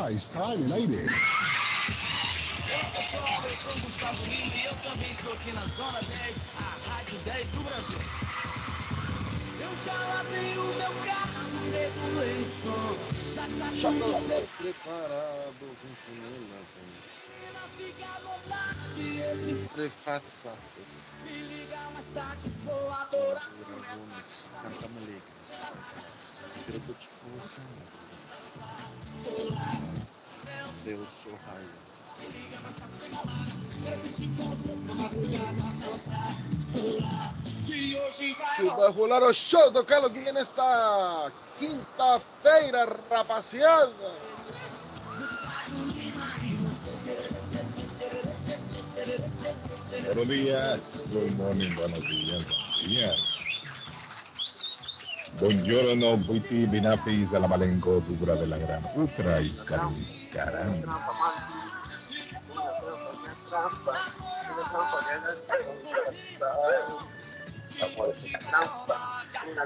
ya está aire. Olá pessoal, eu sou o Gustavo Lima e eu também estou aqui na Zona 10, a Rádio 10 do Brasil. Eu já lavei o meu carro, regulei som, já tá tudo preparado com entre Prefaça. me ligar mais tarde, vou adorar essa Cantamos alegres. Pero que te emocionas. Deus sou raio. vai Chupa rolar o show tocando aqui nesta quinta-feira, rapaziada. Buenos días, good morning, buenos días, buenos días. Buongiorno, buiti, binapi, salamalenco, dubra de la gran utra, iscaris.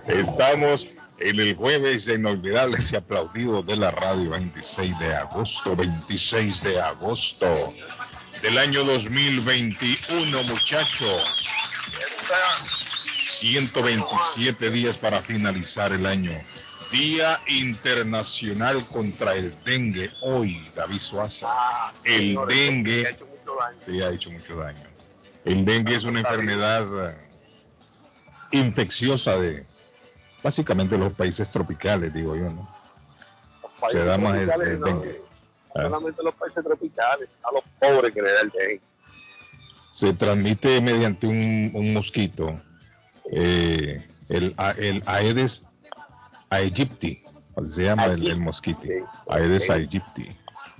Estamos en el jueves inolvidable y aplaudido de la radio 26 de agosto, 26 de agosto del año 2021, muchachos. 127 días para finalizar el año. Día Internacional contra el Dengue. Hoy, David Suazo. El dengue sí ha hecho mucho daño. El dengue es una enfermedad eh, infecciosa de básicamente los países tropicales, digo yo, ¿no? Se da más el, el dengue. ¿ah? solamente los países tropicales, a los pobres que le da el dengue. Se transmite mediante un, un mosquito, eh, el, a- el Aedes aegypti, se llama el, el mosquito, Aedes aegypti.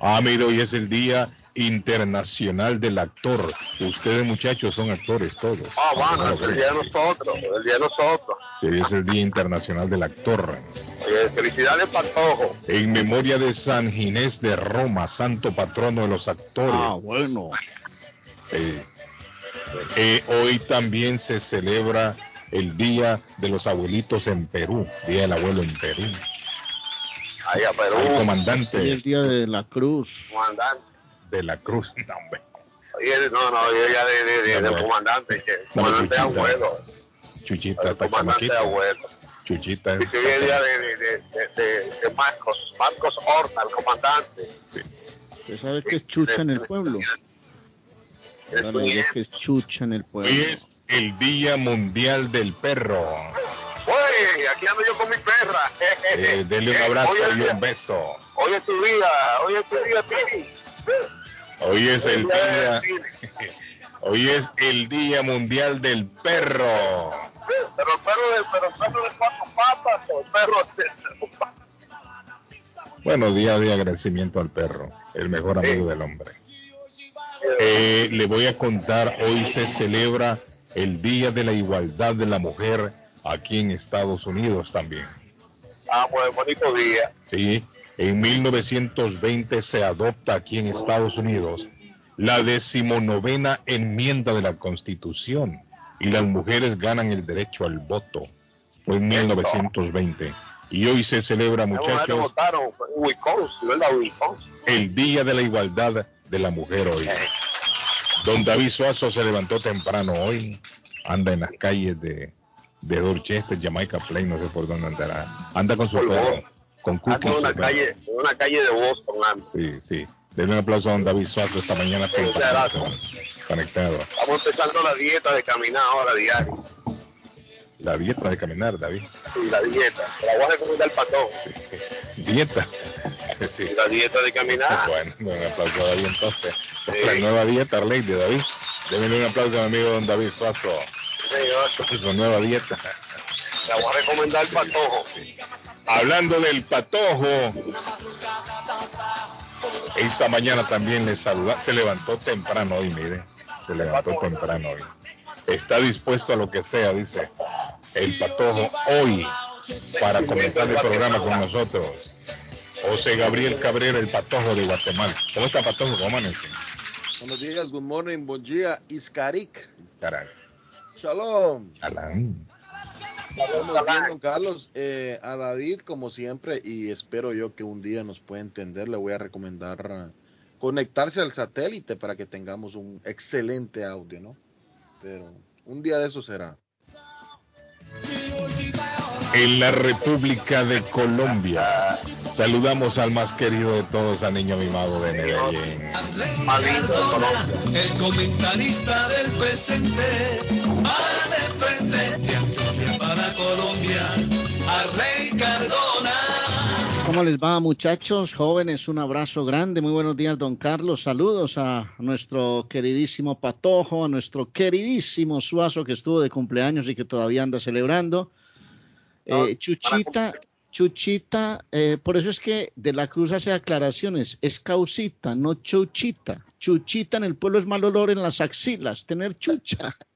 Ah, mira, hoy es el Día Internacional del Actor. Ustedes muchachos son actores todos. Ah, bueno, es el día de sí. nosotros, el día de nosotros. Sí, es el Día Internacional del Actor. Eh, felicidades, Patojo. En memoria de San Ginés de Roma, santo patrono de los actores. Ah, bueno. Eh, eh, hoy también se celebra el Día de los Abuelitos en Perú, Día del Abuelo en Perú. Ahí a Al Perú, Hoy es comandante el día de la cruz. comandante. de la Cruz. No, hombre. Oye, no, no, yo ya de, de, de- del comandante, que No, comandante Chuchita. abuelo, Chuchita, está comandante chamaquita. abuelo. Chuchita. Y que hoy es el día de, de, de, de, de- de Marcos, Marcos Horta, el comandante. ¿Usted sabe qué es chucha en el pueblo? Es Claro, nieto. que es chucha en el pueblo. Hoy es el Día Mundial del Perro. Oye, aquí ando yo con mi perra. Eh, denle un abrazo y un beso. Hoy es tu día, hoy es tu día, Tini. Hoy es el día hoy es el Día Mundial del Perro. Pero el perro de, pero el perro de cuatro patas, o el perro de Bueno, día de agradecimiento al perro, el mejor amigo del hombre. Eh, le voy a contar, hoy se celebra el Día de la Igualdad de la Mujer aquí en Estados Unidos también. Ah, pues bonito día. Sí, en 1920 se adopta aquí en Estados Unidos la decimonovena enmienda de la Constitución y las mujeres ganan el derecho al voto. Fue en 1920. Y hoy se celebra, muchachos, votaron en Wisconsin, ¿verdad? Wisconsin. el Día de la Igualdad de la Mujer hoy. Don David Suazo se levantó temprano hoy, anda en las calles de, de Dorchester, Jamaica Plain, no sé por dónde andará. Anda con su perro, con Ando Cookie. en una calle, en una calle de Boston, ando. Sí, sí. Denle un aplauso a don David Suazo esta mañana temprano, conectado. Estamos empezando la dieta de caminar ahora diario. La dieta de caminar, David. Y la dieta. La voy a recomendar al patón. Dieta. Sí. La dieta de caminar. Bueno, un aplauso a David entonces. Sí. La nueva dieta, ley de David. Denle un aplauso a mi amigo don David Suazo. Señor, por Su nueva dieta. la voy a recomendar al patojo. Hablando del patojo, esta mañana también le saluda, se levantó temprano hoy, mire, se levantó temprano hoy. Está dispuesto a lo que sea, dice el patojo hoy para comenzar el programa con nosotros. José Gabriel Cabrera, el patojo de Guatemala. ¿Cómo está patojo? ¿Cómo amanece? Buenos días, good morning, buen día, Iskarik. Caray. Shalom. Chalán. Estamos bien, don Carlos. Eh, a David, como siempre, y espero yo que un día nos pueda entender, le voy a recomendar uh, conectarse al satélite para que tengamos un excelente audio, ¿no? Pero un día de eso será. En la República de Colombia, saludamos al más querido de todos, a Niño Mimado de Medellín. El comentarista del presente, para de frente, de Antioquia para Colombia, Arley Cardona. ¿Cómo les va, muchachos, jóvenes? Un abrazo grande. Muy buenos días, don Carlos. Saludos a nuestro queridísimo Patojo, a nuestro queridísimo Suazo que estuvo de cumpleaños y que todavía anda celebrando. Eh, Chuchita, Chuchita, eh, por eso es que de la Cruz hace aclaraciones, es causita, no chuchita. Chuchita en el pueblo es mal olor en las axilas, tener chucha.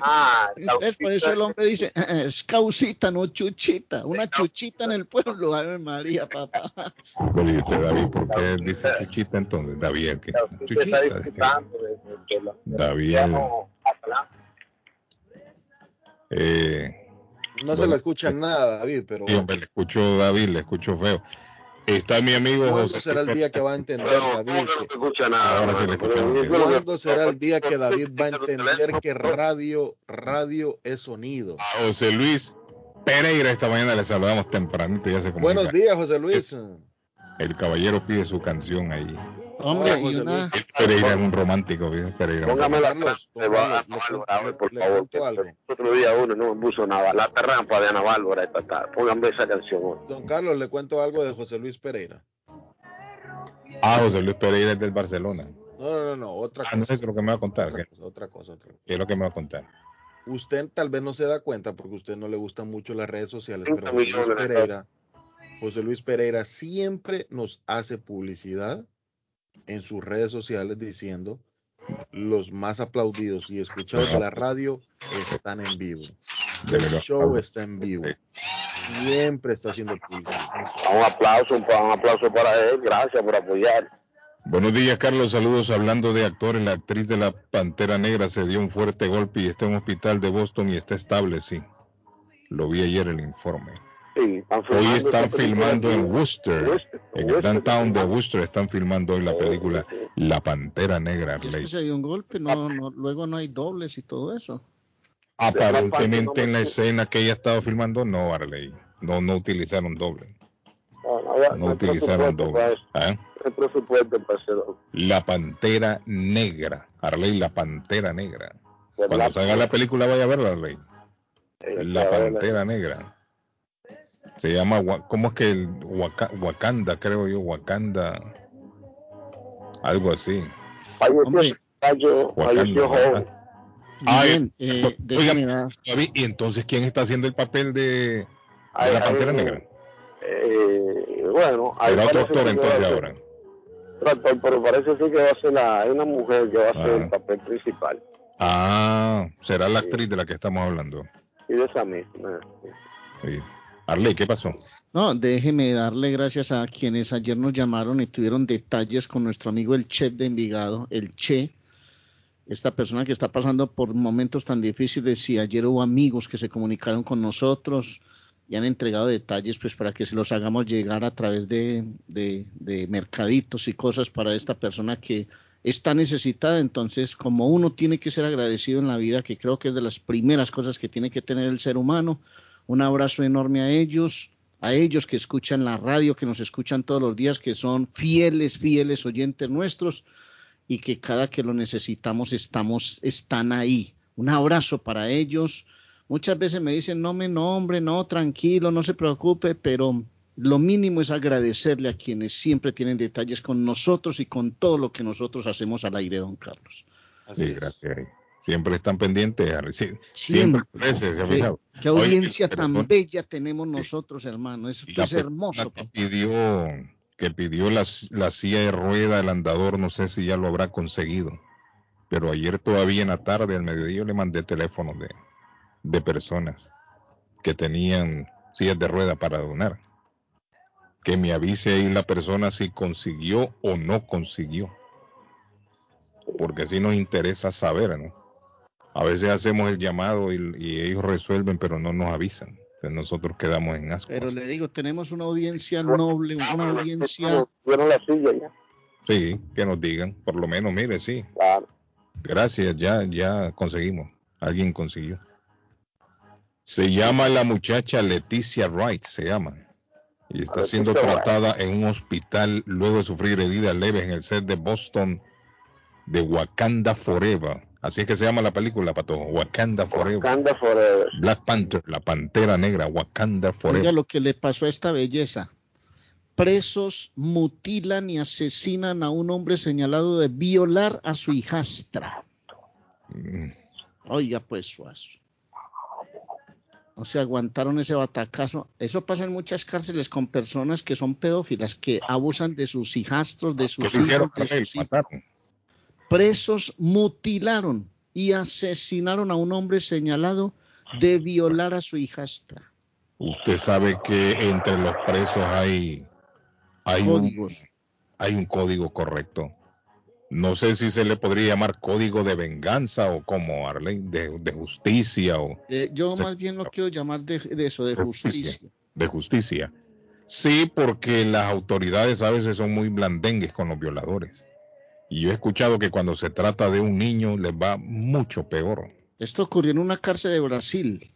Ah, Entonces, por eso el hombre dice, "Eh, es causita, no chuchita. Una chuchita en el pueblo, Ave María, papá. Bueno, y usted, David, ¿por qué dice chuchita entonces? David, ¿el qué? Chuchita. David. Eh, No se le escucha nada, David, pero sí, hombre, le escucho David, le escucho feo. Está mi amigo ¿cuándo José. será el día que va a entender, David? ¿cómo que no se escucha nada? Ahora sí le hermano? escuchamos bien. Eso es lo que- ¿Cuándo será el día que David va a entender que radio, radio es sonido? A José Luis Pereira, esta mañana le saludamos tempranito, ya se comunica. Buenos días, José Luis. El caballero pide su canción ahí. Hombre, Hola, y José una, Luis. Pereira es un romántico. Póngame la Carlos, por favor. Otro día uno no me puso nada. La trampa de Ana Bárbara. Póngame esa canción. Don Carlos, le cuento algo de José Luis Pereira. Ah, José Luis Pereira es del Barcelona. No, no, no, no, otra Ah, no cosa. es lo que me va a contar. Otra ¿Qué, cosa, otra cosa, otra cosa. qué es lo que me va a contar? Usted tal vez no se da cuenta porque a usted no le gustan mucho las redes sociales, pero 30 José Luis Pereira, José Luis Pereira siempre nos hace publicidad en sus redes sociales diciendo los más aplaudidos y escuchados de la radio están en vivo. El show está en vivo. Siempre está haciendo publicidad. Un aplauso, un, un aplauso para él. Gracias por apoyar. Buenos días, Carlos. Saludos. Hablando de actores, la actriz de la Pantera Negra se dio un fuerte golpe y está en un hospital de Boston y está estable, sí. Lo vi ayer el informe. Sí, están Hoy están filmando en. Worcester, Worcester, en el Worcester, downtown de. Worcester, están filmando hoy la película La Pantera Negra. es Arley. que se dio un golpe, no, no, luego no hay dobles y todo eso. Aparentemente en la escena que ella estaba filmando, no, Arley. No, no utilizaron doble. No, no, utilizaron doble. hacerlo. La Pantera Negra. Arley, la Pantera Negra. Cuando ¿Verdad? salga la película, vaya a verla, Arley. Eh, La Pantera Negra. Se llama, ¿cómo es que el Waka- Wakanda, creo yo? Wakanda. Algo así. Falleció, Hombre. falleció, Wakanda, falleció joven. ¿verdad? Ay, eh, ¿y entonces quién está haciendo el papel de, de Ay, la Pantera ay, Negra? Eh, bueno, Será otro actor entonces ser- ahora. pero parece sí que va a ser la, hay una mujer que va a ser Ah. el papel principal. Ah, será la actriz de la que estamos hablando. Y de esa misma. Sí. Arley, ¿qué pasó? No, déjeme darle gracias a quienes ayer nos llamaron y tuvieron detalles con nuestro amigo el Chef de Envigado, el Che, esta persona que está pasando por momentos tan difíciles y ayer hubo amigos que se comunicaron con nosotros y han entregado detalles pues para que se los hagamos llegar a través de, de, de mercaditos y cosas para esta persona que está necesitada. Entonces, como uno tiene que ser agradecido en la vida, que creo que es de las primeras cosas que tiene que tener el ser humano, un abrazo enorme a ellos, a ellos que escuchan la radio, que nos escuchan todos los días, que son fieles, fieles oyentes nuestros y que cada que lo necesitamos estamos, están ahí. Un abrazo para ellos. Muchas veces me dicen, no me nombre, no, tranquilo, no se preocupe, pero lo mínimo es agradecerle a quienes siempre tienen detalles con nosotros y con todo lo que nosotros hacemos al aire, don Carlos. Así Sí, es. gracias. Siempre están pendientes. Sí, siempre, Siempre. Qué audiencia tan bella tenemos nosotros, hermano. Esto La es hermoso. que pidió, que pidió la, la silla de rueda, el andador, no sé si ya lo habrá conseguido. Pero ayer todavía en la tarde, al mediodía, le mandé teléfonos de, de personas que tenían sillas de rueda para donar. Que me avise ahí la persona si consiguió o no consiguió. Porque así nos interesa saber, ¿no? A veces hacemos el llamado y, y ellos resuelven, pero no nos avisan. Entonces nosotros quedamos en ascuas. Pero le digo, tenemos una audiencia noble, una audiencia... La silla ya. Sí, que nos digan, por lo menos, mire, sí. Claro. Gracias, ya, ya conseguimos. Alguien consiguió. Se llama la muchacha Leticia Wright, se llama. Y está Leticia siendo Wright. tratada en un hospital luego de sufrir heridas leves en el set de Boston de Wakanda Forever. Así es que se llama la película, Pato. Wakanda Forever. Wakanda Forever. Black Panther, la pantera negra, Wakanda Oiga Forever. lo que le pasó a esta belleza. Presos mutilan y asesinan a un hombre señalado de violar a su hijastra. Mm, Oiga, pues suazo. No se aguantaron ese batacazo. Eso pasa en muchas cárceles con personas que son pedófilas, que abusan de sus hijastros, de ¿Qué sus hijos, de sus hijos. Mataron. Presos mutilaron y asesinaron a un hombre señalado de violar a su hijastra. Usted sabe que entre los presos hay, hay, un, Códigos. hay un código correcto. No sé si se le podría llamar código de venganza o como Arley, de, de justicia o Eh, yo más bien lo quiero llamar de, de eso, de De justicia. justicia. de justicia. Sí, porque las autoridades a veces son muy blandengues con los violadores. Y yo he escuchado que cuando se trata de un niño les va mucho peor. Esto ocurrió en una cárcel de Brasil.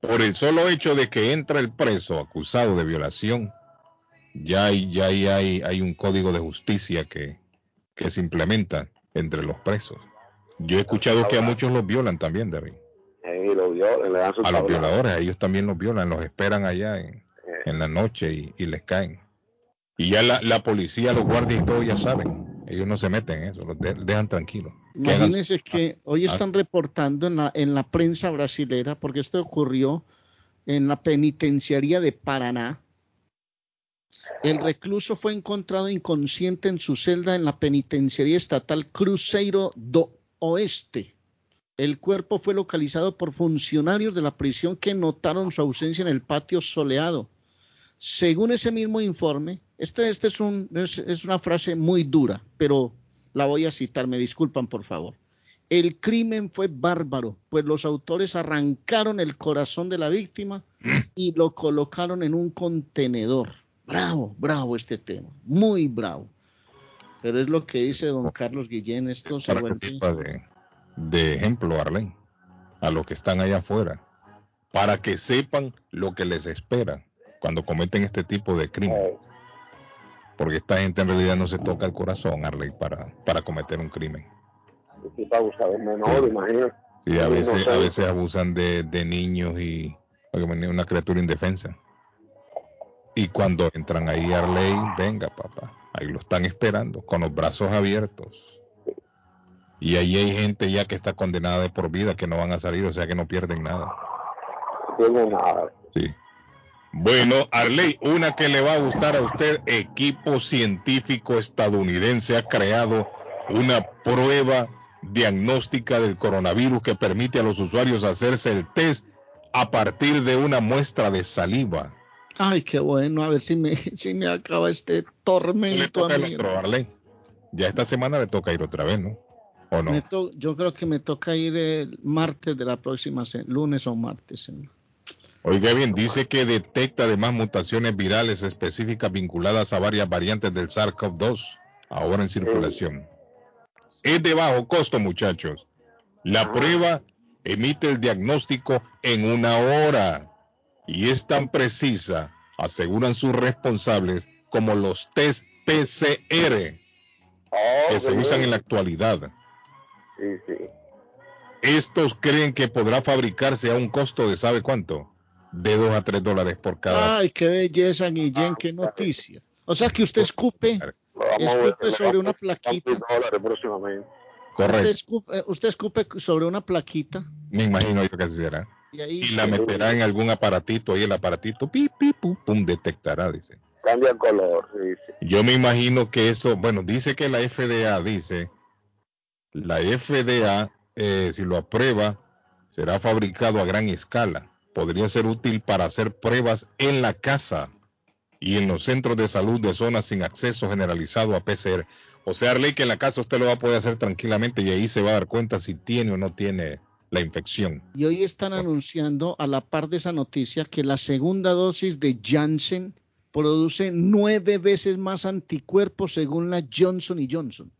Por el solo hecho de que entra el preso acusado de violación, ya hay, ya hay, hay, hay un código de justicia que, que se implementa entre los presos. Yo he escuchado que a muchos los violan también, David. Y lo violan, le dan su A los violadores, a ellos también los violan, los esperan allá en, en la noche y, y les caen. Y ya la, la policía, los guardias y todo ya saben. Ellos no se meten en eso, los de- dejan tranquilos. Que hagan- Imagínense que hoy ah. están reportando en la, en la prensa brasilera, porque esto ocurrió en la penitenciaría de Paraná. El recluso fue encontrado inconsciente en su celda en la penitenciaría estatal Cruzeiro do Oeste. El cuerpo fue localizado por funcionarios de la prisión que notaron su ausencia en el patio soleado. Según ese mismo informe, este, este es, un, es, es una frase muy dura, pero la voy a citar, me disculpan por favor. El crimen fue bárbaro, pues los autores arrancaron el corazón de la víctima y lo colocaron en un contenedor. Bravo, bravo este tema, muy bravo. Pero es lo que dice don Carlos Guillén, esto es para que de, de ejemplo, Arlene, a los que están allá afuera, para que sepan lo que les espera cuando cometen este tipo de crimen. eh, Porque esta gente en realidad no se toca el corazón, Arley, para, para cometer un crimen. menor, Sí. imagínate. Sí, a veces, a veces abusan de, de niños y una criatura indefensa. Y cuando entran ahí, Arley, venga, papá, ahí lo están esperando, con los brazos abiertos. Y ahí hay gente ya que está condenada de por vida, que no van a salir, o sea que no pierden nada. No tiene nada. Sí. Bueno, Arley, una que le va a gustar a usted, equipo científico estadounidense ha creado una prueba diagnóstica del coronavirus que permite a los usuarios hacerse el test a partir de una muestra de saliva. Ay, qué bueno, a ver si me, si me acaba este Le tormento. toca el amigo. otro, Arley. Ya esta semana le toca ir otra vez, ¿no? ¿O no? Yo creo que me toca ir el martes de la próxima semana, lunes o martes. señor. Oiga bien, dice que detecta además mutaciones virales específicas vinculadas a varias variantes del SARS-CoV-2, ahora en circulación. Es de bajo costo, muchachos. La prueba emite el diagnóstico en una hora y es tan precisa, aseguran sus responsables, como los test PCR Oh, que se usan en la actualidad. Estos creen que podrá fabricarse a un costo de, ¿sabe cuánto? De 2 a 3 dólares por cada Ay, qué belleza, Guillén, qué noticia. O sea que usted escupe, escupe sobre una plaquita. próximamente. Usted Correcto. escupe, eh, usted escupe sobre una plaquita Me imagino yo que así será. y ahí Y la meterá en algún aparatito y el aparatito, pi, pi, pum, pum, detectará, dice. Cambia el color, sí. Yo me imagino que eso, bueno, dice que la FDA dice, la FDA, eh, si lo aprueba, será fabricado a gran escala. Podría ser útil para hacer pruebas en la casa y en los centros de salud de zonas sin acceso generalizado a PCR. O sea, ley que en la casa usted lo va a poder hacer tranquilamente y ahí se va a dar cuenta si tiene o no tiene la infección. Y hoy están anunciando a la par de esa noticia que la segunda dosis de Janssen produce nueve veces más anticuerpos según la Johnson y Johnson.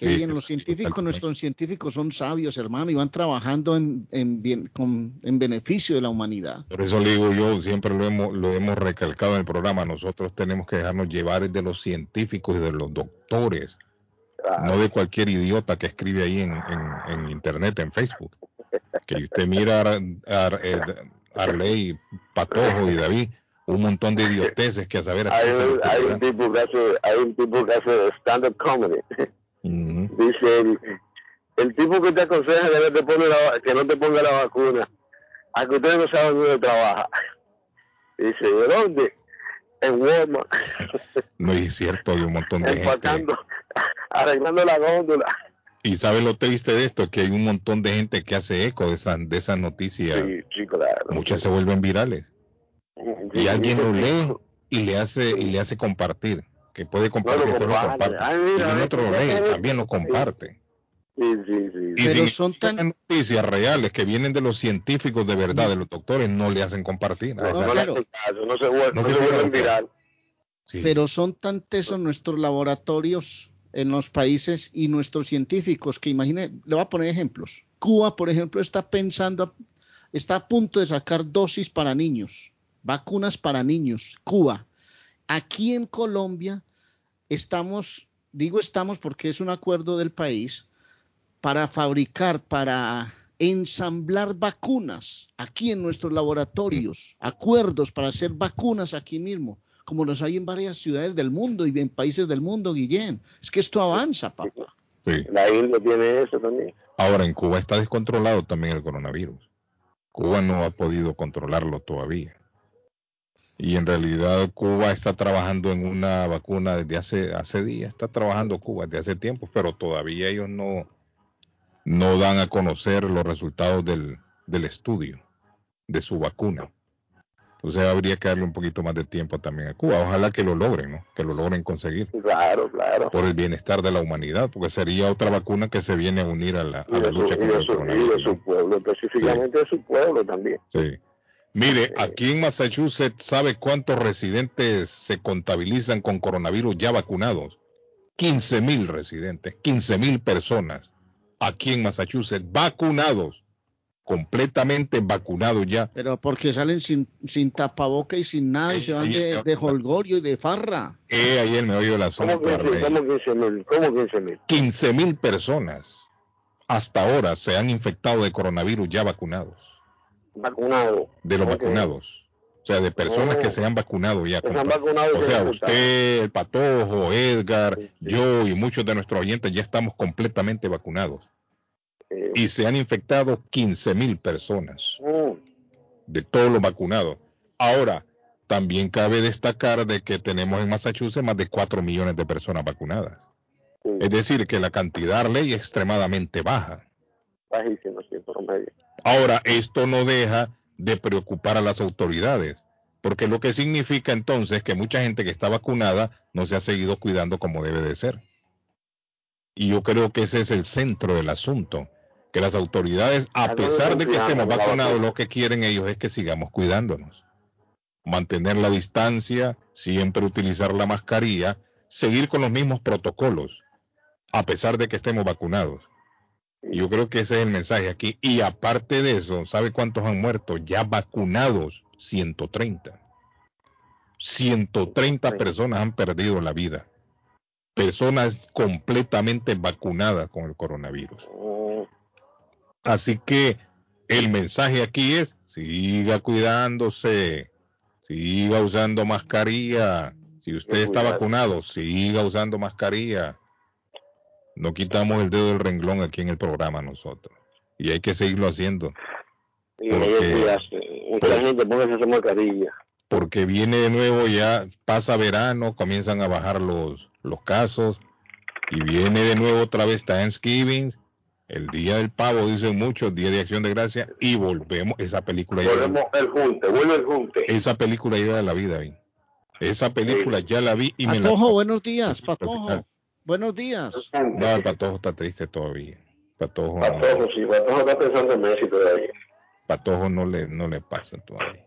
Qué Sí, bien, los científicos, totalmente. nuestros científicos son sabios, hermano, y van trabajando en, en, bien- con- en beneficio de la humanidad. Por eso le digo yo, siempre lo hemos, lo hemos recalcado en el programa, nosotros tenemos que dejarnos llevar de los científicos y de los doctores, no de cualquier idiota que escribe ahí en, en- en internet, en Facebook. Que usted mira a, a- Arley, Patojo y David, un montón de idioteces que a saber a Hay un, hay un ocurrirá. tipo que hace, hay un tipo que hace stand-up comedy. Ujú. Dice el, tipo que te aconseja que no te, pone la, que no te ponga la vacuna, a que ustedes no saben dónde trabaja. Dice, ¿de dónde? En Walmart, No es cierto, hay un montón de gente. arreglando la góndola. Y sabe lo triste de esto, que hay un montón de gente que hace eco de esas de esas noticias. Sí, sí, claro. Muchas se vuelven virales. Sí, y alguien lo lee y le hace y le hace compartir que puede compartir No lo esto lo comparte. comparte Ay, mira, y otro lee sabes. también lo comparte Sí, sí, sí. y Pero si son tan- noticias reales que vienen de los científicos de verdad de los doctores no le hacen compartir No, no le claro. hacen caso, no se, vuel- No no se se vuelven viral. sí. Pero son tan tesos nuestros laboratorios en los países y nuestros científicos que imagine, le voy a poner ejemplos. Cuba, por ejemplo, está pensando, está a punto de sacar dosis para niños, vacunas para niños. Cuba. Aquí en Colombia estamos, digo estamos porque es un acuerdo del país, para fabricar, para ensamblar vacunas aquí en nuestros laboratorios, acuerdos para hacer vacunas aquí mismo, como los hay en varias ciudades del mundo y en países del mundo, Guillén. Es que esto avanza, papá. Sí. La India tiene eso también. ahora en Cuba está descontrolado también el coronavirus Cuba no ha podido controlarlo todavía y en realidad Cuba está trabajando en una vacuna desde hace hace días está trabajando Cuba desde hace tiempo pero todavía ellos no no dan a conocer los resultados del, del estudio de su vacuna. Entonces habría que darle un poquito más de tiempo también a Cuba. Ojalá que lo logren, ¿no? Que lo logren conseguir Claro, claro. por el bienestar de la humanidad, porque sería otra vacuna que se viene a unir a la, Y a la de, su, lucha contra el su- y coronavirus. de su pueblo, específicamente de su pueblo también. Sí. Mire, aquí en Massachusetts, ¿sabe cuántos residentes se contabilizan con coronavirus ya vacunados? 15 mil residentes, 15 mil personas aquí en Massachusetts vacunados, completamente vacunados ya. Pero porque salen sin, sin tapaboca y sin nada y se van de, de holgorio y de farra. Eh, ahí ¿Cómo asunto, 15 Arley. ¿Cómo 15 mil? ¿Cómo 15 mil? 15 mil personas hasta ahora se han infectado de coronavirus ya vacunados, Vacunados. de los vacunados. O sea, de personas Oh. que se han vacunado ya. Que se han vacunado y O se sea, usted, el Patojo, Edgar, Sí, sí. yo y muchos de nuestros oyentes ya estamos completamente vacunados. Eh, Y se han infectado 15 mil personas mm, de todos los vacunados. Ahora, también cabe destacar de que tenemos en Massachusetts más de 4 millones de personas vacunadas. sí, Es decir, que la cantidad ley es extremadamente baja. bajísimo, sí, promedio. Ahora, esto no deja de preocupar a las autoridades, porque lo que significa entonces es que mucha gente que está vacunada no se ha seguido cuidando como debe de ser. Y yo creo que ese es el centro del asunto, que las autoridades, a pesar de que estemos vacunados, vacuna. lo que quieren ellos es que sigamos cuidándonos. Mantener la distancia, siempre utilizar la mascarilla, seguir con los mismos protocolos, a pesar de que estemos vacunados. Yo creo que ese es el mensaje aquí. Y aparte de eso, ¿sabe cuántos han muerto? Ya vacunados, 130. 130 personas han perdido la vida. Personas completamente vacunadas con el coronavirus. Mm, Así que el mensaje aquí es, siga cuidándose, siga usando mascarilla. Si usted está vacunado, siga usando mascarilla. No quitamos el dedo del renglón aquí en el programa nosotros. Y hay que seguirlo haciendo. y Porque- hay que cuidarse. Mucha porque- gente póngase esa mascarilla. Porque viene de nuevo ya, pasa verano, comienzan a bajar los, los casos. Y viene de nuevo otra vez Thanksgiving, el día del pavo, dicen muchos, día de acción de gracia. Y volvemos, esa película ya, Volvemos el junte, vuelve el junte. esa película ya de la vida. ¿vi? Esa película ya la vi y me la... buenos días, Patojo. Buenos días. No, el Patojo está triste todavía. Patojo, Patojo sí, Patojo está pensando en Messi todavía. Patojo no le, no le pasa todavía.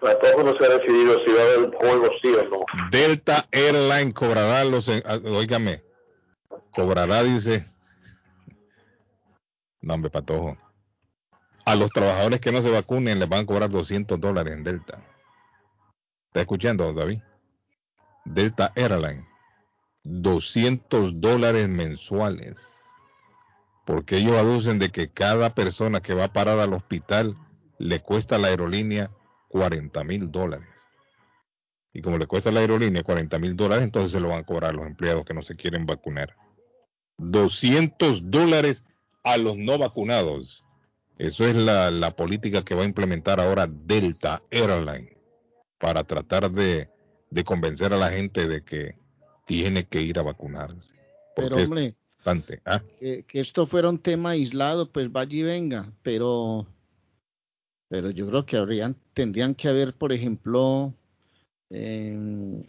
Patojo no se ha decidido si va a haber juego sí o no. Delta Airline cobrará los... Óigame, cobrará, dice... No, hombre, Patojo. A los trabajadores que no se vacunen les van a cobrar 200 dólares en Delta. ¿Está escuchando, David? Delta Airline. 200 dólares mensuales. Porque ellos aducen de que cada persona que va a parar al hospital le cuesta a la aerolínea 40 mil dólares. Y como le cuesta a la aerolínea 40 mil dólares, entonces se lo van a cobrar a los empleados que no se quieren vacunar. 200 dólares a los no vacunados. Eso es la, política que va a implementar ahora Delta Airline para tratar de convencer a la gente de que tiene que ir a vacunarse. Pero hombre, ¿ah? que, que, esto fuera un tema aislado, pues vaya y venga, pero, pero yo creo que habrían, tendrían que haber, por ejemplo, eh,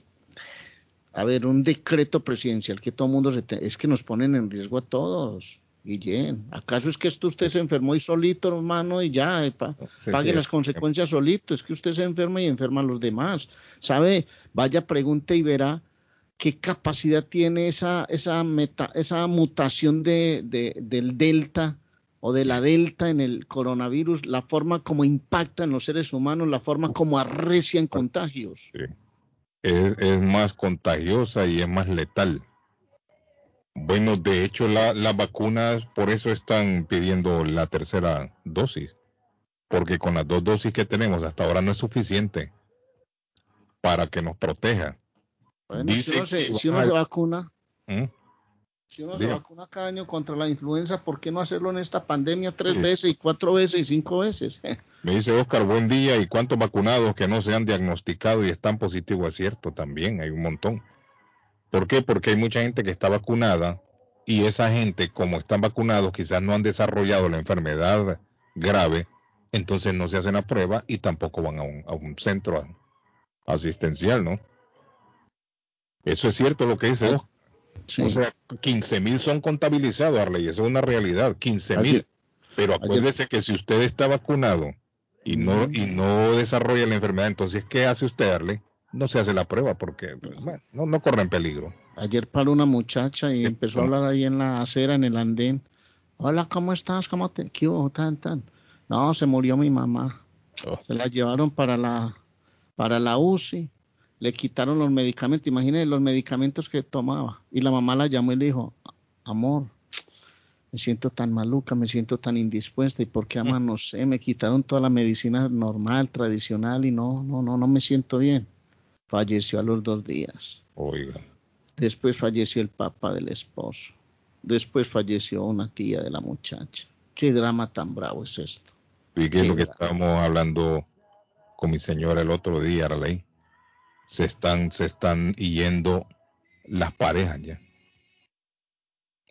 a ver, un decreto presidencial que todo el mundo se... es que nos ponen en riesgo a todos. Guillén, ¿acaso es que esto usted se enfermó y solito, hermano, y ya, pague las consecuencias solito? Es que usted se enferma y enferma a los demás. ¿Sabe? Vaya, pregunte y verá qué capacidad tiene esa, mutación de, del delta o de la delta en el coronavirus, la forma como impacta en los seres humanos, la forma como arrecia en contagios. Es, es más contagiosa y es más letal. Bueno, de hecho las vacunas por eso están pidiendo la tercera dosis, porque con las dos dosis que tenemos hasta ahora no es suficiente para que nos proteja. Bueno, si uno se, vacuna, ¿Mm? si uno se vacuna cada año contra la influenza, ¿por qué no hacerlo en esta pandemia tres veces y cuatro veces y cinco veces? Me dice Oscar, buen día, ¿y cuántos vacunados que no se han diagnosticado y están positivos? Es cierto, también hay un montón. ¿Por qué? Porque hay mucha gente que está vacunada y esa gente, como están vacunados, quizás no han desarrollado la enfermedad grave, entonces no se hacen la prueba y tampoco van a un, centro asistencial, ¿no? Eso es cierto lo que dice. O sea, 15 mil son contabilizados, Arley, eso es una realidad, 15 mil. Pero acuérdese que si usted está vacunado y no, y no desarrolla la enfermedad, entonces, ¿qué hace usted, Arley? no se hace la prueba porque pues, no, no corre en peligro. Ayer paró una muchacha y empezó a hablar ahí en la acera, en el andén. Hola, ¿cómo estás? ¿Cómo te qué tan tan? No, se murió mi mamá. Oh. Se la llevaron para la para la UCI. Le quitaron los medicamentos. Imagínense los medicamentos que tomaba. Y la mamá la llamó y le dijo, amor, me siento tan maluca, me siento tan indispuesta. ¿Y por qué ama? No sé, me quitaron toda la medicina normal, tradicional y no, no, no, no me siento bien falleció a los dos días. Oiga. Después falleció el papá del esposo. Después falleció una tía de la muchacha. ¿Qué drama tan bravo es esto? Y qué es lo que estábamos hablando con mi señora el otro día, Arley. Se están, se están yendo las parejas ya.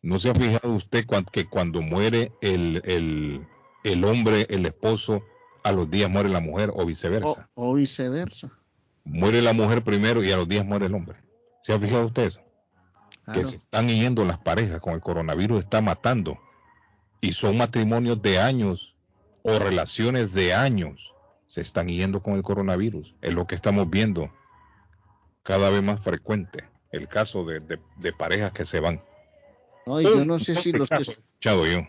¿No se ha fijado usted que cuando muere el, el, el hombre, el esposo, a los días muere la mujer o viceversa? o viceversa muere la mujer primero y a los días muere el hombre. ¿Se ha fijado usted eso? Que se están yendo las parejas con el coronavirus, está matando. Y son matrimonios de años o relaciones de años. Se están yendo con el coronavirus. Es lo que estamos viendo cada vez más frecuente. El caso de, parejas que se van. No, y yo no sé si los que... Escuchado yo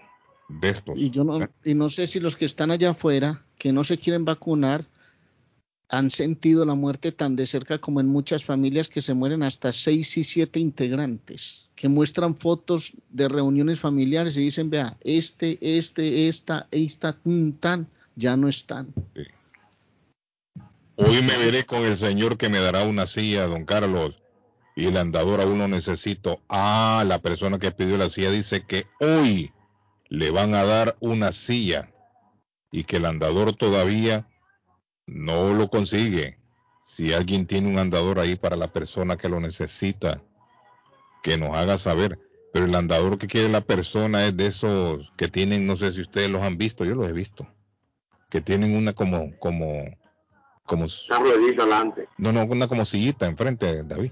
de estos. Y yo no, y no sé si los que están allá afuera, que no se quieren vacunar, han sentido la muerte tan de cerca como en muchas familias que se mueren hasta seis y siete integrantes, que muestran fotos de reuniones familiares y dicen, vea, este, este, esta, esta, tan, ya no están. Hoy me veré con el señor que me dará una silla, don Carlos, y el andador aún no necesito. Ah, la persona que pidió la silla dice que hoy le van a dar una silla y que el andador todavía no lo consigue. Si alguien tiene un andador ahí para la persona que lo necesita, que nos haga saber. Pero el andador que quiere la persona es de esos que tienen, no sé si ustedes los han visto, yo los he visto, que tienen una como, como, como Una ruedita adelante. no, no, una como sillita enfrente, David,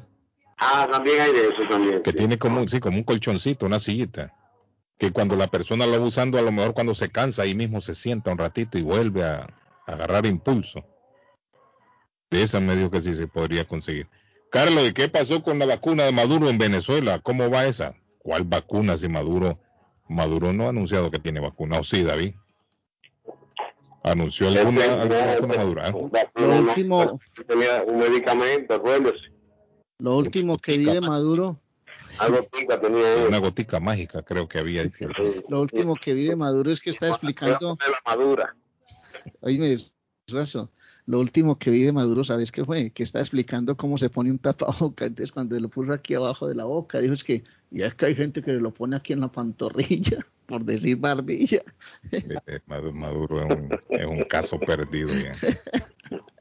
Ah, también hay de eso también. que sí. tiene como, sí, como un colchoncito, una sillita, que cuando la persona lo va usando, a lo mejor cuando se cansa, ahí mismo se sienta un ratito y vuelve a, a agarrar impulso. De esa medio que sí se podría conseguir. Carlos, ¿y qué pasó con la vacuna de Maduro en Venezuela? ¿Cómo va esa? ¿Cuál vacuna si Maduro? Maduro no ha anunciado que tiene vacuna, ¿o sí, David? ¿Anunció alguna, alguna vacuna Maduro? Vacuna, Lo no, último- Tenía un medicamento, acuérdese. Lo último que vi de Maduro. Una gotica mágica, creo que había. lo último que vi de Maduro es que está explicando, De la madura. me disfrazo. Lo último que vi de Maduro, ¿sabes qué fue? Que está explicando cómo se pone un tapabocas. Entonces, cuando lo puso aquí abajo de la boca, dijo es que ya es que hay gente que lo pone aquí en la pantorrilla, por decir barbilla. Maduro, es, un, es un caso perdido ya.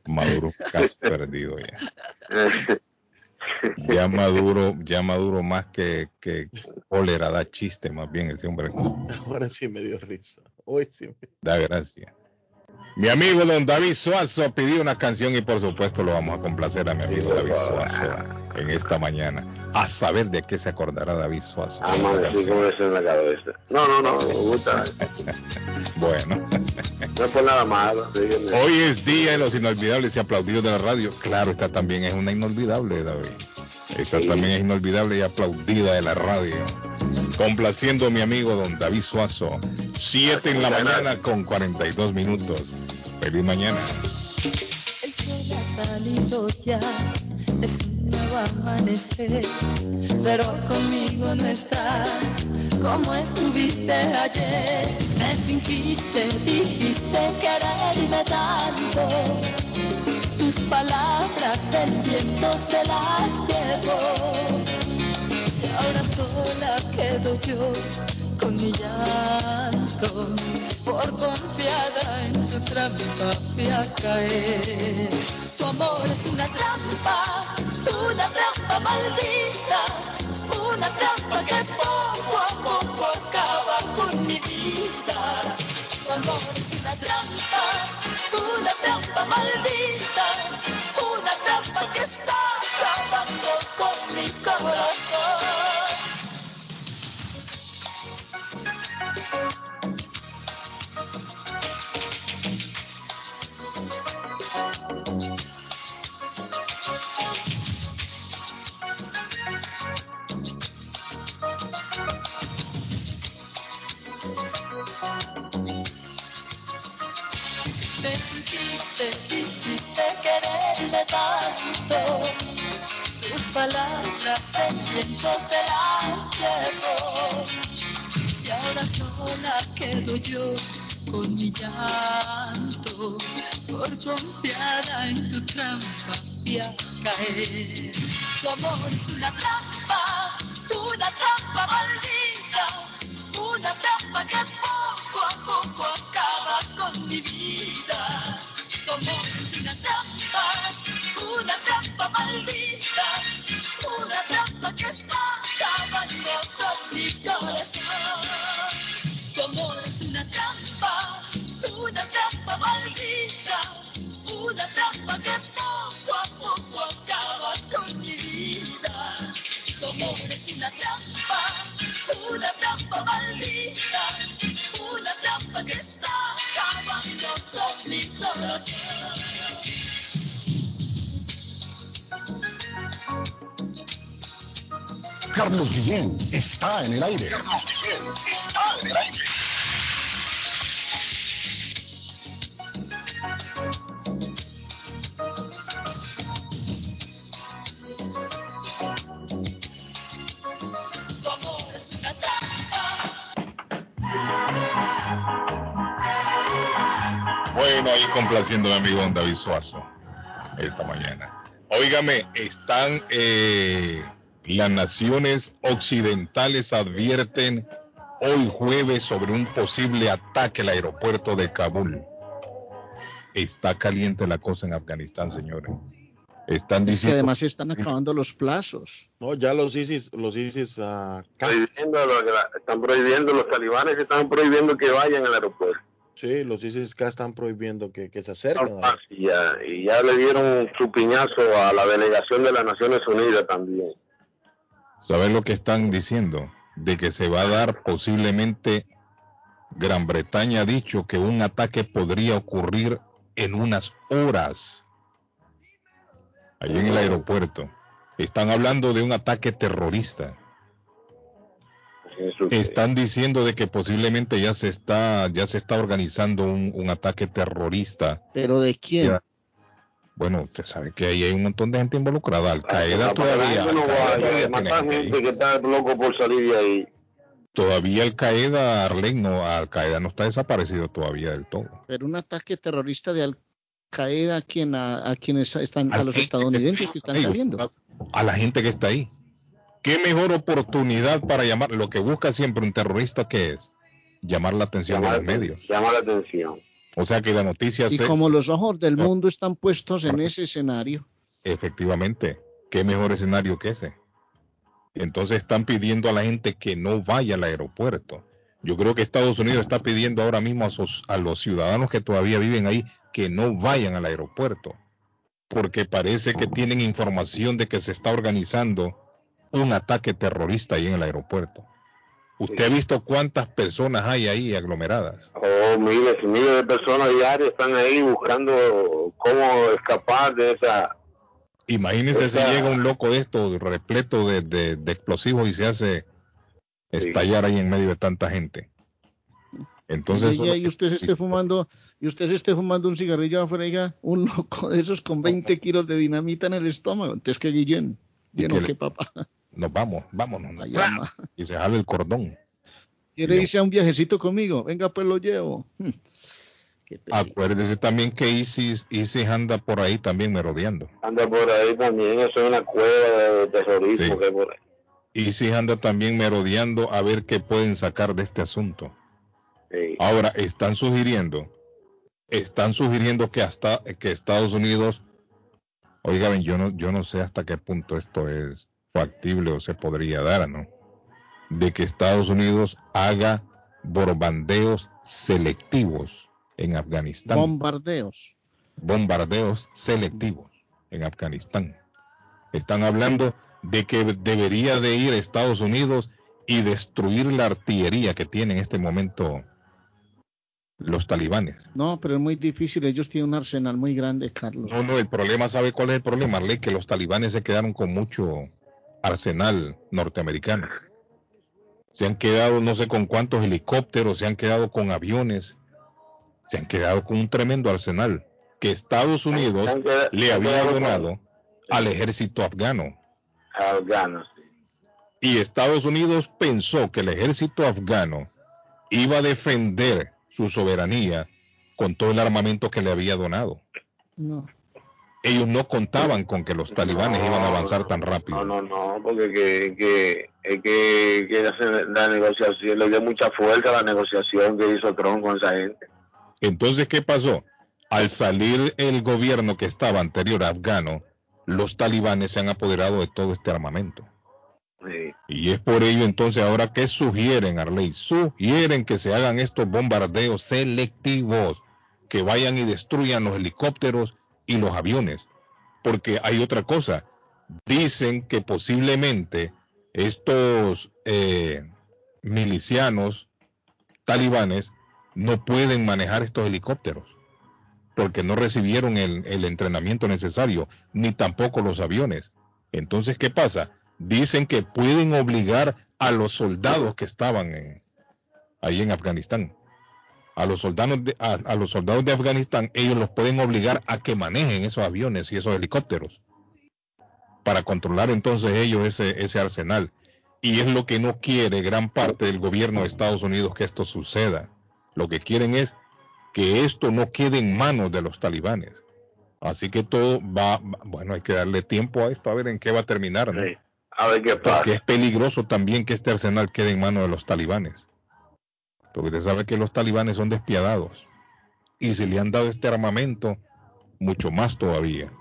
Maduro, un caso perdido ya. Ya Maduro, ya Maduro más que, que cólera da chiste, más bien ese hombre Ahora sí me dio risa. Hoy sí me... da gracia. Mi amigo don David Suazo pidió una canción y por supuesto lo vamos a complacer a mi amigo David Suazo en esta mañana. A saber de qué se acordará David Suazo. Amanecí canción. con eso en la cabeza. No, no, no, me gusta. Bueno. No es por nada malo. dígame. Hoy es día de los inolvidables y aplaudidos de la radio. Claro, esta también es una inolvidable, David. Esta Sí. también es inolvidable y aplaudida de la radio. Complaciendo a mi amigo don David Suazo. 7 en la mañana con 42 minutos. Feliz mañana. El sol ha salido ya, es un nuevo amanecer, pero conmigo no estás, como estuviste ayer. Me fingiste, dijiste quererme tanto, tus palabras el viento se las llevó. Sola quedo yo con mi llanto, por confiada en tu trampa fui a caer. Tu amor es una trampa, una trampa maldita, una trampa que poco a poco acaba con mi vida. Tu amor es una trampa, una trampa maldita, una trampa que Suazo esta mañana. Óigame, están eh, las naciones occidentales advierten hoy jueves sobre un posible ataque al aeropuerto de Kabul. Está caliente la cosa en Afganistán, señores. Están Es que diciendo además se están acabando los plazos. No, ya los ISIS, los ISIS ah, Prohibiendo, están prohibiendo, los talibanes están prohibiendo que vayan al aeropuerto. Sí, los ISIS están prohibiendo que, que se acerquen. Y, ya, y ya le dieron su piñazo a la delegación de las Naciones Unidas también. ¿Sabes lo que están diciendo? De que se va a dar posiblemente, Gran Bretaña ha dicho que un ataque podría ocurrir en unas horas. Allí en el aeropuerto. Están hablando de un ataque terrorista. Eso que- Están diciendo de que posiblemente ya se está, ya se está organizando un, un ataque terrorista. ¿Pero de quién? Ya. Bueno, usted sabe que ahí hay un montón de gente involucrada. Al Qaeda todavía, Al Qaeda todavía tiene matar gente ahí. gente que está loco por salir de ahí. Todavía Al Qaeda, Arlen, no, Al Qaeda no está desaparecido todavía del todo. Pero un ataque terrorista de Al Qaeda a, quien, a, a quienes están, A los estadounidenses que están saliendo. A la gente que está ahí. ¿Qué mejor oportunidad para llamar? Lo que busca siempre un terrorista que es llamar la atención de los medios. llama la atención. O sea que la noticia Y se- como los ojos del mundo están puestos en ese escenario, Efectivamente, qué mejor escenario que ese. Entonces están pidiendo a la gente que no vaya al aeropuerto. Yo creo que Estados Unidos está pidiendo ahora mismo a, sus- a los ciudadanos que todavía viven ahí que no vayan al aeropuerto, porque parece que tienen información de que se está organizando un ataque terrorista ahí en el aeropuerto. ¿Usted ha visto cuántas personas hay ahí aglomeradas? Oh, miles y miles de personas diarias están ahí buscando cómo escapar de esa... Imagínese si llega un loco de esto repleto de, de- de explosivos y se hace Sí. estallar ahí en medio de tanta gente. Entonces, y, usted se esté fumando, y usted se esté fumando un cigarrillo afuera, un loco de esos con 20 kilos de dinamita en el estómago. Entonces que Guillén, ¿Y lleno que papá, nos vamos, vámonos. la llama. Y se jala el cordón. ¿Quiere irse a un viajecito conmigo? Venga, pues lo llevo. Acuérdese también que ISIS, ISIS anda por ahí también merodeando. Anda por ahí también, eso es una cueva de terrorismo Sí. que por ahí. ISIS anda también merodeando a ver qué pueden sacar de este asunto. Sí. Ahora, están sugiriendo, están sugiriendo que hasta que Estados Unidos, oigan, yo no, yo no sé hasta qué punto esto es factible o se podría dar, ¿no? De que Estados Unidos haga bombardeos selectivos en Afganistán, Bombardeos. bombardeos selectivos en Afganistán. Están hablando de que debería de ir a Estados Unidos y destruir la artillería que tiene en este momento los talibanes. No, pero es muy difícil. Ellos tienen un arsenal muy grande, Carlos. No, no, el problema, ¿sabe cuál es el problema, Arley? Que los talibanes se quedaron con mucho arsenal norteamericano. Se han quedado no sé con cuántos helicópteros, se han quedado con aviones, se han quedado con un tremendo arsenal que Estados Unidos le había con- donado al ejército afgano. Afganos. Y Estados Unidos pensó que el ejército afgano iba a defender su soberanía con todo el armamento que le había donado. No. Ellos no contaban con que los talibanes No, iban a avanzar tan rápido. No, no, no, porque que, que, es que, que la negociación, le dio mucha fuerza a la negociación que hizo Trump con esa gente. Entonces, ¿qué pasó? Al salir el gobierno que estaba anterior afgano, los talibanes se han apoderado de todo este armamento. Sí. Y es por ello entonces ahora que sugieren, Arley, sugieren que se hagan estos bombardeos selectivos, que vayan y destruyan los helicópteros y los aviones. Porque hay otra cosa, dicen que posiblemente estos eh, milicianos talibanes no pueden manejar estos helicópteros, porque no recibieron el, entrenamiento necesario, ni tampoco los aviones. Entonces, ¿qué pasa? Dicen que pueden obligar a los soldados que estaban en- ahí en Afganistán. A los, soldados de, a, a los soldados de Afganistán, ellos los pueden obligar a que manejen esos aviones y esos helicópteros para controlar entonces ellos ese, ese arsenal. Y es lo que no quiere gran parte del gobierno de Estados Unidos que esto suceda. Lo que quieren es que esto no quede en manos de los talibanes. Así que todo va, bueno, hay que darle tiempo a esto, a ver en qué va a terminar, ¿no? Sí. A ver qué pasa. Porque es peligroso también que este arsenal quede en manos de los talibanes. Porque usted sabe que los talibanes son despiadados. Y si le han dado este armamento, mucho más todavía.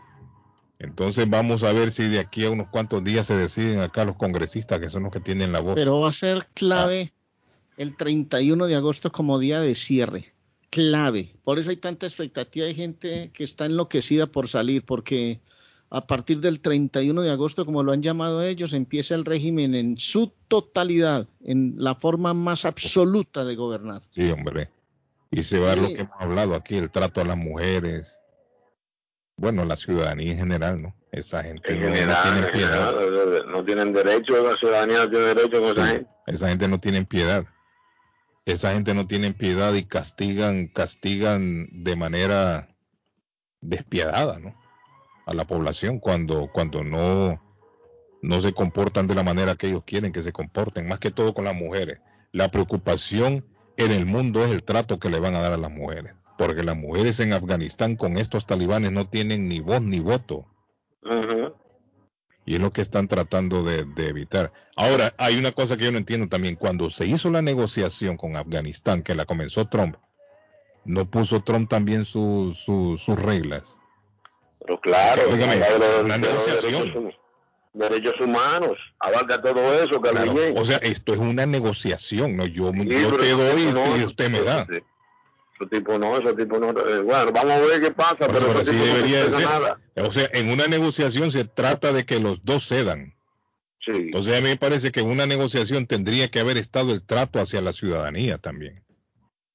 Entonces vamos a ver si de aquí a unos cuantos días se deciden acá los congresistas, que son los que tienen la voz. Pero va a ser clave el 31 de agosto como día de cierre. clave. Por eso hay tanta expectativa. Hay gente que está enloquecida por salir, porque a partir del 31 de agosto, como lo han llamado ellos, empieza el régimen en su totalidad, en la forma más absoluta de gobernar. Sí, hombre. Y se va a lo Sí. que hemos hablado aquí, el trato a las mujeres. Bueno, la ciudadanía en general, ¿no? Esa gente En no, no general, tiene en piedad. general, no tienen derecho, la ciudadanía no tiene derecho con esa Sí, gente. esa gente no tiene piedad. Esa gente no tiene piedad y castigan, castigan de manera despiadada, ¿no? A la población cuando, cuando no, no se comportan de la manera que ellos quieren que se comporten, más que todo con las mujeres. La preocupación en el mundo es el trato que le van a dar a las mujeres, porque las mujeres en Afganistán con estos talibanes no tienen ni voz ni voto. Y es lo que están tratando de, de evitar. Ahora, hay una cosa que yo no entiendo también. Cuando se hizo la negociación con Afganistán, que la comenzó Trump, ¿no puso Trump también su- su- sus reglas? Pero claro, habla de los- una de los negociación. derechos, hum- derechos humanos, abarca todo eso, Claro, o sea, esto es una negociación, ¿no? Yo, Sí, yo pero te doy no, y usted me da. sí. Esos tipos no, esos tipos no. eh, Bueno, vamos a ver qué pasa, pero no debería de ser. nada. O sea, en una negociación se trata de que los dos cedan. Sí. Entonces a mí me parece que en una negociación tendría que haber estado el trato hacia la ciudadanía también.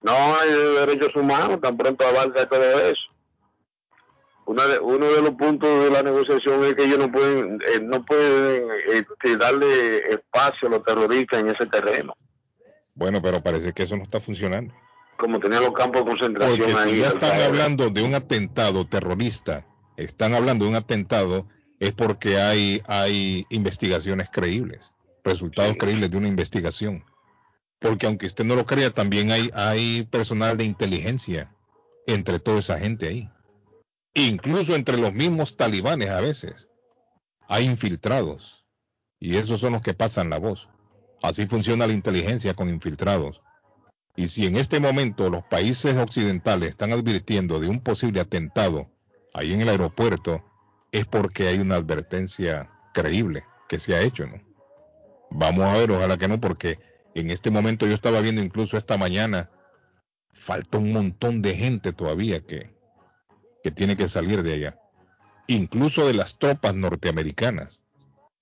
No hay derechos humanos, tan pronto abarca todo eso. Una de- uno de los puntos de la negociación es que ellos no pueden, eh, no pueden este, darle espacio a los terroristas en ese terreno, Bueno, pero parece que eso no está funcionando. como tenían los campos de concentración Porque ahí. si ya están hablando de un atentado terrorista, están hablando de un atentado, es porque hay, hay investigaciones creíbles, resultados Sí. creíbles de una investigación. Porque aunque usted no lo crea, también hay, hay personal de inteligencia entre toda esa gente ahí. Incluso entre los mismos talibanes a veces. Hay infiltrados. Y esos son los que pasan la voz. Así funciona la inteligencia con infiltrados. Y si en este momento los países occidentales están advirtiendo de un posible atentado ahí en el aeropuerto, es porque hay una advertencia creíble que se ha hecho, ¿no? Vamos a ver, ojalá que no, porque en este momento yo estaba viendo incluso esta mañana, falta un montón de gente todavía que, que tiene que salir de allá. Incluso de las tropas norteamericanas.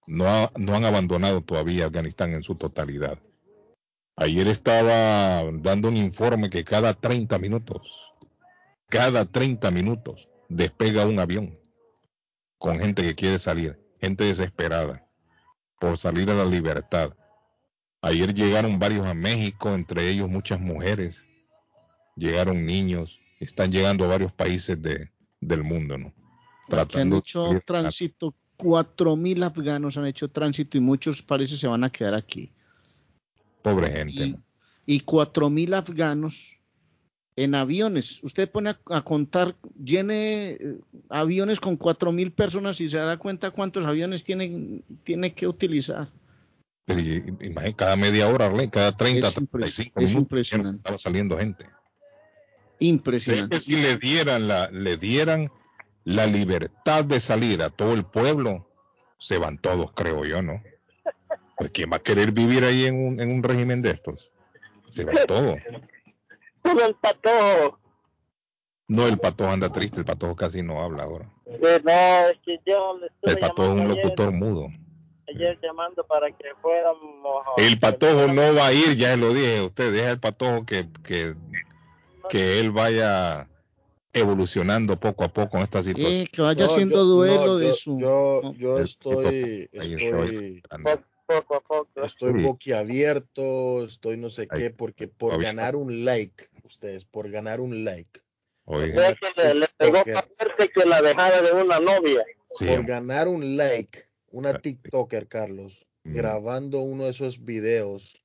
No, no han abandonado todavía Afganistán en su totalidad. Ayer estaba dando un informe que cada 30 minutos, cada 30 minutos despega un avión con gente que quiere salir, gente desesperada por salir a la libertad. Ayer llegaron varios a México, entre ellos muchas mujeres, llegaron niños, están llegando a varios países de, del mundo, ¿no? que han de hecho salir- tránsito, cuatro mil afganos han hecho tránsito y muchos parece se van a quedar aquí. Pobre gente. Y, ¿no? y cuatro mil afganos en aviones. Usted pone a, a contar, llene eh, aviones con cuatro mil personas y se da cuenta cuántos aviones tiene, tiene que utilizar. Pero, imagínate, cada media hora, cada 30, Es impres- 35 es minutos, impresionante. estaba saliendo gente. Impresionante. que si le dieran la, le dieran la libertad de salir a todo el pueblo, se van todos, creo yo, ¿no? Pues quién va a querer vivir ahí en un, en un régimen de estos. Se van todos. Todo el patojo. No, el patojo anda triste, el patojo casi no habla ahora. Eh, no, es que yo le estuve El patojo es un ayer, locutor mudo. ayer llamando para que fuéramos. El patojo no va a ir, ya se lo dije a usted, deja el patojo que, que, que él vaya evolucionando poco a poco en esta situación. Eh, que vaya haciendo yo- duelo no, de yo- su. Yo, estoy, estoy. Poco a poco. estoy Sí. boquiabierto, estoy no sé qué, porque por ganar un like, ustedes, por ganar un like, Oiga, le, le pegó TikToker. más fuerte que la dejada de una novia. sí, por ganar un like, una. TikToker, Carlos, Mm. grabando uno de esos videos,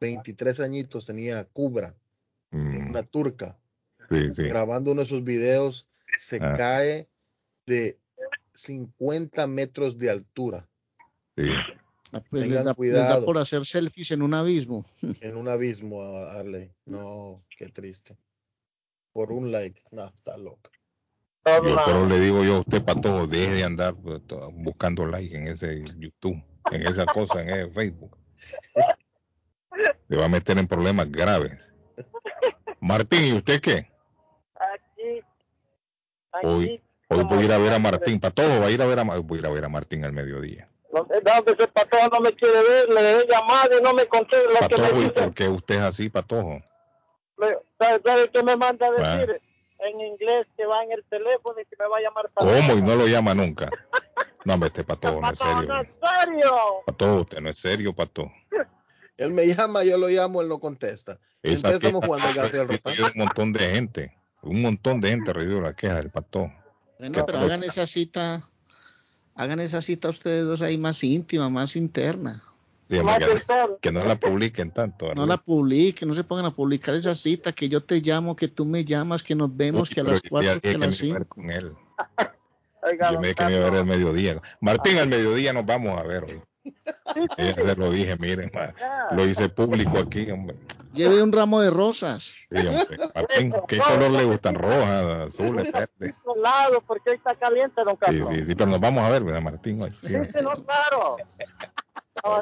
23 añitos tenía Cubra, Mm, una turca, sí, sí. grabando uno de esos videos, se Ah. cae de 50 metros de altura Ah, sí. pues les tengan da, les da cuidado. por hacer selfies en un abismo. en un abismo, Arley. No, qué triste. Por un like, no, está loco. Todo Yo, pero le digo yo a usted, Patojo, deje de andar pues, buscando like en ese YouTube, en esa cosa, en ese Facebook. Se va a meter en problemas graves. Martín, ¿y usted qué? Aquí. aquí Hoy, hoy voy a ir a ver a Martín. Patojo va a ir a ver a, Ma- voy a ir a ver a Martín al mediodía. No, ese patojo no me quiere ver, le he llamado y no me contesta lo que me Patojo, ¿y dice. por qué usted es así, Patojo? ¿Sabe, qué me manda a Ah. decir? En inglés que va en el teléfono y que me va a llamar para ¿Cómo? Y no lo llama nunca. No, hombre, este Patojo no es Patojo, serio. no es serio. Patojo, usted no es serio, Patojo. Él me llama, yo lo llamo, él no contesta. Esa Entonces estamos jugando el gato y el recibe ratón. un montón de gente. Un montón de gente recibió la queja del Patojo. Bueno, ¿Qué pero tal? hagan esa cita, hagan esa cita ustedes dos ahí más íntima, más interna. Dígame que, no la publiquen tanto. No la publiquen, no se pongan a publicar esa cita, que yo te llamo, que tú me llamas, que nos vemos, Uy, que a las yo cuatro, dije que a que las me iba a ver cinco. con él. Oiga, Yo me dije que me iba a ver al mediodía. Martín, al mediodía nos vamos a ver hoy. Ya se lo dije, miren, ma, lo hice público aquí, hombre. Lleve un ramo de rosas. Sí, hombre. Martín, ¿qué color le gustan? Rojas, azules, verdes. Lado, porque hoy está caliente, don Sí, Carlos. sí, sí, pero nos vamos a ver, ¿verdad, Martín? Hoy, sí, Sí, sí, no, claro. No,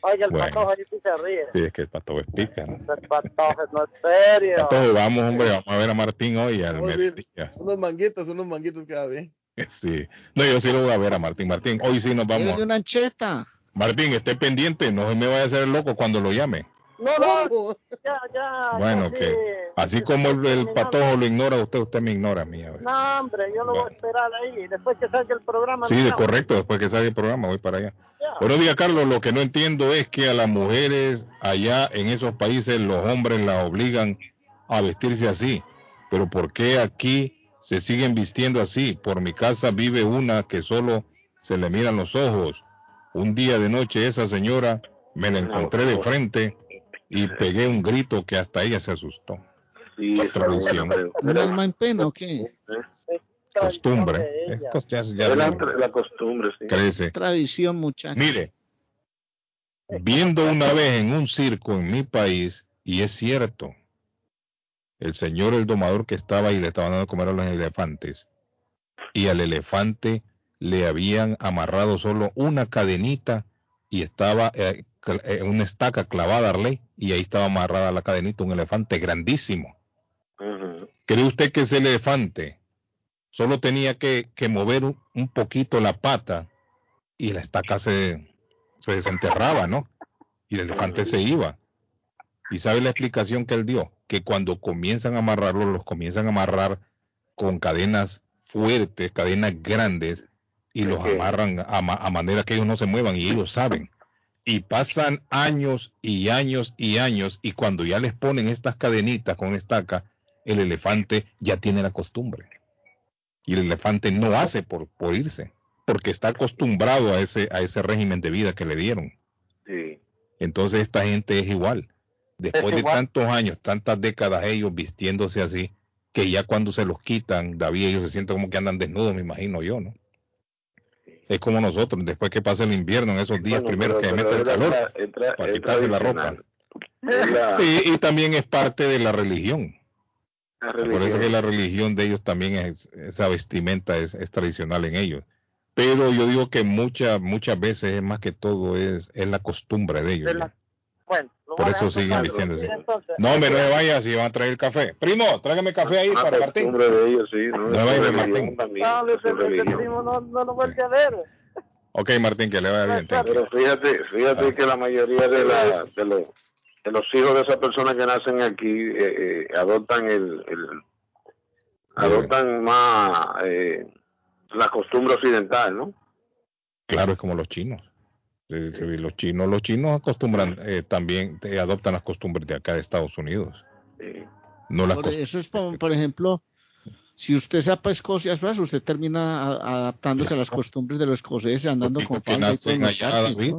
Oye, el Bueno. patojo ahí sí se ríe. Sí, es que el patojo es pica, ¿no? El patojo no es serio. Patojo, vamos, hombre, vamos a ver a Martín hoy al mediodía. Unos manguitos, unos manguitos cada bien. Sí. No, yo sí lo voy a ver a Martín. Martín, hoy sí nos vamos. Llévele una ancheta. Martín, esté pendiente, no se me vaya a hacer loco cuando lo llame. No, no, ya, ya. Bueno, ya, que sí. así como el, patojo lo ignora a usted, usted me ignora a mí. a ver. No, hombre, yo lo voy a esperar ahí. Después que salga el programa. Sí, no, de correcto, después que salga el programa voy para allá. ya. Buenos días, Carlos. Lo que no entiendo es que a las mujeres allá en esos países los hombres las obligan a vestirse así. Pero ¿por qué aquí se siguen vistiendo así? Por mi casa vive una que solo se le miran los ojos. Un día de noche esa señora me la encontré de frente y pegué un grito que hasta ella se asustó. Sí, Tradición. ¿Un alma en pena o qué? Costumbre. ya- ya la, la costumbre, sí. crece. Tradición, muchachos. Mire, viendo una vez en un circo en mi país, y es cierto, el señor, el domador que estaba ahí, le estaba dando de comer a los elefantes, y al elefante le habían amarrado solo una cadenita y estaba eh, eh, una estaca clavada, Arley, y ahí estaba amarrada la cadenita, un elefante grandísimo. ¿Cree usted que ese elefante solo tenía que, que mover un, un poquito la pata y la estaca se, se desenterraba, ¿no? Y el elefante se iba. ¿Y sabe la explicación que él dio? Que cuando comienzan a amarrarlos, los comienzan a amarrar con cadenas fuertes, cadenas grandes, y los amarran a, ma- a manera que ellos no se muevan y ellos saben. Y pasan años y años y años, y cuando ya les ponen estas cadenitas con estaca, el elefante ya tiene la costumbre. Y el elefante no hace por, por irse, porque está acostumbrado a ese, a ese régimen de vida que le dieron. Sí. Entonces esta gente es igual. Después Es de tantos años, tantas décadas ellos vistiéndose así, que ya cuando se los quitan, David, ellos se sienten como que andan desnudos, me imagino yo, ¿no? Es como nosotros, después que pasa el invierno, en esos días Bueno, primeros que mete el calor, para quitarse la la, Sí, y también es parte de la religión. la Por eso que la religión de ellos también es, esa vestimenta es, es tradicional en ellos. Pero yo digo que muchas muchas veces es más que todo es, es la costumbre de ellos. La-. Bueno, lo Por eso siguen. Entonces, No, hombre, no se vaya si van a traer café. Primo, tráigame café ahí Una para Martín. costumbre de ellos, sí. No, No vaya, Martín. también, No, le- lo vuelve a ver. Ok, Martín, que le vaya bien. Pero fíjate, fíjate Ah. que la mayoría de, la, de, los, de los hijos de esas personas que nacen aquí eh, eh, adoptan el, el- adoptan más eh, la costumbre occidental, ¿no? Claro, es como los chinos. Sí, Los chinos, los chinos acostumbran eh, también, eh, adoptan las costumbres de acá de Estados Unidos. Sí. No las Por eso es, por, por ejemplo, si usted se va para Escocia, usted termina adaptándose a las costumbres de los escoceses, andando con falda y allá, David.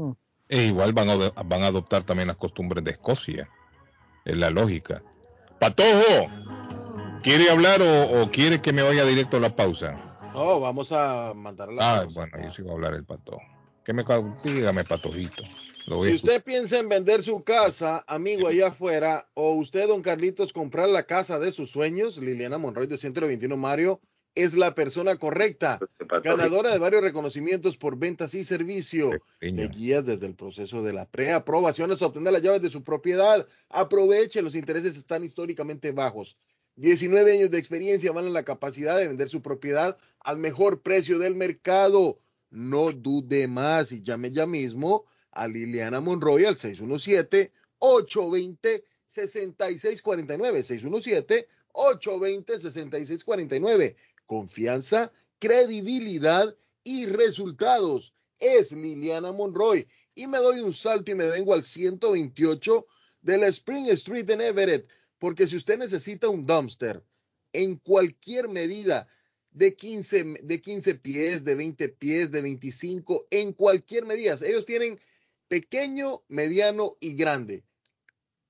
E igual van a, van a adoptar también las costumbres de Escocia. Es la lógica. Patojo, ¿quiere hablar o, o quiere que me vaya directo a la pausa? No, vamos a mandar la Ah, pausa. bueno, yo sí voy a hablar el patojo. Que me dígame, patojito. Lo voy Si a usted piensa en vender su casa, amigo, allá afuera, o usted, don Carlitos, comprar la casa de sus sueños, Liliana Monroy de 121 Mario, es la persona correcta. Ganadora de varios reconocimientos por ventas y servicio. De guías desde el proceso de la preaprobación hasta obtener las llaves de su propiedad. Aproveche, los intereses están históricamente bajos. 19 años de experiencia van a la capacidad de vender su propiedad al mejor precio del mercado. No dude más y llame ya mismo a Liliana Monroy al 617 820 6649 617 820 6649 Confianza, credibilidad y resultados. Es Liliana Monroy. Y me doy un salto y me vengo al 128 de la Spring Street en Everett. Porque si usted necesita un dumpster en cualquier medida de 15, de 15 pies, de 20 pies, de 25, en cualquier medida, ellos tienen pequeño, mediano y grande.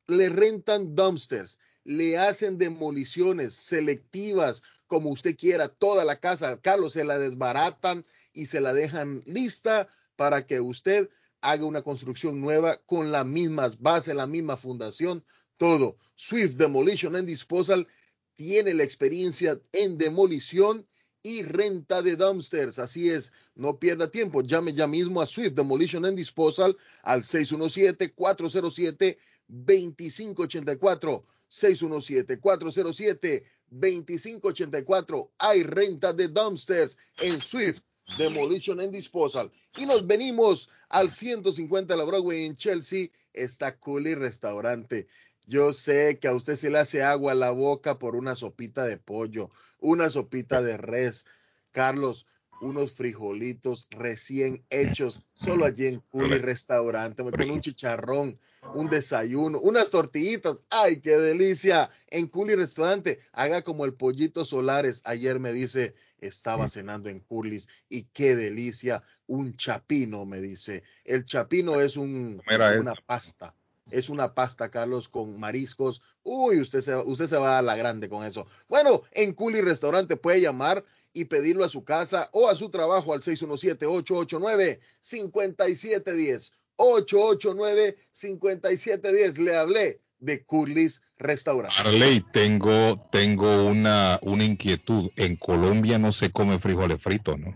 Le rentan dumpsters, le hacen demoliciones selectivas como usted quiera, toda la casa, Carlos, se la desbaratan y se la dejan lista para que usted haga una construcción nueva con las mismas bases, la misma fundación, todo. Swift Demolition and Disposal tiene la experiencia en demolición y renta de dumpsters. Así es, no pierda tiempo. Llame ya mismo a Swift Demolition and Disposal al 617-407-2584. 617-407-2584. Hay renta de dumpsters en Swift. Demolition and Disposal. Y nos venimos al 150 de la Broadway en Chelsea. Está Cooley Restaurante. Yo sé que a usted se le hace agua a la boca por una sopita de pollo, una sopita de res. Carlos, unos frijolitos recién hechos, solo allí en Cooley Restaurante, con un chicharrón, un desayuno, unas tortillitas. ¡Ay, qué delicia! En Cooley Restaurante, haga como el pollito Solares. Ayer me dice, estaba cenando en Curlis y qué delicia, un chapino, me dice. El chapino es un, una pasta. Es una pasta, Carlos, con mariscos. Uy, usted se, usted se va a la grande con eso. Bueno, en Culi Restaurante puede llamar y pedirlo a su casa o a su trabajo al 617-889-5710. 889-5710. Le hablé de Curlis Restaurante. Arley, tengo, tengo una, una inquietud. En Colombia no se come frijoles fritos, ¿no?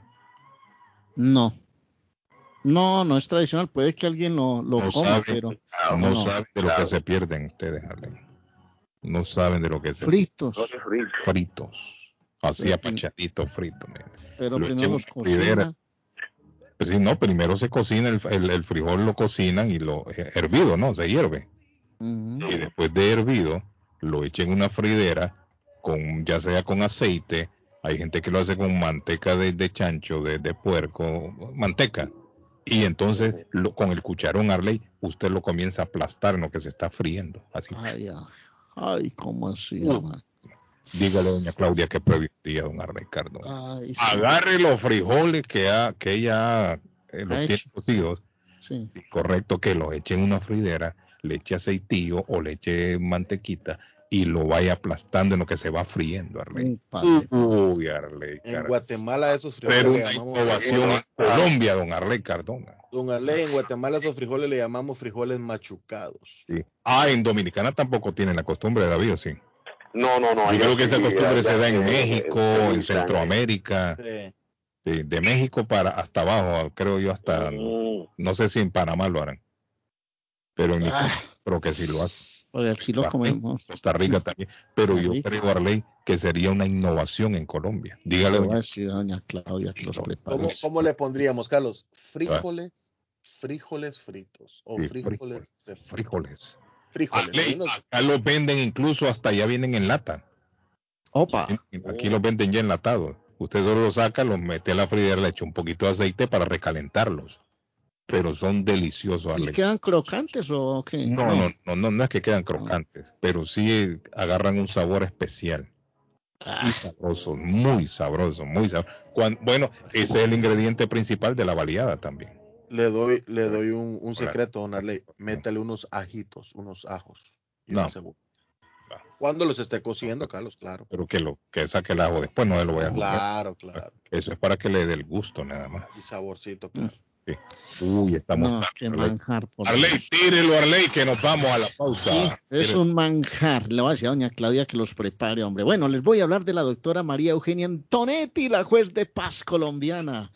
No. No, no es tradicional. Puede que alguien lo, lo no coma, pero. No, saben de lo que se pierden ustedes. No saben de lo que se Fritos. pierden. Fritos. Así apachaditos fritos. Pero primero los cocina. Pues, no, primero se cocina el, el, el, frijol, lo cocinan y lo eh, hervido, ¿no? Se hierve. Y después de hervido, lo echa en una fridera, con, ya sea con aceite, hay gente que lo hace con manteca de, de chancho, de, de, puerco, manteca. Y entonces lo, con el cucharón Arley, usted lo comienza a aplastar en lo que se está friendo. Así. Ay, ay, ¿cómo así? Uh, dígale doña Claudia que día don Arley Cardona. Ay, sí. Agarre los frijoles que, ha, que ella eh, los tiene cocidos. Sí. Correcto, que los eche en una fridera le eche aceitillo o le eche mantequita y lo vaya aplastando en lo que se va friendo, Arley. Uy, Arley. En Guatemala esos frijoles. Pero una innovación en Colombia, don Arley Cardona. Don Arley, en Guatemala esos frijoles le llamamos frijoles machucados. Sí. Ah, en Dominicana tampoco tienen la costumbre, David, sí. No, no, no. Yo creo que esa costumbre se da en México, en Centroamérica. Sí. Sí, de México para hasta abajo, creo yo, hasta. Mm. No sé si en Panamá lo harán pero en ah. creo que sí lo hace. Porque aquí lo comemos. Costa Rica también. Pero yo creo, Arley, que sería una innovación en Colombia. Dígale. Doña, doña Claudia que los ¿Cómo, ¿Cómo, le pondríamos, Carlos? Frijoles, frijoles fritos. O sí, frijoles. Frijoles. Frijoles. Arley, acá los venden incluso hasta ya vienen en lata. Opa. Aquí los venden ya enlatados. Usted solo los saca, los mete a la fridera, le echa un poquito de aceite para recalentarlos pero son deliciosos. ¿Y quedan crocantes o qué? No, no, no, no, no es que quedan crocantes, pero sí agarran un sabor especial. Ah. Y sabroso, muy sabroso, muy sabroso. bueno, ese es el ingrediente principal de la baleada también. Le doy, le doy un, un secreto, don Arley. Métale unos ajitos, unos ajos. No. Cuando los esté cociendo, Carlos, claro. Pero que lo que saque el ajo después, no lo voy a Claro, claro. Eso es para que le dé el gusto nada más. Y saborcito, claro. Uy, estamos. No, qué manjar. Por Arley, tírelo, Arley, que nos vamos a la pausa. Sí, es un manjar. Le voy a decir a doña Claudia que los prepare, hombre. Bueno, les voy a hablar de la doctora María Eugenia Antonetti, la juez de paz colombiana.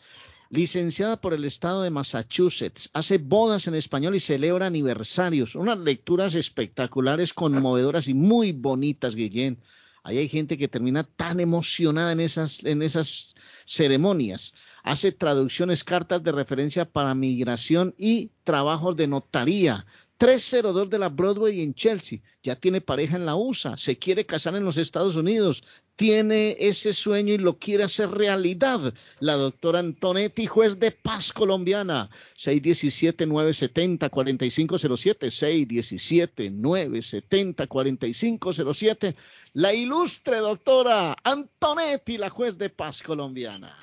Licenciada por el estado de Massachusetts, hace bodas en español y celebra aniversarios. Unas lecturas espectaculares, conmovedoras y muy bonitas, Guillén. Ahí hay gente que termina tan emocionada en esas, en esas ceremonias. Hace traducciones, cartas de referencia para migración y trabajos de notaría. 302 de la Broadway en Chelsea. Ya tiene pareja en la USA. Se quiere casar en los Estados Unidos. Tiene ese sueño y lo quiere hacer realidad. La doctora Antonetti, juez de paz colombiana. 617-970-4507. 617-970-4507. La ilustre doctora Antonetti, la juez de paz colombiana.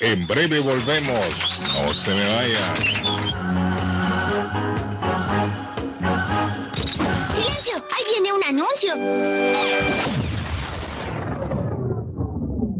En breve volvemos. No se me vaya. ¡Silencio! ¡Ahí viene un anuncio!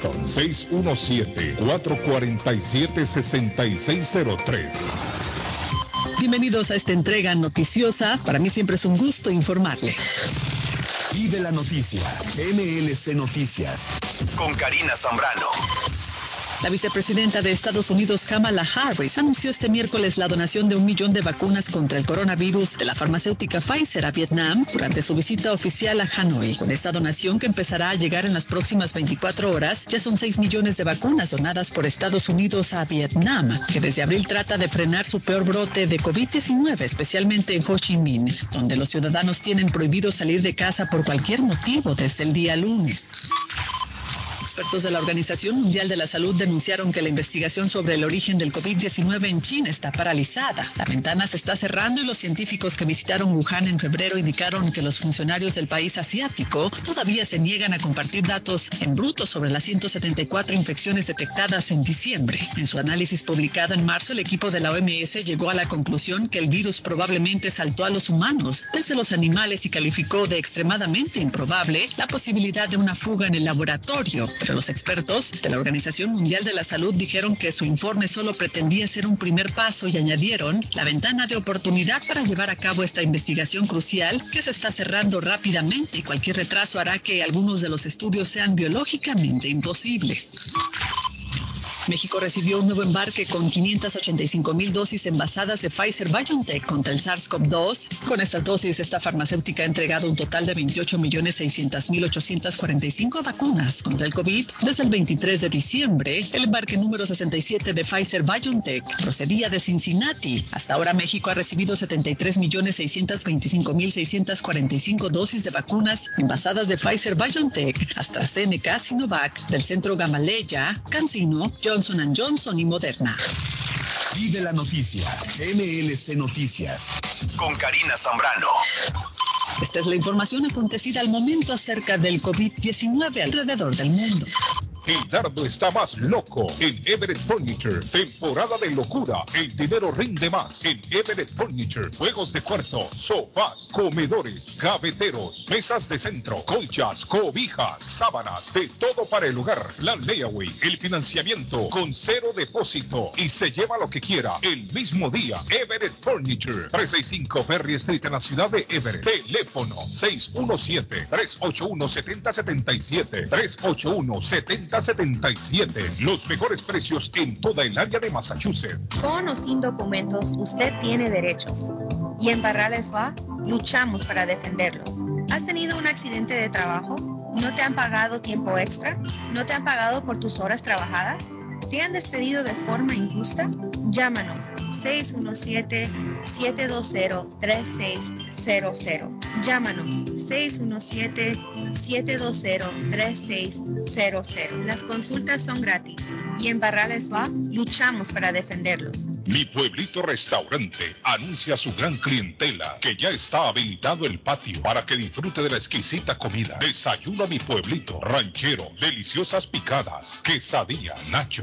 617-447-6603. Bienvenidos a esta entrega noticiosa. Para mí siempre es un gusto informarle. Y de la noticia, MLC Noticias, con Karina Zambrano. La vicepresidenta de Estados Unidos, Kamala Harris, anunció este miércoles la donación de un millón de vacunas contra el coronavirus de la farmacéutica Pfizer a Vietnam durante su visita oficial a Hanoi. Con esta donación que empezará a llegar en las próximas 24 horas, ya son 6 millones de vacunas donadas por Estados Unidos a Vietnam, que desde abril trata de frenar su peor brote de COVID-19, especialmente en Ho Chi Minh, donde los ciudadanos tienen prohibido salir de casa por cualquier motivo desde el día lunes. Expertos de la Organización Mundial de la Salud denunciaron que la investigación sobre el origen del COVID-19 en China está paralizada. La ventana se está cerrando y los científicos que visitaron Wuhan en febrero indicaron que los funcionarios del país asiático todavía se niegan a compartir datos en bruto sobre las 174 infecciones detectadas en diciembre. En su análisis publicado en marzo, el equipo de la OMS llegó a la conclusión que el virus probablemente saltó a los humanos desde los animales y calificó de extremadamente improbable la posibilidad de una fuga en el laboratorio los expertos de la Organización Mundial de la Salud dijeron que su informe solo pretendía ser un primer paso y añadieron la ventana de oportunidad para llevar a cabo esta investigación crucial que se está cerrando rápidamente y cualquier retraso hará que algunos de los estudios sean biológicamente imposibles. México recibió un nuevo embarque con 585 mil dosis envasadas de Pfizer BioNTech contra el SARS-CoV-2. Con estas dosis, esta farmacéutica ha entregado un total de 28 millones 600 mil 845 vacunas contra el COVID desde el 23 de diciembre. El embarque número 67 de Pfizer BioNTech procedía de Cincinnati. Hasta ahora México ha recibido 73 millones 625 mil 645 dosis de vacunas envasadas de Pfizer BioNTech, AstraZeneca, Sinovac, del centro Gamaleya, Cancino, Johnson Johnson y Moderna. Y de la noticia, MLC Noticias, con Karina Zambrano. Esta es la información acontecida al momento acerca del COVID-19 alrededor del mundo. El dardo está más loco en Everett Furniture. Temporada de locura. El dinero rinde más en Everett Furniture. Juegos de cuarto, sofás, comedores, gaveteros, mesas de centro, colchas, cobijas, sábanas, de todo para el hogar. La layaway, el financiamiento con cero depósito y se lleva lo que quiera el mismo día. Everett Furniture. 365 Ferry Street en la ciudad de Everett. Teléfono 617-381-7077. 381-7077. Los mejores precios en toda el área de Massachusetts. Con o sin documentos, usted tiene derechos. Y en Barrales Law luchamos para defenderlos. ¿Has tenido un accidente de trabajo? ¿No te han pagado tiempo extra? ¿No te han pagado por tus horas trabajadas? ¿Te han despedido de forma injusta? Llámanos 617-720-3600. Llámanos 617-720-3600. Las consultas son gratis y en Barrales Law luchamos para defenderlos. Mi Pueblito Restaurante anuncia a su gran clientela que ya está habilitado el patio para que disfrute de la exquisita comida. Desayuno a Mi Pueblito, ranchero, deliciosas picadas, quesadillas, nacho,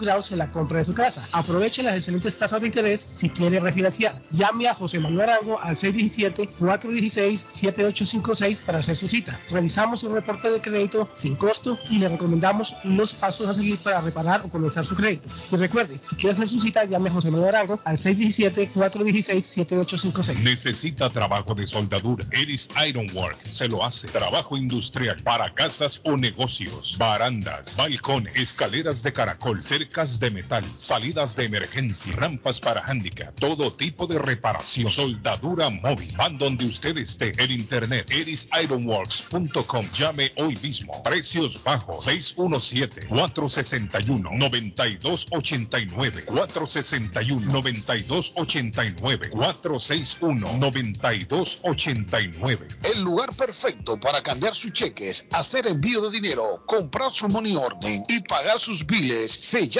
en la compra de su casa. Aproveche las excelentes tasas de interés si quiere refinanciar. Llame a José Manuel Arango al 617-416-7856 para hacer su cita. Revisamos un reporte de crédito sin costo y le recomendamos los pasos a seguir para reparar o comenzar su crédito. Y recuerde, si quiere hacer su cita, llame a José Manuel Arango al 617-416-7856. Necesita trabajo de soldadura. Eris Ironwork se lo hace. Trabajo industrial para casas o negocios. Barandas, balcón, escaleras de caracol, de metal, salidas de emergencia, rampas para handicap, todo tipo de reparación. Soldadura móvil. Van donde usted esté. En internet, erisironworks.com. Llame hoy mismo. Precios bajos. 617-461-9289. 461-9289. 461-9289. El lugar perfecto para cambiar sus cheques, hacer envío de dinero, comprar su money order y pagar sus biles se llama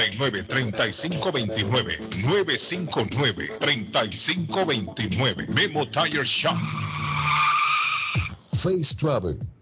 617-959-3529. 959-3529. 959-3529. Memo Tire Shop. Face Travel.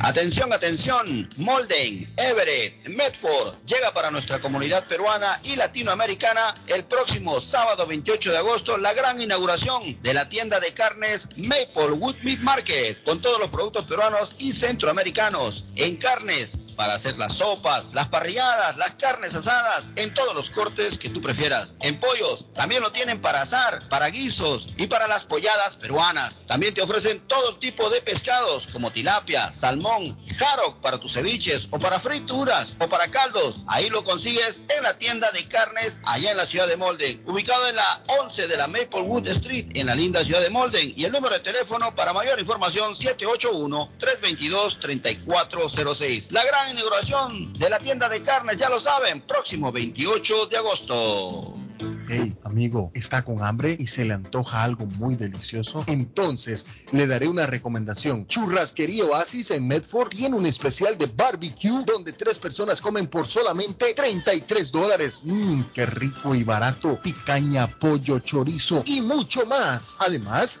Atención, atención, Molden, Everett, Medford llega para nuestra comunidad peruana y latinoamericana el próximo sábado 28 de agosto la gran inauguración de la tienda de carnes Maplewood Meat Market con todos los productos peruanos y centroamericanos en carnes para hacer las sopas, las parrilladas, las carnes asadas, en todos los cortes que tú prefieras. En pollos, también lo tienen para asar, para guisos y para las polladas peruanas. También te ofrecen todo tipo de pescados como tilapia, salmón, haddock para tus ceviches o para frituras o para caldos. Ahí lo consigues en la tienda de carnes allá en la ciudad de Molden, ubicado en la 11 de la Maplewood Street en la linda ciudad de Molden. Y el número de teléfono para mayor información 781 322 3406. La gran inauguración de la tienda de carnes, ya lo saben, próximo 28 de agosto. Hey, amigo, ¿está con hambre y se le antoja algo muy delicioso? Entonces, le daré una recomendación. Churrasquería Oasis en Medford tiene un especial de barbecue donde tres personas comen por solamente 33 dólares. Mmm, qué rico y barato. Picaña, pollo, chorizo y mucho más. Además,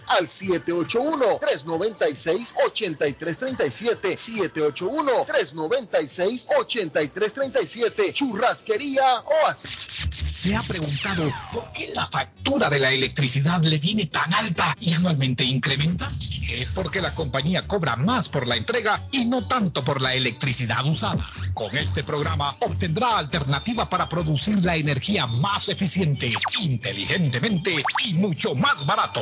al 781-396-8337. 781-396-8337. Churrasquería Oasis. ¿Se ha preguntado por qué la factura de la electricidad le viene tan alta y anualmente incrementa? Es porque la compañía cobra más por la entrega y no tanto por la electricidad usada. Con este programa obtendrá alternativa para producir la energía más eficiente, inteligentemente y mucho más barato.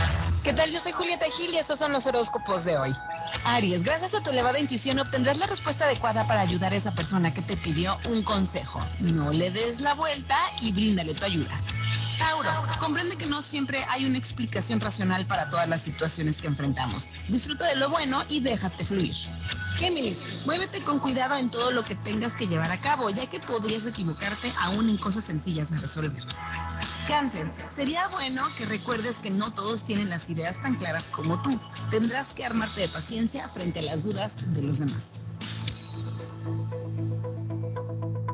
¿Qué tal? Yo soy Julieta Gil y estos son los horóscopos de hoy. Aries, gracias a tu elevada intuición obtendrás la respuesta adecuada para ayudar a esa persona que te pidió un consejo. No le des la vuelta y bríndale tu ayuda. Comprende que no siempre hay una explicación racional para todas las situaciones que enfrentamos. Disfruta de lo bueno y déjate fluir. Géminis, muévete con cuidado en todo lo que tengas que llevar a cabo, ya que podrías equivocarte aún en cosas sencillas a resolver. Cáncer, sería bueno que recuerdes que no todos tienen las ideas tan claras como tú. Tendrás que armarte de paciencia frente a las dudas de los demás.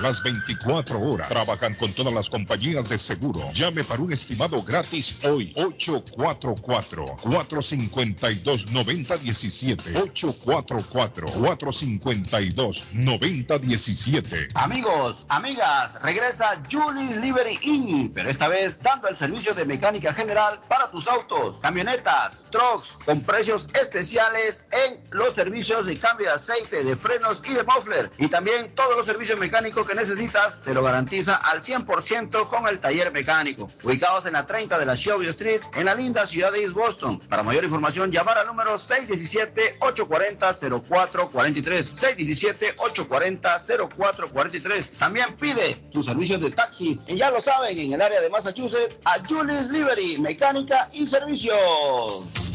las 24 horas. Trabajan con todas las compañías de seguro. Llame para un estimado gratis hoy. 844-452-9017. 844-452-9017. Amigos, amigas, regresa Julie Liberty Inn, pero esta vez dando el servicio de mecánica general para tus autos, camionetas, trucks, con precios especiales en los servicios de cambio de aceite, de frenos y de muffler. Y también todos los servicios mecánicos que necesitas te lo garantiza al 100% con el taller mecánico. Ubicados en la 30 de la Shelby Street, en la linda ciudad de East Boston. Para mayor información, llamar al número 617-840-0443. 617-840-0443. También pide tus servicios de taxi. Y ya lo saben, en el área de Massachusetts, a Julius Liberty, mecánica y servicios.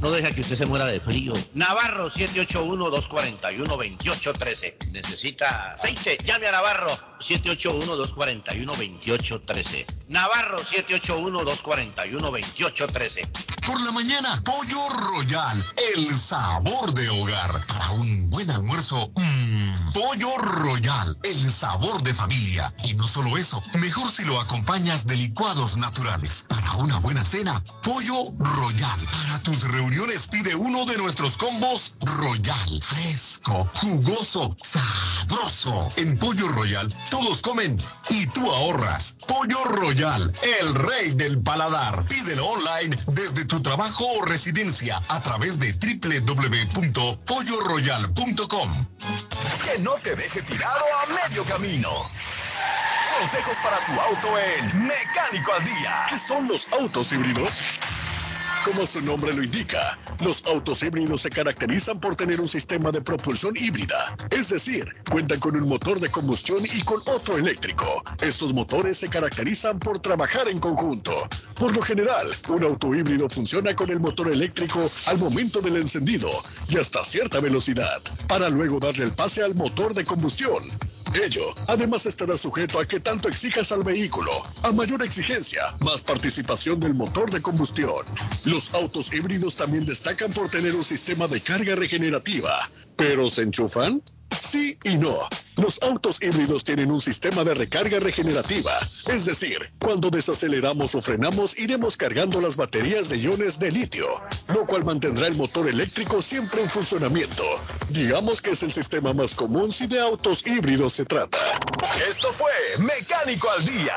no deja que usted se muera de frío. Navarro 781-241-2813. Necesita aceite. Llame a Navarro 781-241-2813. Navarro 781-241-2813. Por la mañana, Pollo Royal, el sabor de hogar. Para un buen almuerzo, mmm, Pollo Royal, el sabor de familia. Y no solo eso, mejor si lo acompañas de licuados naturales. Para una buena cena, Pollo Royal. Para tus reuniones pide uno de nuestros combos Royal. Fresco, jugoso, sabroso en Pollo Royal todos comen y tú ahorras. Pollo Royal, el rey del paladar. Pídelo online desde tu trabajo o residencia a través de www.polloroyal.com. Que no te deje tirado a medio camino. Consejos para tu auto en Mecánico al Día. ¿Qué son los autos híbridos? Como su nombre lo indica, los autos híbridos se caracterizan por tener un sistema de propulsión híbrida, es decir, cuentan con un motor de combustión y con otro eléctrico. Estos motores se caracterizan por trabajar en conjunto. Por lo general, un auto híbrido funciona con el motor eléctrico al momento del encendido y hasta cierta velocidad, para luego darle el pase al motor de combustión. Ello, además estará sujeto a que tanto exijas al vehículo. A mayor exigencia, más participación del motor de combustión. Los autos híbridos también destacan por tener un sistema de carga regenerativa. ¿Pero se enchufan? Sí y no. Los autos híbridos tienen un sistema de recarga regenerativa. Es decir, cuando desaceleramos o frenamos, iremos cargando las baterías de iones de litio, lo cual mantendrá el motor eléctrico siempre en funcionamiento. Digamos que es el sistema más común si de autos híbridos se trata. Esto fue Mecánico al Día.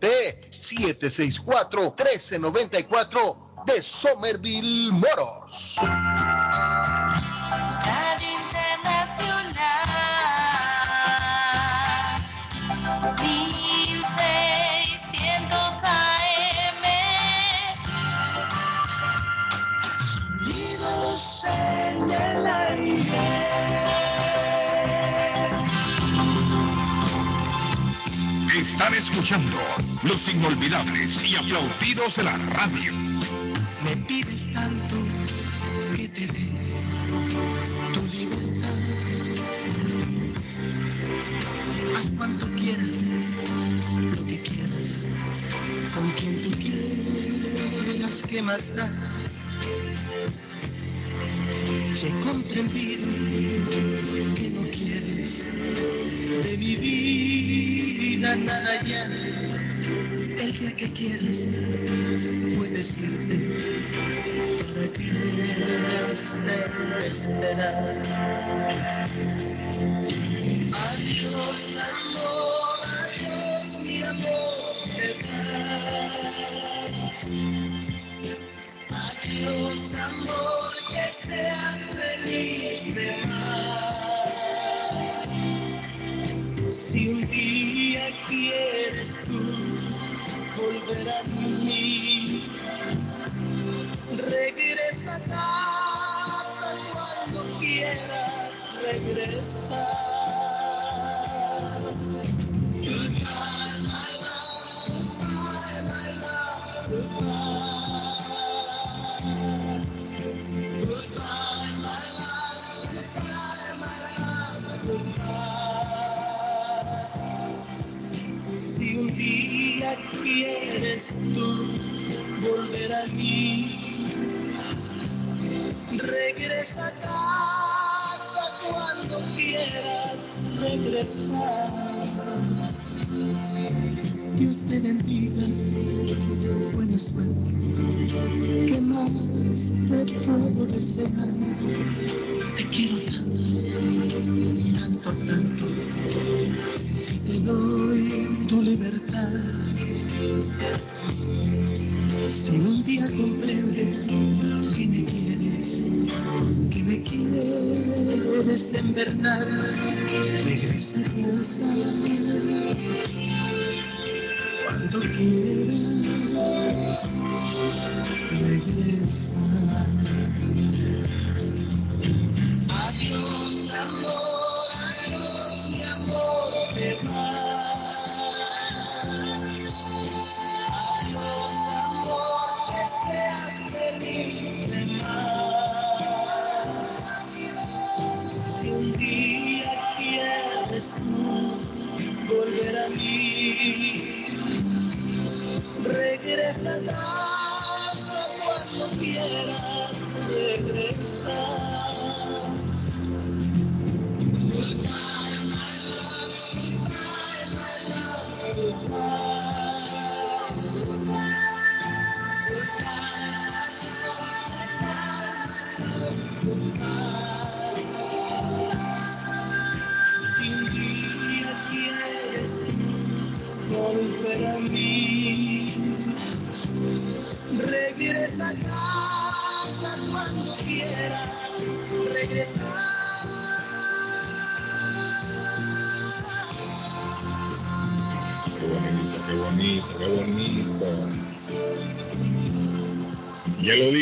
617-764-1394 de Somerville Moros. Escuchando los inolvidables y aplaudidos de la radio. Me pides tanto que te dé tu libertad. Haz cuanto quieras, lo que quieras, con quien tú quieras, ¿qué más da? Nada ya, el día que quieras puedes irte para que se esperar.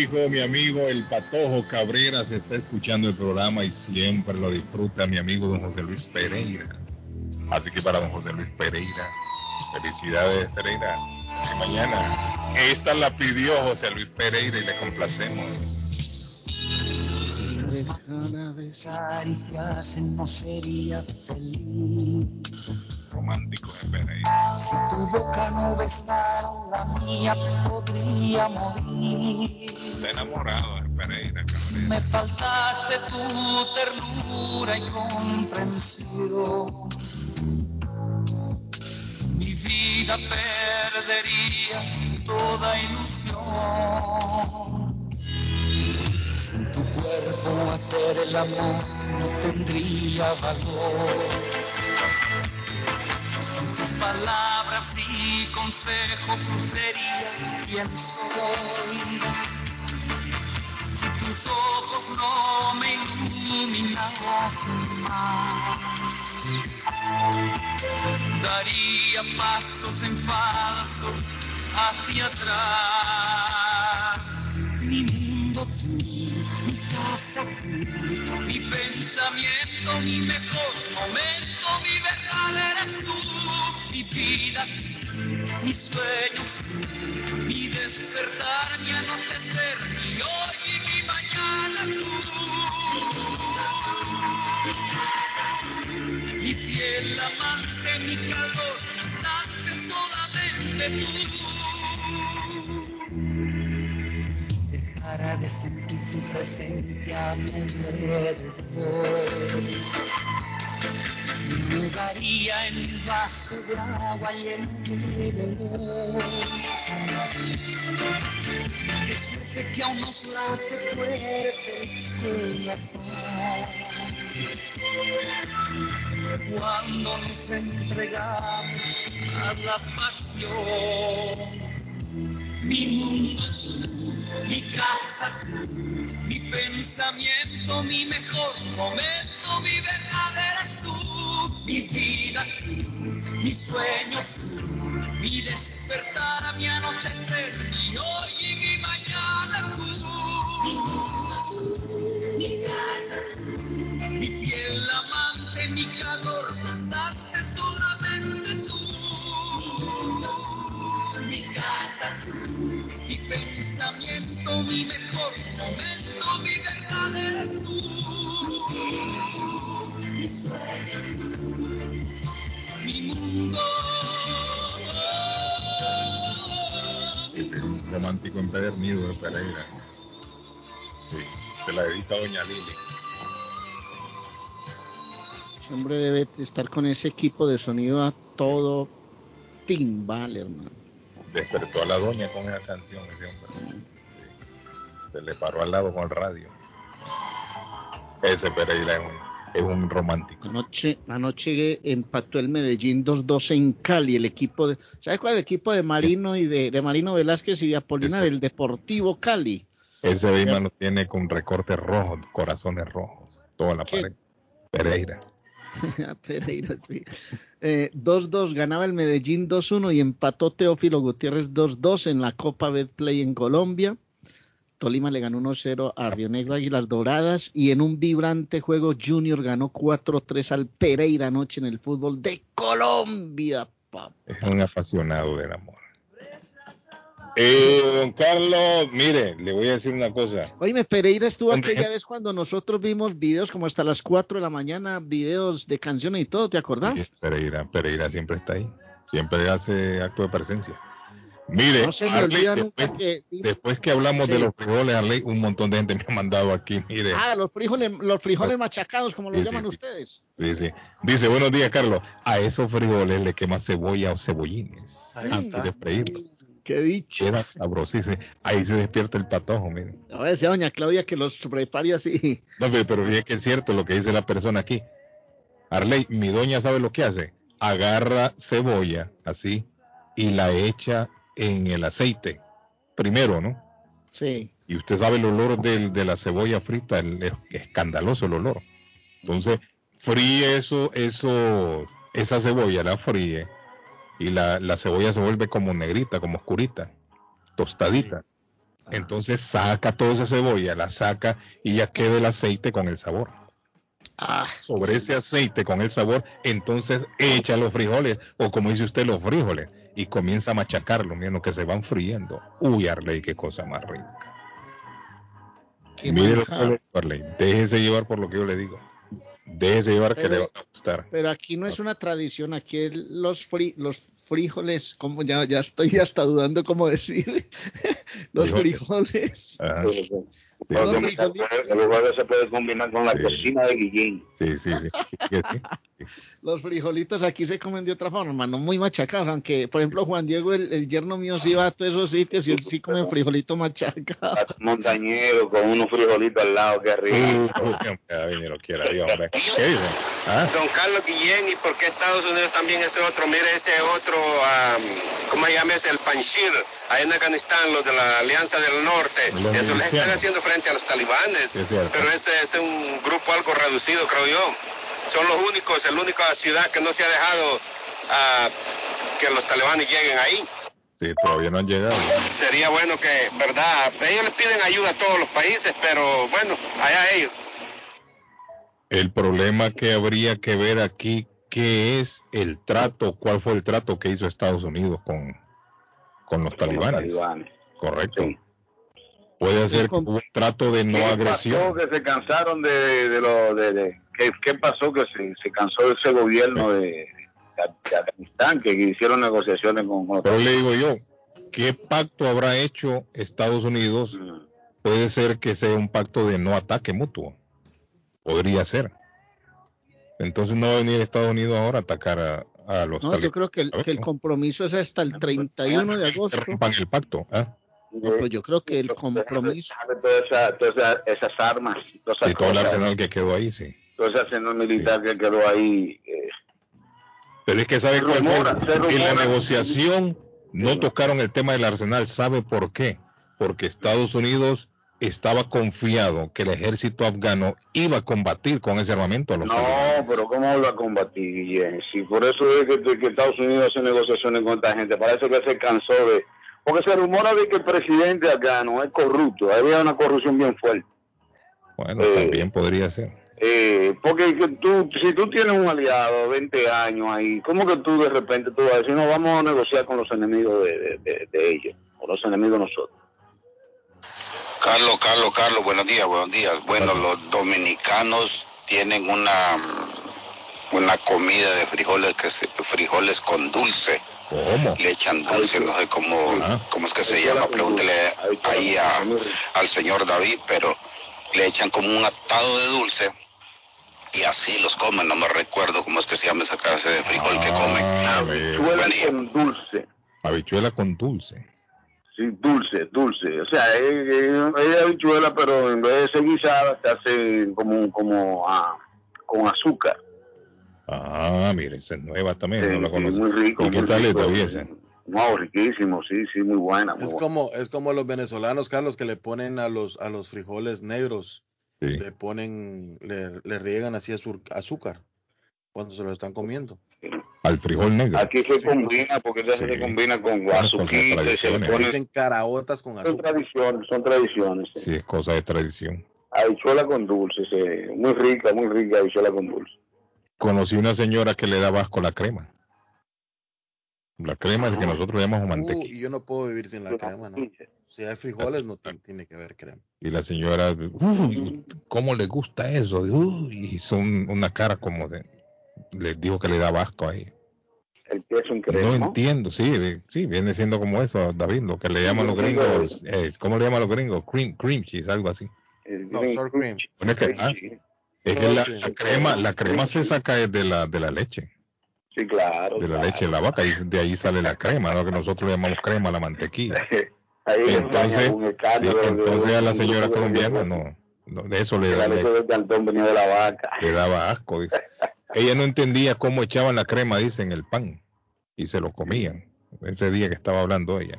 Dijo mi amigo el Patojo Cabrera, se está escuchando el programa y siempre lo disfruta mi amigo don José Luis Pereira. Así que para don José Luis Pereira, felicidades Pereira. Y mañana, esta la pidió José Luis Pereira y le complacemos. Si las manos cariciasen no sería feliz. Romántico de Pereira. Si tu boca no besara la mía podría morir. Enamorado de Pereira. Si me faltase tu ternura y comprensión, mi vida perdería toda ilusión. Sin tu cuerpo hacer el amor no tendría valor. Tus palabras y consejos no sería quien soy. Pasos en falso hacia atrás. Presencia a mi alrededor, me mudaría en vaso de agua lleno de dolor. Estar con ese equipo de sonido a todo timbal, hermano. Despertó a la doña con esa canción, ese hombre. Se le paró al lado con el radio. Ese Pereira es un, es un romántico. Anoche, anoche empató el Medellín 2-2 en Cali, el equipo de, ¿sabe cuál es el equipo de Marino y de, de Marino Velázquez y de Apolinar? El Deportivo Cali. Ese Beima lo tiene con recortes rojos, corazones rojos, toda la ¿Qué? pared. Pereira. Pereira, sí. Eh, 2-2 ganaba el Medellín 2-1 y empató Teófilo Gutiérrez 2-2 en la Copa Betplay en Colombia. Tolima le ganó 1-0 a Río Negro Águilas Doradas y en un vibrante juego Junior ganó 4-3 al Pereira anoche en el fútbol de Colombia. papá. Es un apasionado del amor. Eh, don Carlos, mire, le voy a decir una cosa. Oíme, Pereira estuvo aquella vez cuando nosotros vimos videos como hasta las 4 de la mañana, videos de canciones y todo, ¿te acordás? Pereira, Pereira siempre está ahí. Siempre hace acto de presencia. Mire, No se me Arley, después, nunca que... después que hablamos Sí. de los frijoles, Arley, un montón de gente me ha mandado aquí, mire. Ah, los frijoles, los frijoles machacados, como los sí, llaman sí. ustedes. Dice, dice, buenos días, Carlos. A esos frijoles le quema cebolla o cebollines Ahí antes está. de freírlos. Qué dicho. Queda sabrosísimo. Ahí se despierta el patojo, mire. A ver, decía doña Claudia que los prepare así. No, pero, fíjate que es cierto lo que dice la persona aquí. Arley, mi doña sabe lo que hace. Agarra cebolla, así, y la echa en el aceite. Primero, ¿no? Sí. Y usted sabe el olor del- de la cebolla frita, el- es escandaloso el olor. Entonces, fríe eso, eso, esa cebolla, la fríe, y la, la cebolla se vuelve como negrita, como oscurita, tostadita. Entonces saca toda esa cebolla, la saca y ya queda el aceite con el sabor. Sobre ese aceite con el sabor, entonces echa los frijoles, o como dice usted, los frijoles, y comienza a machacarlos, miren que se van friendo. Uy, Arley, qué cosa más rica. Mire lo que Arley, déjese llevar por lo que yo le digo. Déjese llevar que le va a gustar. Pero aquí no es una tradición, aquí los, fri- los frijoles, como ya, ya estoy hasta dudando cómo decir, los frijoles. Ajá. Los frijoles se puede combinar con la cocina de Guillén. Sí, sí, sí. Sí. Los frijolitos aquí se comen de otra forma, no muy machacados, aunque por ejemplo Juan Diego, el, el yerno mío, sí va a todos esos sitios y él sí come frijolito machacado. Montañero con unos frijolitos al lado, que rico. Lo quiera Dios, hombre. ¿Qué dice? ¿Ah? Don Carlos Guillén, ¿y por qué Estados Unidos también ese otro? Mire, ese otro, am, ¿cómo se llama ese? El Panshir, ahí en Afganistán, los de la Alianza del Norte. Los Eso les están haciendo frente a los talibanes. Es pero ese es un grupo algo reducido, creo yo. Son los únicos, la única ciudad que no se ha dejado ah, que los talibanes lleguen ahí. Sí, todavía no han llegado. Sería bueno que, ¿verdad? Ellos les piden ayuda a todos los países, pero bueno, allá ellos. El problema que habría que ver aquí, ¿qué es el trato? ¿Cuál fue el trato que hizo Estados Unidos con, con los talibanes? Correcto. Puede ser que hubo un trato de no ¿Qué agresión. pasó que se cansaron de, de lo de, de- ¿qué, qué pasó que se, se cansó ese gobierno de, de Afganistán que hicieron negociaciones con, con Pero le digo yo, ¿qué pacto habrá hecho Estados Unidos? Mm. Puede ser que sea un pacto de no ataque mutuo. Podría ser. Entonces no va a venir Estados Unidos ahora a atacar a, a los No, talibanes. yo creo que el, que el compromiso es hasta el 31 de agosto. rompan el pacto. ¿ah? No, pues yo creo que el compromiso. todas esas, todas esas, esas armas, todas esas Y todo el arsenal que quedó ahí, sí. todo ese arsenal militar que quedó ahí. eh, Pero es que sabe Se cuál fue? rumora, se rumora. En la negociación no tocaron el tema del arsenal. ¿Sabe por qué? Porque Estados Unidos estaba confiado que el ejército afgano iba a combatir con ese armamento a los talibanes. No, pero ¿cómo lo va a combatir, Guillén? Si por eso es que, que Estados Unidos hace negociaciones con esta gente, parece que se cansó de... Porque se rumora de que el presidente afgano es corrupto, había una corrupción bien fuerte. Bueno, Eh, también podría ser. Eh, porque que tú, si tú tienes un aliado 20 años ahí, ¿cómo que tú de repente tú vas a decir, no, vamos a negociar con los enemigos de, de, de- de ellos, o los enemigos de nosotros? Carlos, Carlos, Carlos, buenos días, buenos días. Bueno, los dominicanos tienen una una comida de frijoles que se- frijoles con dulce. ¿Cómo? Le echan dulce, no sé cómo, cómo es que se llama, pregúntele ahí a- al señor David, pero le echan como un atado de dulce y así los comen, no me recuerdo cómo es que se llama esa clase de frijol que comen. Habichuela con dulce, Habichuela con dulce. sí, dulce, dulce. O sea, es, es- es habichuela, pero en vez de ser guisada, se hace como, como ah, con azúcar. Ah, mire, esa es nueva también, no la Sí, conozco. muy rico. ¿Y qué muy tal es rico. David esa? No, riquísimo, sí, sí, muy buena. Muy Es buena. como, es como los venezolanos, Carlos, que le ponen a los, a los frijoles negros le ponen, le, le riegan así azúcar cuando se lo están comiendo. Al frijol negro. Aquí se combina, porque eso se combina con guazuquito y se le pone... Dicen caraotas con Son azúcar. tradiciones, son tradiciones. sí. Sí, es cosa de tradición. Habichuela con dulce, sí. muy rica, muy rica habichuela con dulce. Conocí una señora que le daba asco la crema. La crema es que nosotros le llamamos Uh, mantequilla. y yo no puedo vivir sin la crema, ¿no? Si hay frijoles, no ti- tiene que haber crema. Y la señora, uy, ¿cómo le gusta eso? Uy, hizo un- una cara como de, le dijo que le daba asco a ella. El queso en No crema. entiendo, sí, sí, viene siendo como eso, David, lo que le llaman los gringos, eh, ¿cómo le llaman los gringos? Cream, cream cheese, algo así. No, sour cream. Bueno, es que, ah, es que la, la crema, la crema se saca de la, de la leche, Sí, claro. de la claro. leche de la vaca, y de ahí sale la crema, lo que nosotros le llamamos crema la mantequilla. Ahí es Entonces, sí, entonces a la señora colombiana no, no, de eso le, que la le- leche del cantón venía de la vaca. le daba asco. dice. Ella no entendía cómo echaban la crema, dice, en el pan y se lo comían. Ese día que estaba hablando ella.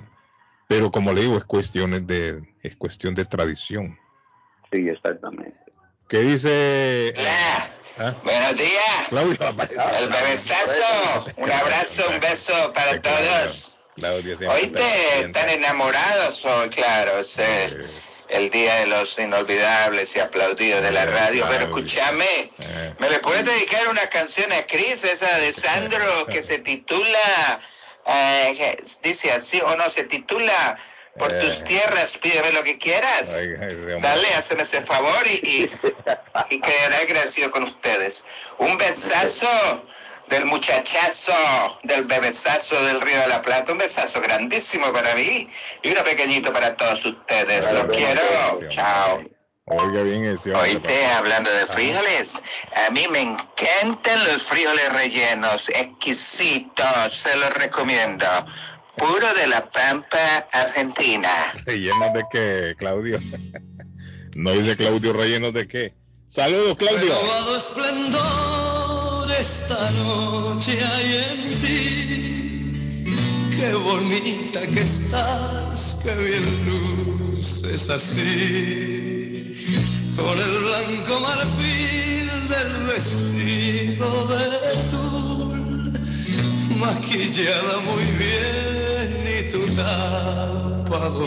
Pero como le digo, es cuestión de, es cuestión de tradición. Sí, exactamente. ¿Qué dice? ¿Ah? Buenos días. Claudio, El bebesazo. Un abrazo, un beso para todos. Siempre Oíste, está están enamorados hoy, claro. Es el, el día de los inolvidables y aplaudidos de la radio. Pero escúchame, Eh, ¿me le puedes dedicar una canción a Cris, esa de Sandro, que se titula, eh, que dice así, o no, se titula Por tus tierras, pídeme lo que quieras. hombre. Dale, hazme ese favor y, y, y quedaré agradecido con ustedes. Un besazo del muchachazo, del bebesazo del Río de la Plata, un besazo grandísimo para mí y uno pequeñito para todos ustedes. Los quiero. Chao. Oiga bien ese. Oíste, hablando de frijoles, a mí me encantan los frijoles rellenos, exquisitos, se los recomiendo. Puro de la Pampa, Argentina. ¿Rellenos de qué, Claudio? no dice Claudio rellenos de qué. Saludos, Claudio. Renovado esplendor esta noche hay en ti. Qué bonita que estás, qué bien luces así. Con el blanco marfil del vestido de tul, maquillada muy bien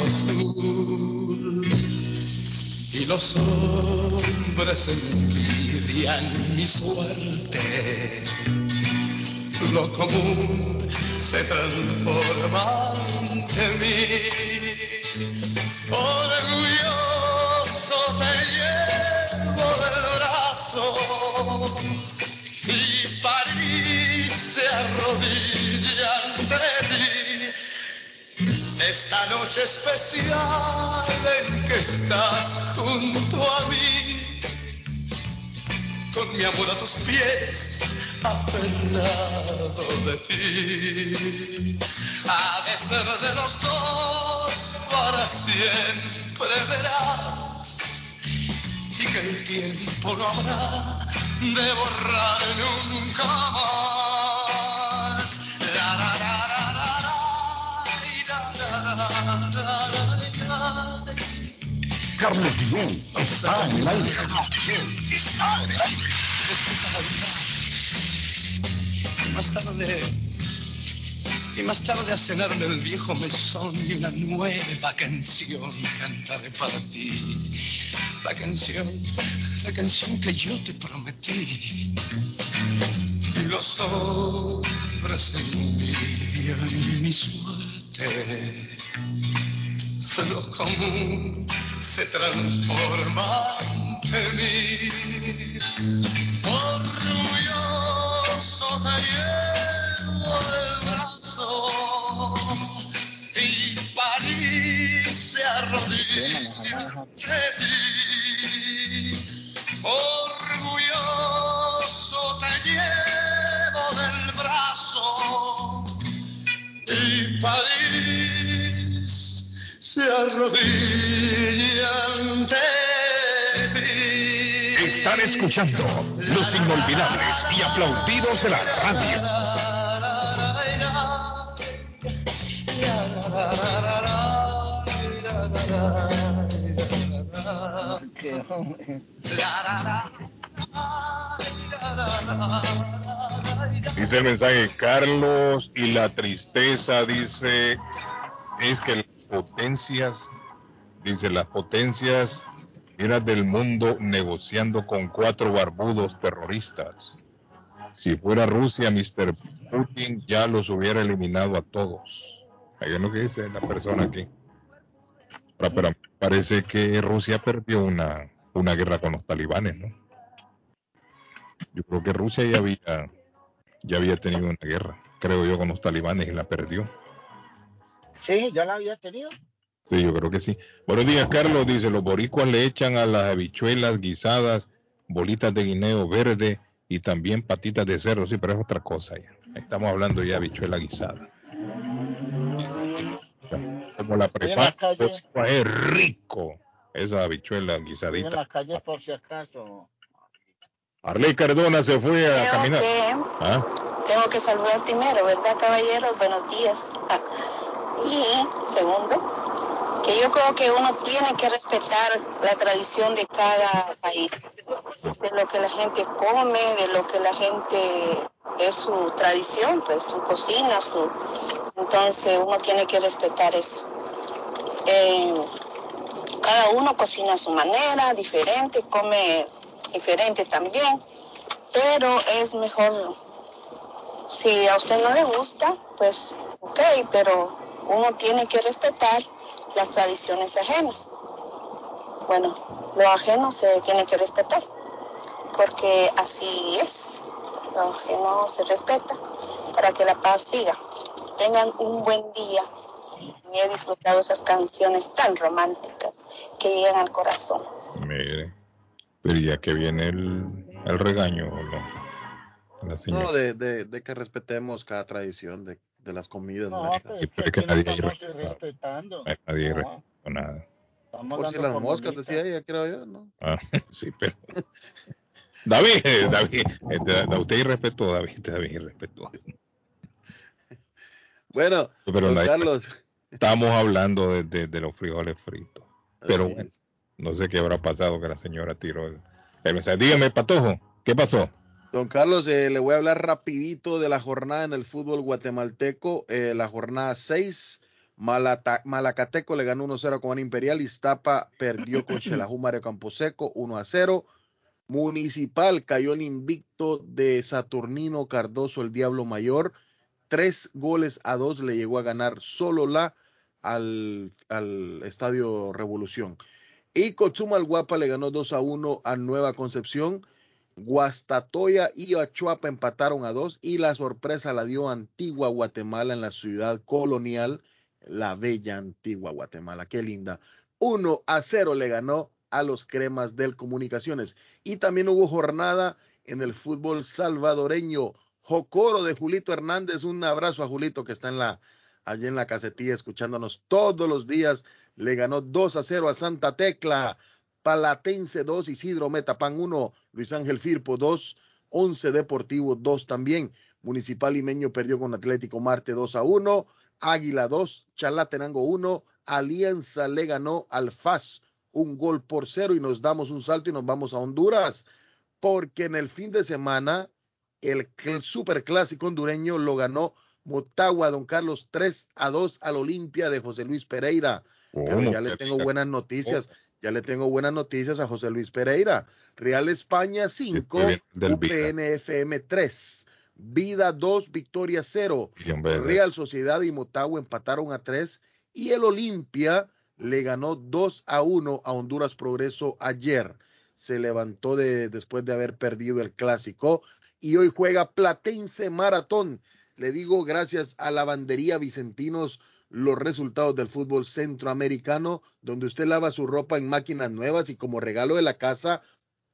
azul. Y los hombres envidian mi suerte. Lo común se transforma ante mí. Noche especial en que estás junto a mí, con mi amor a tus pies, aferrado de ti. Ha de ser de los dos, para siempre verás, y que el tiempo no habrá de borrar nunca más. Carlos Guillén está en el aire. Y más tarde, y más tarde a cenar en el viejo mesón y una nueva canción cantaré para ti. La canción, la canción que yo te prometí. Y los hombres envidian mi suerte. Lo común se transforma ante mí. Orgulloso te Están escuchando los inolvidables y aplaudidos de la radio. Dice el mensaje, Carlos, y la tristeza dice, es que el potencias, dice las potencias eran del mundo negociando con cuatro barbudos terroristas. Si fuera Rusia, Mr. Putin ya los hubiera eliminado a todos. Ahí es lo que dice la persona aquí. Pero, parece que Rusia perdió una, una guerra con los talibanes, ¿no? Yo creo que Rusia ya había, ya había tenido una guerra, creo yo, con los talibanes y la perdió. Sí, ya la había tenido. Sí, yo creo que sí. Buenos días, Carlos. Dice, los boricuas le echan a las habichuelas guisadas bolitas de guineo verde y también patitas de cerdo. Sí, pero es otra cosa ya. Estamos hablando ya de habichuela guisada. Como la prepara, pues, es rico esa habichuela guisadita. En la calle por si acaso. Arley Cardona se fue a caminar. ¿Ah? Tengo que saludar primero, ¿verdad, caballeros? Buenos días. Y segundo, que yo creo que uno tiene que respetar la tradición de cada país, de lo que la gente come, de lo que la gente es su tradición, pues su cocina, su entonces uno tiene que respetar eso. Eh, cada uno cocina a su manera, diferente, come diferente también, pero es mejor, si a usted no le gusta, pues ok, pero uno tiene que respetar las tradiciones ajenas. Bueno, lo ajeno se tiene que respetar, porque así es, lo ajeno se respeta para que la paz siga. Tengan un buen día y he disfrutado esas canciones tan románticas que llegan al corazón. Mire, pero ya que viene el, el regaño, ¿no? No, de, de, de, que respetemos cada tradición, de de las comidas. No, pues es que, nadie estamos respetando. Nadie no. nada. Por si las moscas, decía ella, creo yo, ¿no? Ah, sí, pero... David, David, eh, usted irrespetó, David, David irrespetó. Bueno, pero Carlos. Estamos hablando de, de, de, los frijoles fritos. Pero bueno, no sé qué habrá pasado que la señora tiró el mensaje. Dígame, Patojo, ¿qué pasó? Don Carlos, eh, le voy a hablar rapidito de la jornada en el fútbol guatemalteco. Eh, la jornada 6, Malacateco le ganó 1-0 con Imperial, Iztapa perdió con Xelajú Mario Camposeco 1-0. Municipal cayó el invicto de Saturnino Cardoso, el Diablo Mayor. Tres goles a dos le llegó a ganar solo la al, al Estadio Revolución. Y Cochumal Guapa le ganó 2 a 1 a Nueva Concepción. Guastatoya y Achuapa empataron a dos y la sorpresa la dio Antigua Guatemala en la ciudad colonial, la bella Antigua Guatemala. Qué linda. 1 a 0 le ganó a los cremas del Comunicaciones. Y también hubo jornada en el fútbol salvadoreño. Jocoro de Julito Hernández. Un abrazo a Julito que está en la, allí en la casetilla escuchándonos todos los días. Le ganó 2 a 0 a Santa Tecla. Palatense 2, Isidro Metapan 1, Luis Ángel Firpo 2, 11 Deportivo 2 también. Municipal Limeño perdió con Atlético Marte 2 a 1, Águila 2, Chalatenango 1, Alianza le ganó al FAS un gol por cero y nos damos un salto y nos vamos a Honduras, porque en el fin de semana el, el superclásico hondureño lo ganó Motagua, don Carlos, 3 a 2 al Olimpia de José Luis Pereira. Pero ya le tengo buenas noticias. Ya le tengo buenas noticias a José Luis Pereira. Real España 5, UPNFM 3. Vida 2, Victoria 0. Real Sociedad y Motagua empataron a 3 y el Olimpia le ganó 2 a 1 a Honduras Progreso ayer. Se levantó de, después de haber perdido el clásico y hoy juega Platense Maratón. Le digo gracias a la bandería Vicentinos los resultados del fútbol centroamericano, donde usted lava su ropa en máquinas nuevas y como regalo de la casa,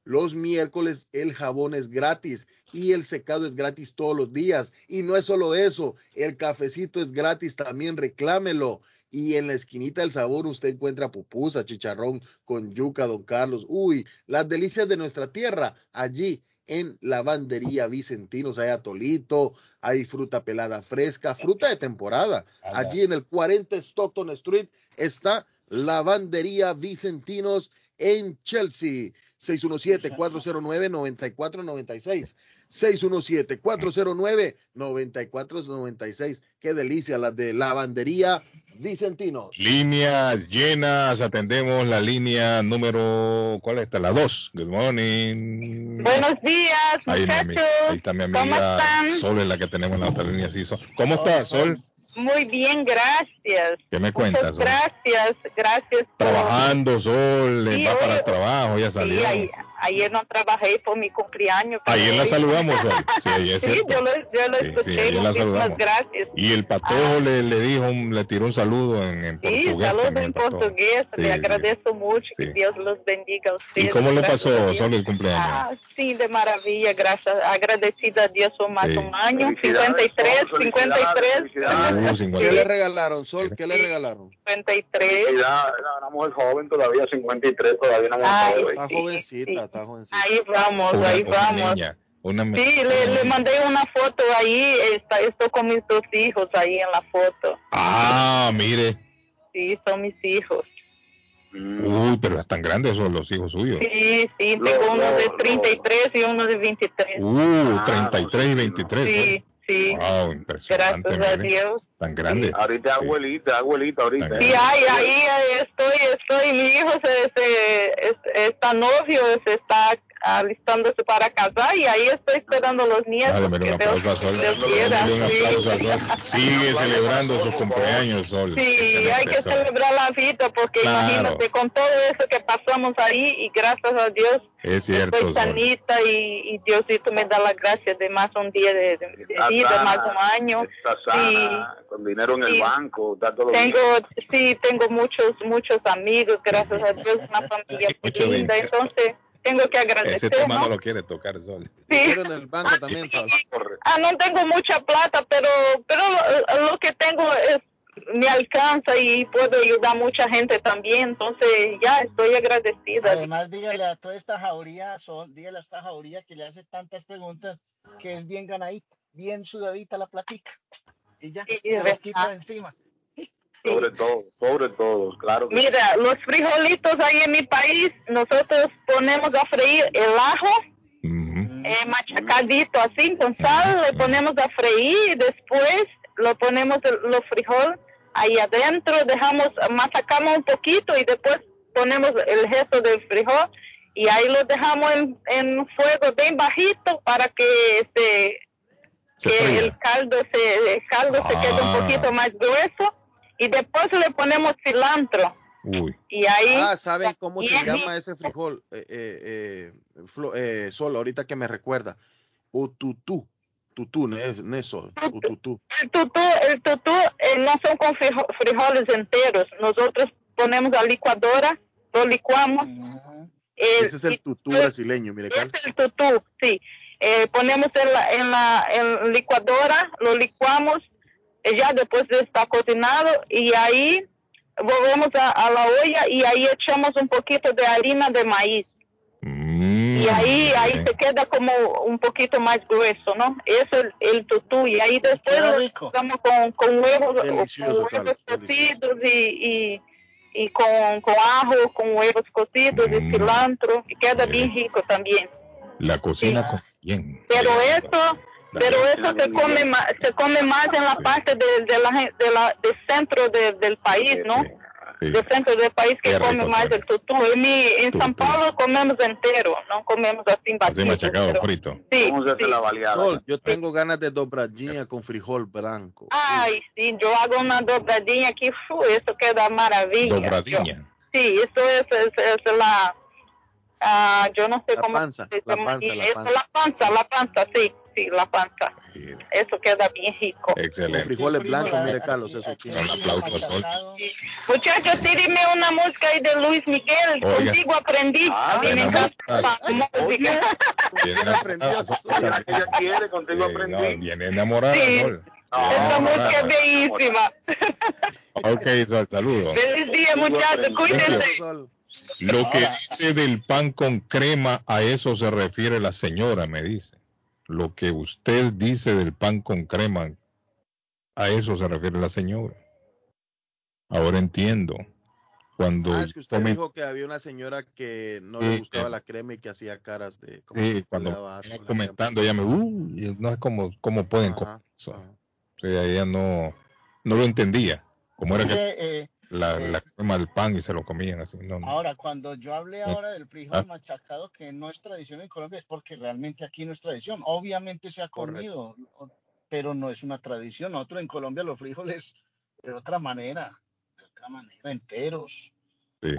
los miércoles el jabón es gratis y el secado es gratis todos los días. Y no es solo eso, el cafecito es gratis, también reclámelo. Y en la esquinita del sabor usted encuentra pupusa, chicharrón con yuca, don Carlos. Uy, las delicias de nuestra tierra, allí en Lavandería Vicentinos. Hay atolito, hay fruta pelada fresca, fruta de temporada. Allí en el 40 Stockton Street está Lavandería Vicentinos en Chelsea. 617-409-9496. 617-409-9496. Qué delicia las de lavandería Vicentino. Líneas llenas, atendemos la línea número, ¿cuál es esta? La 2. Good morning. Buenos días, Ahí, mi muchachos. amiga- ahí está mi ¿Cómo amiga? Sol, es la que tenemos en la otra línea. Sí, Sol. ¿Cómo estás, Sol? Muy bien, gracias. ¿Qué me Muchas cuentas, Sol? gracias, gracias. Trabajando, Sol, Sí, va para el trabajo, ya Sí, salió. ayer, ayer no trabajé por mi cumpleaños. Ayer la hoy- saludamos. Sí, ayer Sí, yo lo, yo lo Sí, sí, escuché. muchísimas saludamos. gracias. Y el patojo le, le dijo, un- le tiró un saludo en, en Ah. Sí, portugués. saludos también, en portugués. Sí, Le sí. agradezco mucho. Sí. Que Dios los bendiga a ustedes. ¿Y cómo a pasó, Dios. Sol, el cumpleaños? Ah, sí, de maravilla, gracias. Agradecida a Dios por más Sí. un año. Felicidades, 53, Sol, 53. Uh, ¿Qué le regalaron, Sol? ¿Qué le regalaron? 53. Era una mujer joven todavía, 53, todavía no Ay, joven. Está jovencita, está jovencita. Ahí vamos, Una, ahí una vamos. niña. Una Sí, le, le mandé una foto ahí. Está, estoy con mis dos hijos ahí en la foto. Ah, mire. Sí, son mis hijos. Uy, pero están grandes son los hijos suyos. Sí, sí, tengo uno de 33 y uno de 23. Uh, 33 y 23. Sí, sí. Wow, impresionante. Gracias a. Dios. Tan grandes. Ahorita abuelita, abuelita, ahorita. Sí, ahí, ahí eh, estoy, estoy, mi hijo se, se- es- está novio, se está alistándose para casar y ahí estoy esperando los nietos. Dale, mira, un que Dios- aplauso a Sol. Un sí. aplauso a Sol. Sigue celebrando sus cumpleaños, Sol. Sí, hay que Sol. celebrar la vida porque Claro. imagínate con todo eso que pasamos ahí y gracias a Dios Es cierto, estoy sanita y, y Diosito me da la gracia de más un día de, de- vida, sana, más un año. Está sana, con dinero en el Sí. banco, está todo Tengo, bien. sí, tengo muchos, muchos amigos, gracias a Dios, una familia muy linda, entonces tengo que Ese agradecer, tema ¿no? no lo quiere tocar, Sol. Sí. en el banco también, Sol. Ah, no tengo mucha plata, pero, pero lo, lo que tengo es me alcanza y puedo ayudar a mucha gente también, entonces ya estoy agradecida. Además, dígale a toda esta jauría, Sol, dígale a esta jauría que le hace tantas preguntas que es bien ganadita, bien sudadita la platica. Y ya, Sí, se los quita de encima. Sobre todo, sobre todo, claro. que sí. Mira, los frijolitos ahí en mi país, nosotros ponemos a freír el ajo, eh, machacadito así con sal, le ponemos a freír y después lo ponemos los frijoles ahí adentro, dejamos, masacamos un poquito y después ponemos el gesto del frijol y ahí lo dejamos en, en fuego bien bajito para que este que el caldo se el caldo se quede un Ah. poquito más grueso y después le ponemos cilantro Uy. y ahí Ah, ¿saben cómo se ahí- llama ese frijol? Eh, eh, eh, eh, Sol, ahorita que me recuerda. Ututú. Tutú, no es, no es Sol. Ututú. El tutú, el tutú eh, no son con frijo- frijoles enteros. Nosotros ponemos a licuadora, lo licuamos. El, Ese es el tutú brasileño, mire, Cal. el tutú, sí. Eh, ponemos en la, en la en licuadora, lo licuamos, ya después de estar cocinado y ahí volvemos a, a la olla y ahí echamos un poquito de harina de maíz. Y ahí, ahí se queda como un poquito más grueso, ¿no? Eso es el, el tutú. Y ahí después lo mezclamos con, con huevos, Delicioso, con Carlos, huevos cocidos y, y, y con, con ajo, con huevos cocidos y cilantro. Y queda bien rico también. La cocina con bien. Pero eso, pero eso se come más, se come más en la parte de, de la, de la, del centro de- del país, ¿no? Del centro del país que come más el tutú. En, mi, en San Paulo comemos entero, no comemos así Así batido. machacado, pero- frito. Sí, ¿Cómo se hace sí. la baleada? Sol, yo tengo ganas de dobradinha con frijol blanco. Ay, sí, yo hago una dobradinha aquí, fu, eso queda maravilla. Dobradinha. Sí, eso es, es, es la, ah, yo no sé La cómo panza, se la llama panza, la Eso, panza. la panza, la panza, sí, sí, la panza. Eso queda bien rico. Excelente. frijoles blancos, mire, Carlos, eso tiene. Un aplauso a Sol. Muchachos, tírenme una música ahí de Luis Miguel, Oiga. contigo aprendí. Ah, a mí me encanta la música. Viene enamorada, Sol. Ella quiere, contigo aprendí. no, viene enamorada, Sí. Sol. Esta música es bellísima. Ok, Sol, saludos. Feliz día, muchachos, cuídense. Lo que dice del pan con crema, a eso se refiere la señora, me dice. Lo que usted dice del pan con crema, a eso se refiere la señora. Ahora entiendo. cuando ah, es que usted dijo que había una señora que no le gustaba la crema y que hacía caras de como sí, cuando comentando ella me uh, no es como cómo pueden comer eso. O sea, ella no no lo entendía cómo era que eh, la, eh, la, crema del pan y se lo comían así no, ahora cuando yo hablé ahora del frijol ah. machacado que no es tradición en Colombia es porque realmente aquí no es tradición obviamente se ha comido pero no es una tradición nosotros en Colombia los frijoles de otra manera de otra manera enteros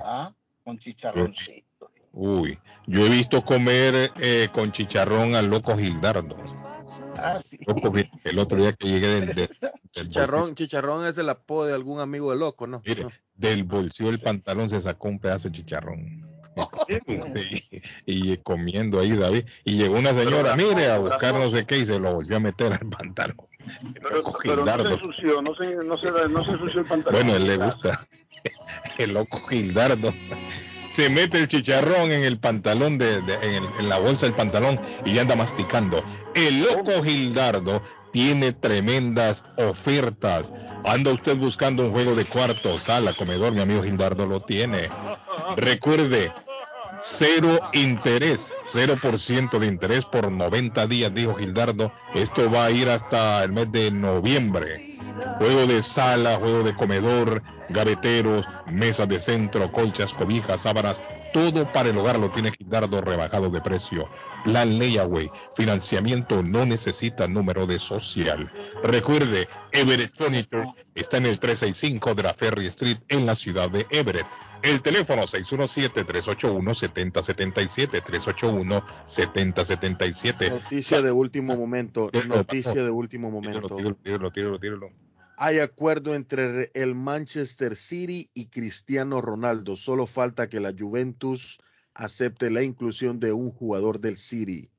¿Ah? Con chicharroncito. Uy, yo he visto comer eh, con chicharrón al loco Gildardo. Ah, sí. El otro día que llegué del, chicharrón, chicharrón es el apodo de algún amigo de loco, ¿no? del bolsillo del pantalón se sacó un pedazo de chicharrón. y, comiendo ahí David. Y llegó una señora mire a buscar no sé qué y se lo volvió a meter al pantalón. Pero, pero no se ensució no se, no, se, no se ensució el pantalón. Bueno él le gusta. El loco Gildardo se mete el chicharrón en el pantalón, de, en, la bolsa del pantalón y anda masticando. El loco Gildardo tiene tremendas ofertas. Anda usted buscando un juego de cuarto, sala, comedor, mi amigo Gildardo lo tiene. Recuerde, cero interés, cero por ciento de interés por 90 días, dijo Gildardo. Esto va a ir hasta el mes de noviembre. Juego de sala, juego de comedor, gaveteros, mesas de centro, colchas, cobijas, sábanas, todo para el hogar lo tiene Gildardo rebajado de precio. Plan Layaway, financiamiento no necesita número de social. Recuerde, Everett Furniture está en el 365 de la Ferry Street en la ciudad de Everett. El teléfono 617-381-7077, 381-7077. Noticia de último momento, noticia de último momento. Tíralo, tíralo, tíralo, Hay acuerdo entre el Manchester City y Cristiano Ronaldo. Solo falta que la Juventus acepte la inclusión de un jugador del City.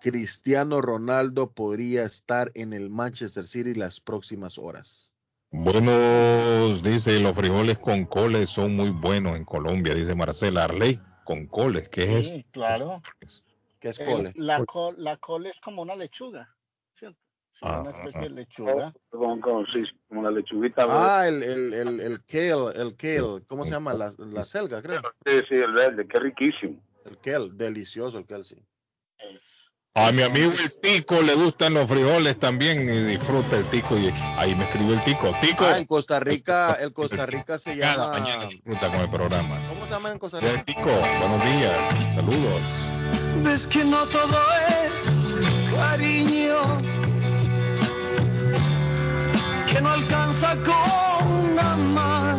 Cristiano Ronaldo podría estar en el Manchester City las próximas horas. Buenos, dice, los frijoles con coles son muy buenos en Colombia, dice Marcela Arley, con coles, ¿qué es? Sí, claro. ¿Qué es cole? la, col, la col es como una lechuga, ¿cierto? Ah, una especie de lechuga. Como, sí, como una lechuguita. Ah, el, el, el, el kale, el kale, ¿cómo se llama? La, la selga, creo. Sí, sí, el verde, qué riquísimo. El kale, delicioso el kale, sí. A mi amigo el Tico le gustan los frijoles también y disfruta el Tico y ahí me escribió el Tico. Tico. Ah, en Costa Rica, el Costa Rica se llama. Cada mañana disfruta con el programa. ¿Cómo se llama en Costa Rica? El Tico, buenos días, saludos. Ves que no todo es cariño, que no alcanza con amar,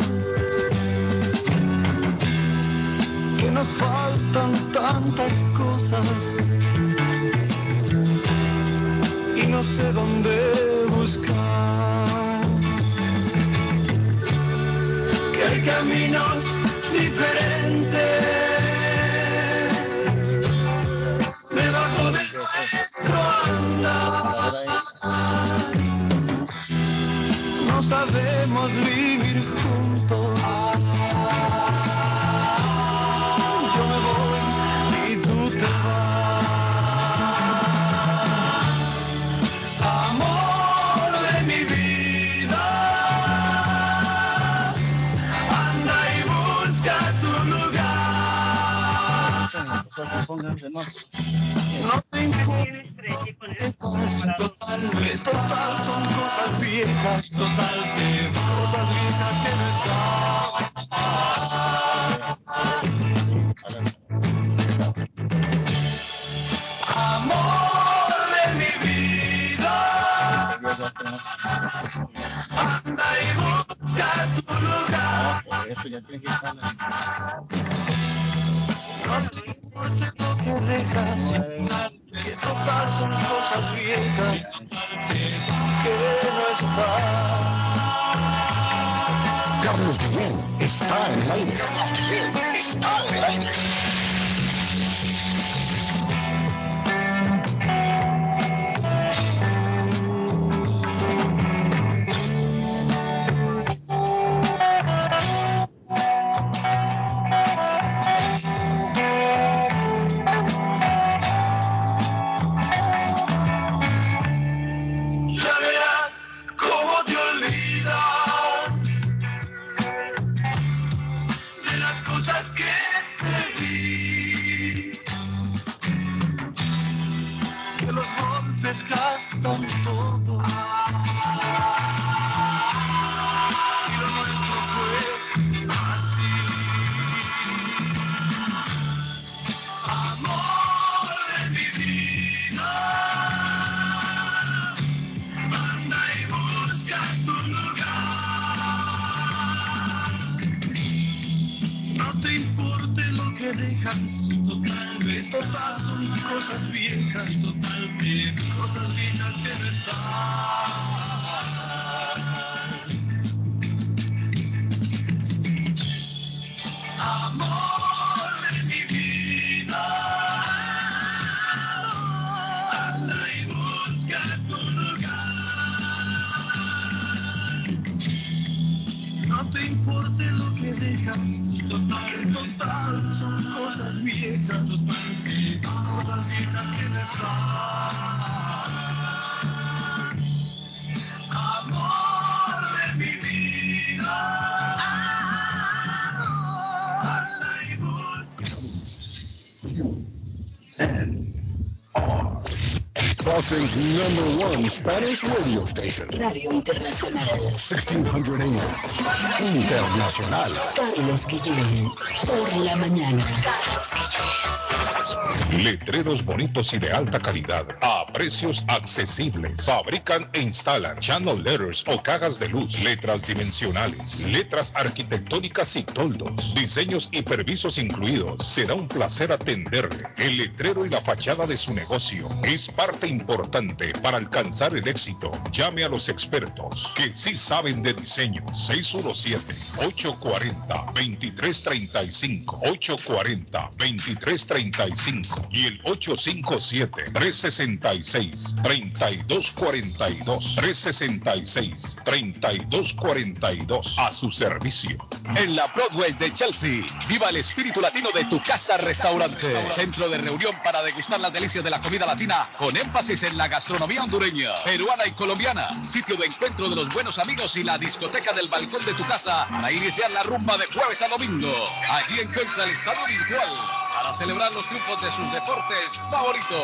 que nos faltan tantas cosas sé dónde Spanish radio station. Radio Internacional. 1600 AM. Internacional. Carlos Guillén. Por la mañana. Letreros bonitos y de alta calidad a precios accesibles. Fabrican e instalan channel letters o cajas de luz, letras dimensionales, letras arquitectónicas y toldos, diseños y permisos incluidos. Será un placer atenderle. El letrero y la fachada de su negocio es parte importante para alcanzar el éxito. Llame a los expertos que sí saben de diseño. 617-840-2335. 840-2335 y el 857-366-3242. 366-3242 a su servicio. En la Broadway de Chelsea, viva el espíritu latino de tu casa restaurante. Centro de reunión para degustar las delicias de la comida latina con énfasis en la gastronomía hondureña, peruana y colombiana. Sitio de encuentro de los buenos amigos y la discoteca del balcón de tu casa para iniciar la rumba de jueves a domingo. Allí encuentra el estado virtual para celebrar los triunfos de sus deportes favoritos.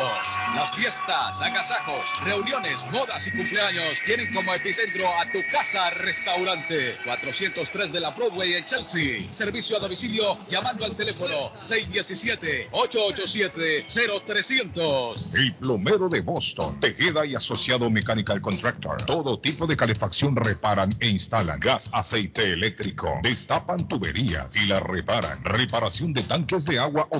Las fiestas, agasajos, reuniones, bodas y cumpleaños tienen como epicentro a tu casa restaurante 403 de la Broadway en Chelsea. Servicio a domicilio llamando al teléfono 617-887-0300. El plomero de Boston, Tejeda y Asociado Mechanical Contractor. Todo tipo de calefacción reparan e instalan. Gas, aceite eléctrico. Destapan tuberías y la reparan. Reparación de tanques de agua o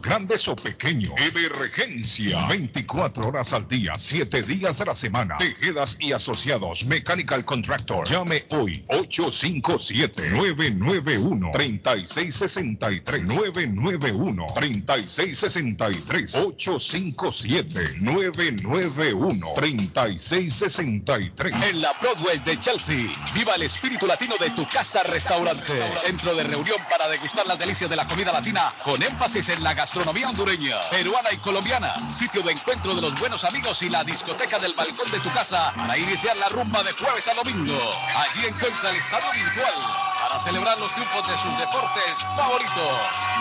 grandes o pequeños. Emergencia. 24 horas al día, 7 días a la semana. Tejedas y asociados. Mechanical Contractor. Llame hoy. 857-991-3663. 991-3663. 857-991-3663. En la Broadway de Chelsea, viva el espíritu latino de tu casa restaurante. Centro de reunión para degustar las delicias de la comida latina con énfasis en la gastronomía hondureña, peruana y colombiana. Sitio de encuentro de los buenos amigos y la discoteca del balcón de tu casa para iniciar la rumba de jueves a domingo. Allí encuentra el estado virtual celebrar los triunfos de sus deportes favoritos.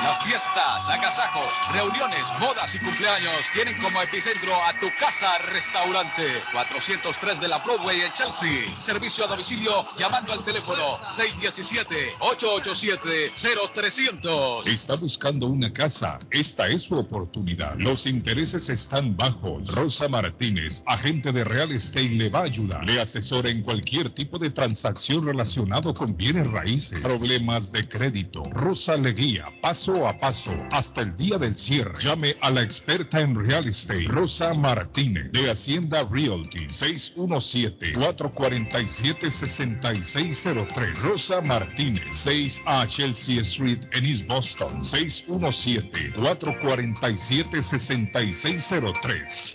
Las fiestas, agasajos, reuniones, bodas y cumpleaños tienen como epicentro a tu casa restaurante 403 de la Broadway en Chelsea. Servicio a domicilio llamando al teléfono 617-887-0300. Está buscando una casa. Esta es su oportunidad. Los intereses están bajos. Rosa Martínez, agente de Real Estate, le va a ayudar. Le asesora en cualquier tipo de transacción relacionado con bienes raíces, problemas de crédito. Rosa le guía paso a paso hasta el día del cierre. Llame a la experta en Real Estate, Rosa Martínez, de Hacienda Realty, 617-447-6603. Rosa Martínez, 6 a Chelsea Street en East Boston, 617-447-6603.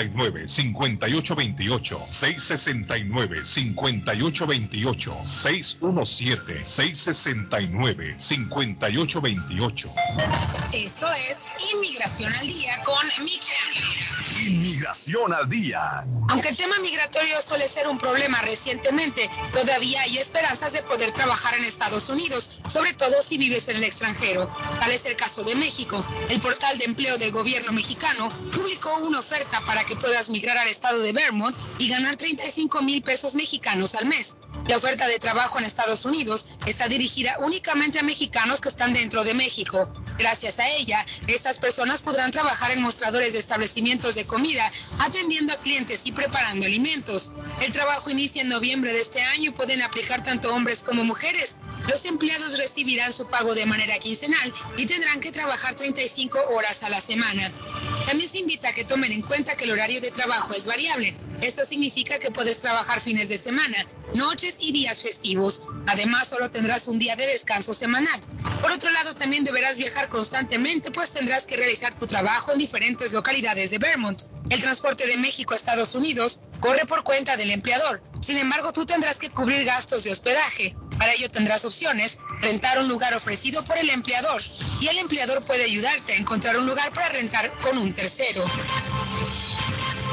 669-5828, 669-5828, 617-669-5828. Esto es Inmigración al Día con Michelle. Inmigración al Día. Aunque el tema migratorio suele ser un problema recientemente, todavía hay esperanzas de poder trabajar en Estados Unidos, sobre todo si vives en el extranjero. Tal es el caso de México. El portal de empleo del gobierno mexicano publicó una oferta para que puedas migrar al estado de Vermont y ganar 35 mil pesos mexicanos al mes. La oferta de trabajo en Estados Unidos está dirigida únicamente a mexicanos que están dentro de México. Gracias a ella, estas personas podrán trabajar en mostradores de establecimientos de comida, atendiendo a clientes y preparando alimentos. El trabajo inicia en noviembre de este año y pueden aplicar tanto hombres como mujeres. Los empleados recibirán su pago de manera quincenal y tendrán que trabajar 35 horas a la semana. También se invita a que tomen en cuenta que el horario de trabajo es variable. Esto significa que puedes trabajar fines de semana, noches y días festivos. Además, solo tendrás un día de descanso semanal. Por otro lado, también deberás viajar constantemente, pues tendrás que realizar tu trabajo en diferentes localidades de Vermont. El transporte de México a Estados Unidos corre por cuenta del empleador. Sin embargo, tú tendrás que cubrir gastos de hospedaje. Para ello tendrás opciones, rentar un lugar ofrecido por el empleador y el empleador puede ayudarte a encontrar un lugar para rentar con un tercero.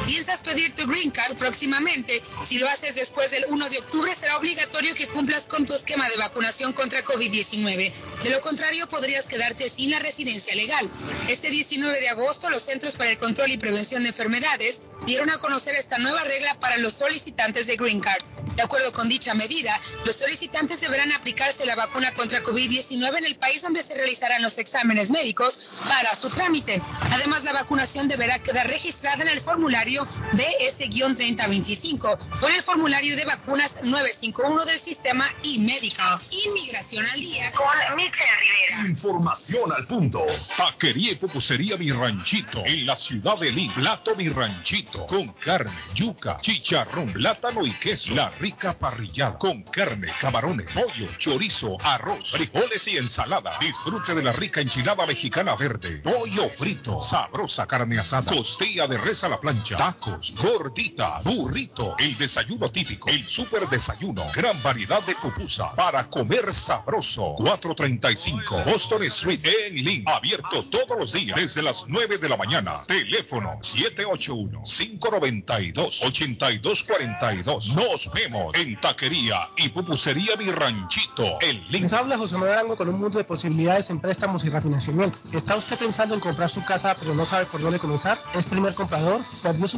¿Piensas pedir tu Green Card próximamente? Si lo haces después del 1 de octubre, será obligatorio que cumplas con tu esquema de vacunación contra COVID-19. De lo contrario, podrías quedarte sin la residencia legal. Este 19 de agosto, los Centros para el Control y Prevención de Enfermedades dieron a conocer esta nueva regla para los solicitantes de Green Card. De acuerdo con dicha medida, los solicitantes deberán aplicarse la vacuna contra COVID-19 en el país donde se realizarán los exámenes médicos para su trámite. Además, la vacunación deberá quedar registrada en el formulario DS-3025 o en el formulario de vacunas 951 del sistema e-médico. Inmigración al día con Michelle Rivera. Información al punto. Taquería y pupusería Mi Ranchito en la ciudad de Lima. Plato Mi Ranchito con carne, yuca, chicharrón, plátano y queso. La rica parrillada con carne, camarones, pollo, chorizo, arroz, frijoles y ensalada. Disfrute de la rica enchilada mexicana verde, pollo frito, sabrosa carne asada, costilla de res a la plancha, tacos, gordita, burrito, el desayuno típico, el super desayuno, gran variedad de pupusa para comer sabroso. 435 Boston Street en Lynn, abierto todos los días desde las 9 de la mañana. Teléfono 781-592-8242. Nos vemos en Taquería y Pupusería Mi Ranchito en. Les habla José Manuel Arango con un mundo de posibilidades en préstamos y refinanciamiento. ¿Está usted pensando en comprar su casa pero no sabe por dónde comenzar? ¿Es primer comprador? ¿Perdió su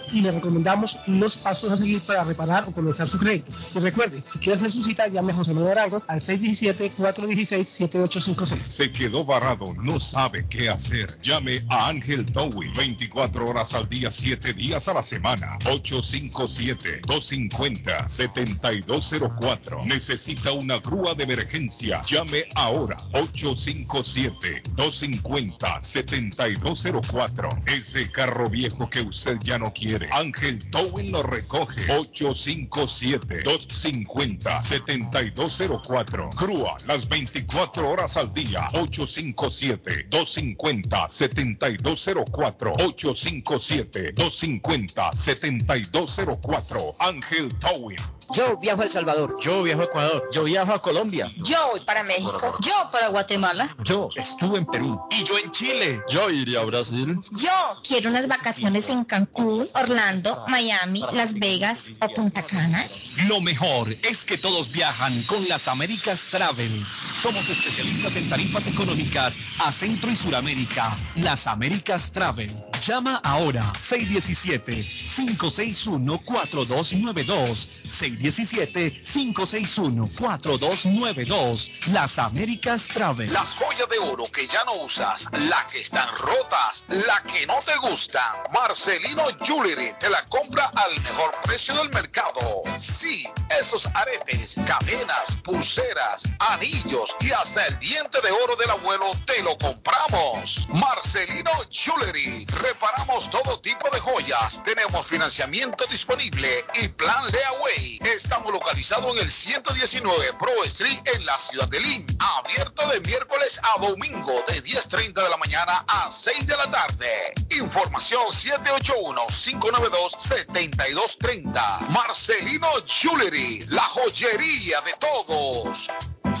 y le recomendamos los pasos a seguir para reparar o comenzar su crédito. Y recuerde, si quiere hacer su cita, llame a José Manuel Arango al 617-416-7856. se quedó varado, no sabe qué hacer. Llame a Ángel Towing 24 horas al día, 7 días a la semana. 857-250-7204. Necesita una grúa de emergencia. Llame ahora. 857-250-7204. Ese carro viejo que usted ya no quiere. Ángel Towing lo recoge. 857-250-7204. Grúa las 24 horas al día. 857-250-7204. 857-250-7204. Ángel Towing. Yo viajo a El Salvador. Yo viajo a Ecuador. Yo viajo a Colombia. Yo voy para México. Yo para Guatemala. Yo estuve en Perú. Y yo en Chile. Yo iría a Brasil. Yo quiero unas vacaciones en Cancún, Orlando, Miami, Las Vegas o Punta Cana. Lo mejor es que todos viajan con las Américas Travel. Somos especialistas en tarifas económicas a Centro y Suramérica. Las Américas Travel. Llama ahora 617-561-4292. 617-561-4292. Las Américas Travel. Las joyas de oro que ya no usas, la que están rotas, la que no te gustan. Marcelino Jewelry te la compra al mejor precio del mercado. Sí, esos aretes, cadenas, pulseras, anillos y hasta el diente de oro del abuelo te lo compramos. Marcelino Jewelry. Reparamos todo tipo de joyas. Tenemos financiamiento disponible y plan Leaway. Estamos localizados en el 119 Pro Street en la ciudad de Lynn. Abierto de miércoles a domingo de 10.30 de la mañana a 6 de la tarde. Información 781-592-7230. Marcelino Jewelry, la joyería de todos.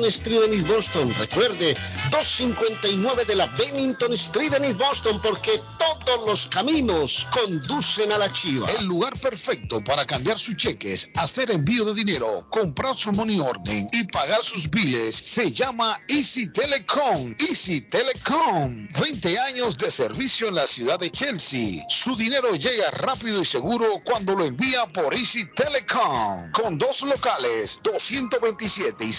Street en East Boston. Recuerde, 259 de la Bennington Street en East Boston porque todos los caminos conducen a la chiva. El lugar perfecto para cambiar sus cheques, hacer envío de dinero, comprar su money order y pagar sus biles se llama Easy Telecom. Easy Telecom. 20 años de servicio en la ciudad de Chelsea. Su dinero llega rápido y seguro cuando lo envía por Easy Telecom. Con dos locales, 227 y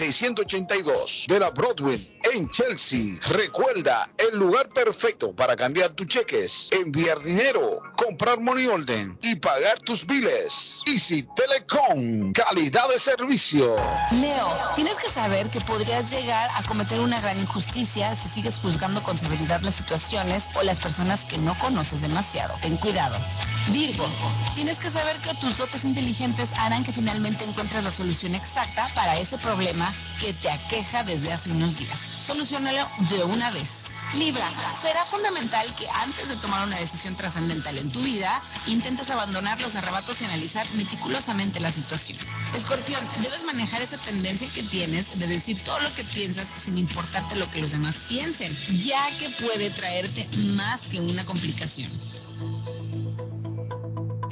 682 de la Broadway en Chelsea. Recuerda, el lugar perfecto para cambiar tus cheques, enviar dinero, comprar money order y pagar tus biles. Easy Telecom. Calidad de servicio. Leo, tienes que saber que podrías llegar a cometer una gran injusticia si sigues juzgando con severidad las situaciones o las personas que no conoces demasiado. Ten cuidado. Virgo, tienes que saber que tus dotes inteligentes harán que finalmente encuentres la solución exacta para ese problema que te aqueja desde hace unos días. Solucionalo de una vez. Libra, será fundamental que antes de tomar una decisión trascendental en tu vida, intentes abandonar los arrebatos y analizar meticulosamente la situación. Escorpión, debes manejar esa tendencia que tienes de decir todo lo que piensas sin importarte lo que los demás piensen, ya que puede traerte más que una complicación.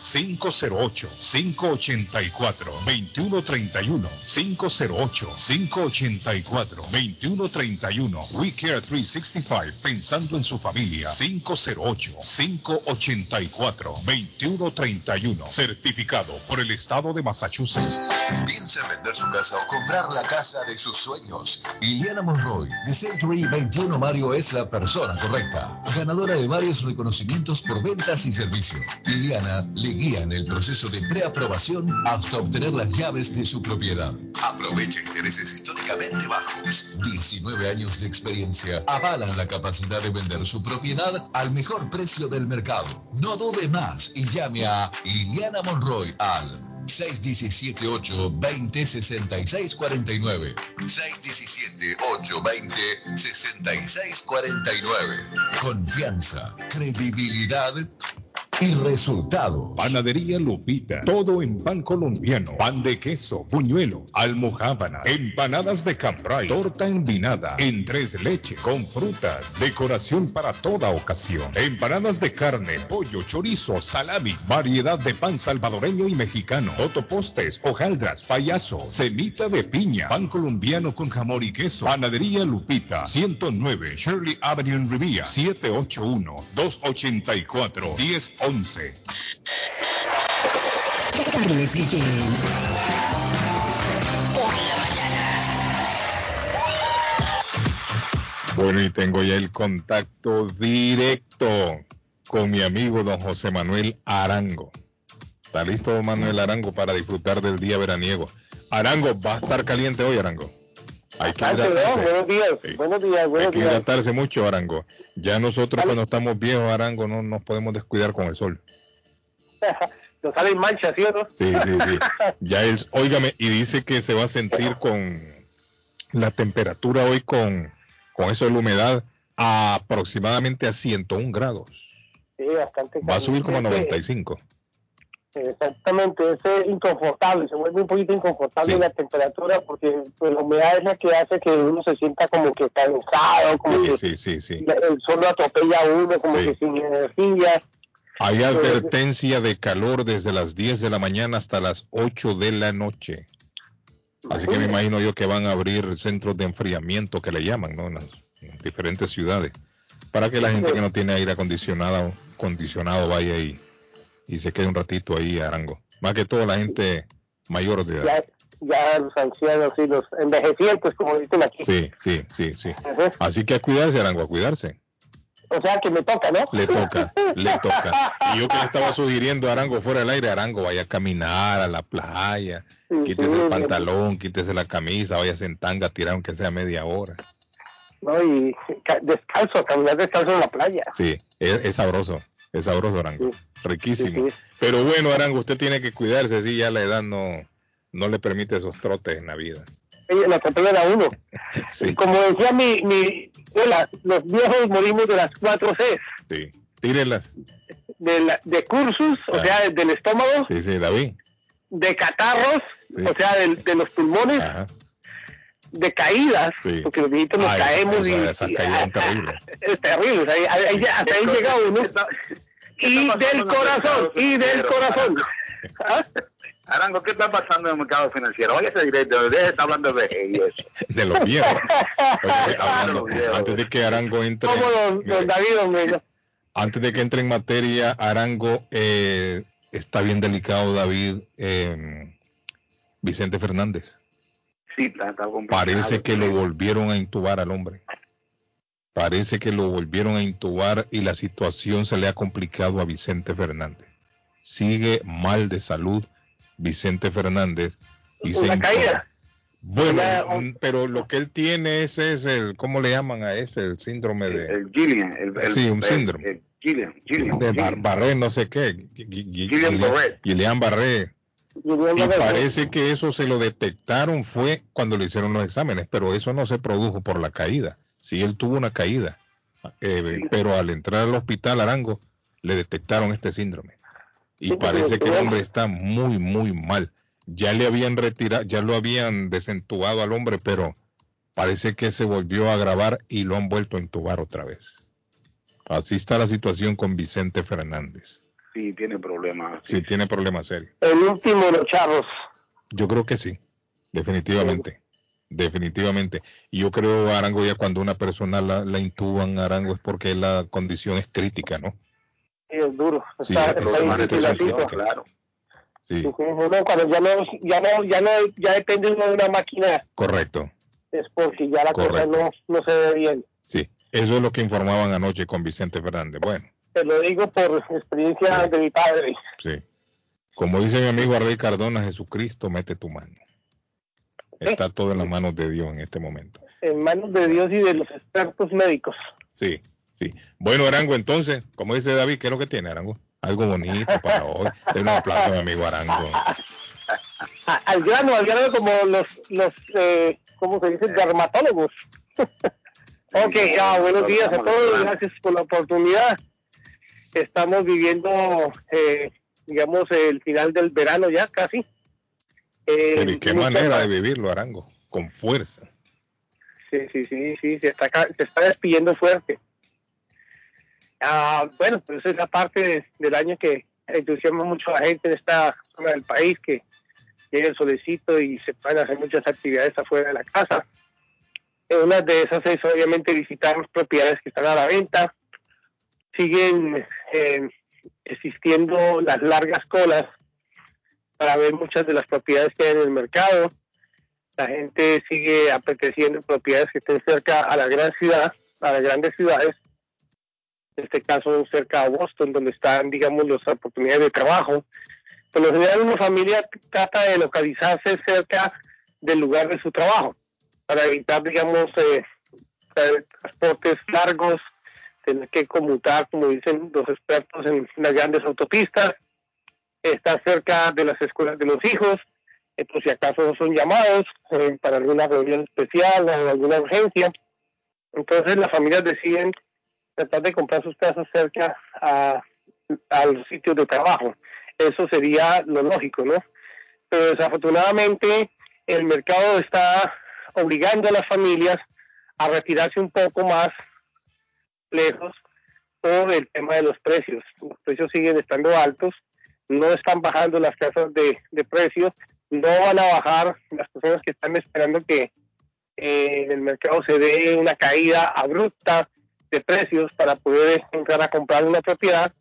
508-584-2131. 508-584-2131. We Care 365, pensando en su familia. 508-584-2131. Certificado por el Estado de Massachusetts. Piensa en vender su casa o comprar la casa de sus sueños. Iliana Monroy, de Century 21 Mario, es la persona correcta. Ganadora de varios reconocimientos por ventas y servicio. Liliana le guía en el proceso de preaprobación hasta obtener las llaves de su propiedad. Aprovecha intereses históricamente bajos. 19 años de experiencia avalan la capacidad de vender su propiedad al mejor precio del mercado. No dude más y llame a Liliana Monroy al 617-820-6649. 617-820-6649. Confianza, credibilidad y resultado. Panadería Lupita. Todo en pan colombiano. Pan de queso, buñuelo, almojábana, empanadas de cambray, torta envinada, en tres leche, con frutas, decoración para toda ocasión. Empanadas de carne, pollo, chorizo, salami, variedad de pan salvadoreño y mexicano, totopostes, hojaldras, payaso, semita de piña, pan colombiano con jamón y queso. Panadería Lupita. 109 Shirley Avenue en Rivia. 781 284 10 11. Carles Guillén. Bueno, y tengo ya el contacto directo con mi amigo don José Manuel Arango. ¿Está listo don Manuel Arango para disfrutar del día veraniego? Arango, va a estar caliente hoy, Arango. Hay que. Buenos días, buenos días, Hay buenos que días. hidratarse mucho, Arango. Ya nosotros cuando estamos viejos, Arango, no nos podemos descuidar con el sol. Nos salen manchas, ¿sí o no? Sí, sí, sí. Ya es, óigame, y dice que se va a sentir con la temperatura hoy con, con eso de la humedad a aproximadamente a 101 grados. Sí, bastante Va a subir como a caliente. 95. Exactamente, es inconfortable, se vuelve un poquito inconfortable Sí. la temperatura porque pues, la humedad es la que hace que uno se sienta como que cansado, como que Sí, sí, sí. el sol lo atropella a uno, como que sin energía. Hay advertencia de calor desde las 10 de la mañana hasta las 8 de la noche. Así que me imagino yo que van a abrir centros de enfriamiento que le llaman, ¿no? En las, en las diferentes ciudades. Para que la gente que no tiene aire acondicionado, acondicionado vaya y, y se quede un ratito ahí, Arango. Más que todo la gente mayor de edad. Ya, ya los ancianos y los envejecientes, como dicen aquí. Sí, sí, sí. Así que a cuidarse, Arango, a cuidarse. O sea que me toca, ¿no? Le toca, le toca. Y yo que le estaba sugiriendo a Arango fuera del aire, Arango, vaya a caminar a la playa, quítese el pantalón, quítese la camisa, vaya en tanga a tirar aunque sea media hora. ¿no? Y ca- descalzo, caminar descalzo en la playa. Sí, es, es sabroso, es sabroso Arango, riquísimo. Pero bueno, Arango, usted tiene que cuidarse, sí, ya la edad no, no le permite esos trotes en la vida. Lo atropellan a uno. Sí, Como decía mi, mi abuela, los viejos morimos de las cuatro C, sí, tírenlas. de, la- de cursus, o sea, del estómago, Sí, sí, David. de catarros, Sí. o sea, del- de, los pulmones, de caídas, Sí. porque los viejitos nos Ay, caemos y, esas- esas y- caídas son terribles. es terrible, o sea, ahí- hasta ahí llega uno. Y del corazón, y del corazón. ¿Ah? Arango, ¿qué está pasando en el mercado financiero? Váyase directo, deje de estar hablando de y eso. De los viejos. Oye, hablando- antes de que Arango entre, David, antes de que entre en materia, Arango, eh, está bien delicado David eh, Vicente Fernández. Sí, está, está complicado. Parece que lo volvieron a intubar al hombre. Parece que lo volvieron a intubar y la situación se le ha complicado a Vicente Fernández. Sigue mal de salud Vicente Fernández. Y se caída. Bueno, Una- mm, pero lo que él tiene es el, ¿cómo le llaman a ese? El síndrome de... El Gillian. El, el- Sí, un síndrome. Gillian, Gillian, de Gillian. Barré, no sé qué. Gillian Barré. Gillian Barré. Y parece que eso se lo detectaron fue cuando le hicieron los exámenes, pero eso no se produjo por la caída. Sí, él tuvo una caída, eh, pero al entrar al hospital Arango le detectaron este síndrome. Y Sí, parece que el hombre está muy, muy mal. Ya le habían retirado, ya lo habían desentubado al hombre, pero parece que se volvió a agravar y lo han vuelto a entubar otra vez. Así está la situación con Vicente Fernández. Sí, tiene problemas. Sí, tiene problemas serios. El último de los charros. Yo creo que sí, definitivamente, definitivamente. Y yo creo, Arango, ya cuando una persona la, la intuban, Arango, es porque la condición es crítica, ¿no? Sí, es duro. Sí, Está, es- está es- pues. Claro. Sí, Sí, sí, uno cuando ya no, ya no, ya no, ya depende uno de una máquina, correcto, es porque ya la cosa Correcto. no, no se ve bien. sí. Eso es lo que informaban anoche con Vicente Fernández. Bueno, Te lo digo por experiencia de mi padre. sí. Como dice mi amigo Arley Cardona, Jesucristo, mete tu mano. Está todo en las manos de Dios en este momento. En manos de Dios y de los expertos médicos. Sí, sí. Bueno, Arango, entonces, como dice David, ¿qué es lo que tiene, Arango? Algo bonito para hoy. Den un aplauso a mi amigo Arango. Al grano, al grano como los, los eh, ¿cómo se dice? Dermatólogos. ok, ah, buenos días a todos, gracias por la oportunidad. Estamos viviendo, eh, digamos, el final del verano ya casi. Eh, Pero ¿y qué manera de vivirlo, Arango? Con fuerza. Sí, sí, sí, sí, se está, se está despidiendo fuerte. Ah, bueno, pues esa es la parte de- del año que entusiasma mucho a la gente en esta zona del país, que llega el solecito y se pueden hacer muchas actividades afuera de la casa. Una de esas es obviamente visitar las propiedades que están a la venta. Siguen eh, existiendo las largas colas para ver muchas de las propiedades que hay en el mercado. La gente sigue apeteciendo propiedades que estén cerca a la gran ciudad, a las grandes ciudades, en este caso cerca a Boston, donde están, digamos, las oportunidades de trabajo. Por lo general, una familia trata de localizarse cerca del lugar de su trabajo, para evitar, digamos, eh, transportes largos, tener que conmutar, como dicen los expertos, en las grandes autopistas, estar cerca de las escuelas de los hijos, eh, por si acaso son llamados eh, para alguna reunión especial o alguna urgencia. Entonces las familias deciden tratar de comprar sus casas cerca a, a los de trabajo. Eso sería lo lógico, ¿no? Pero desafortunadamente el mercado está obligando a las familias a retirarse un poco más lejos por el tema de los precios. Los precios siguen estando altos, no están bajando las casas de, precios, no van a bajar las personas que están esperando que eh, en el mercado se dé una caída abrupta de precios para poder entrar a comprar una propiedad,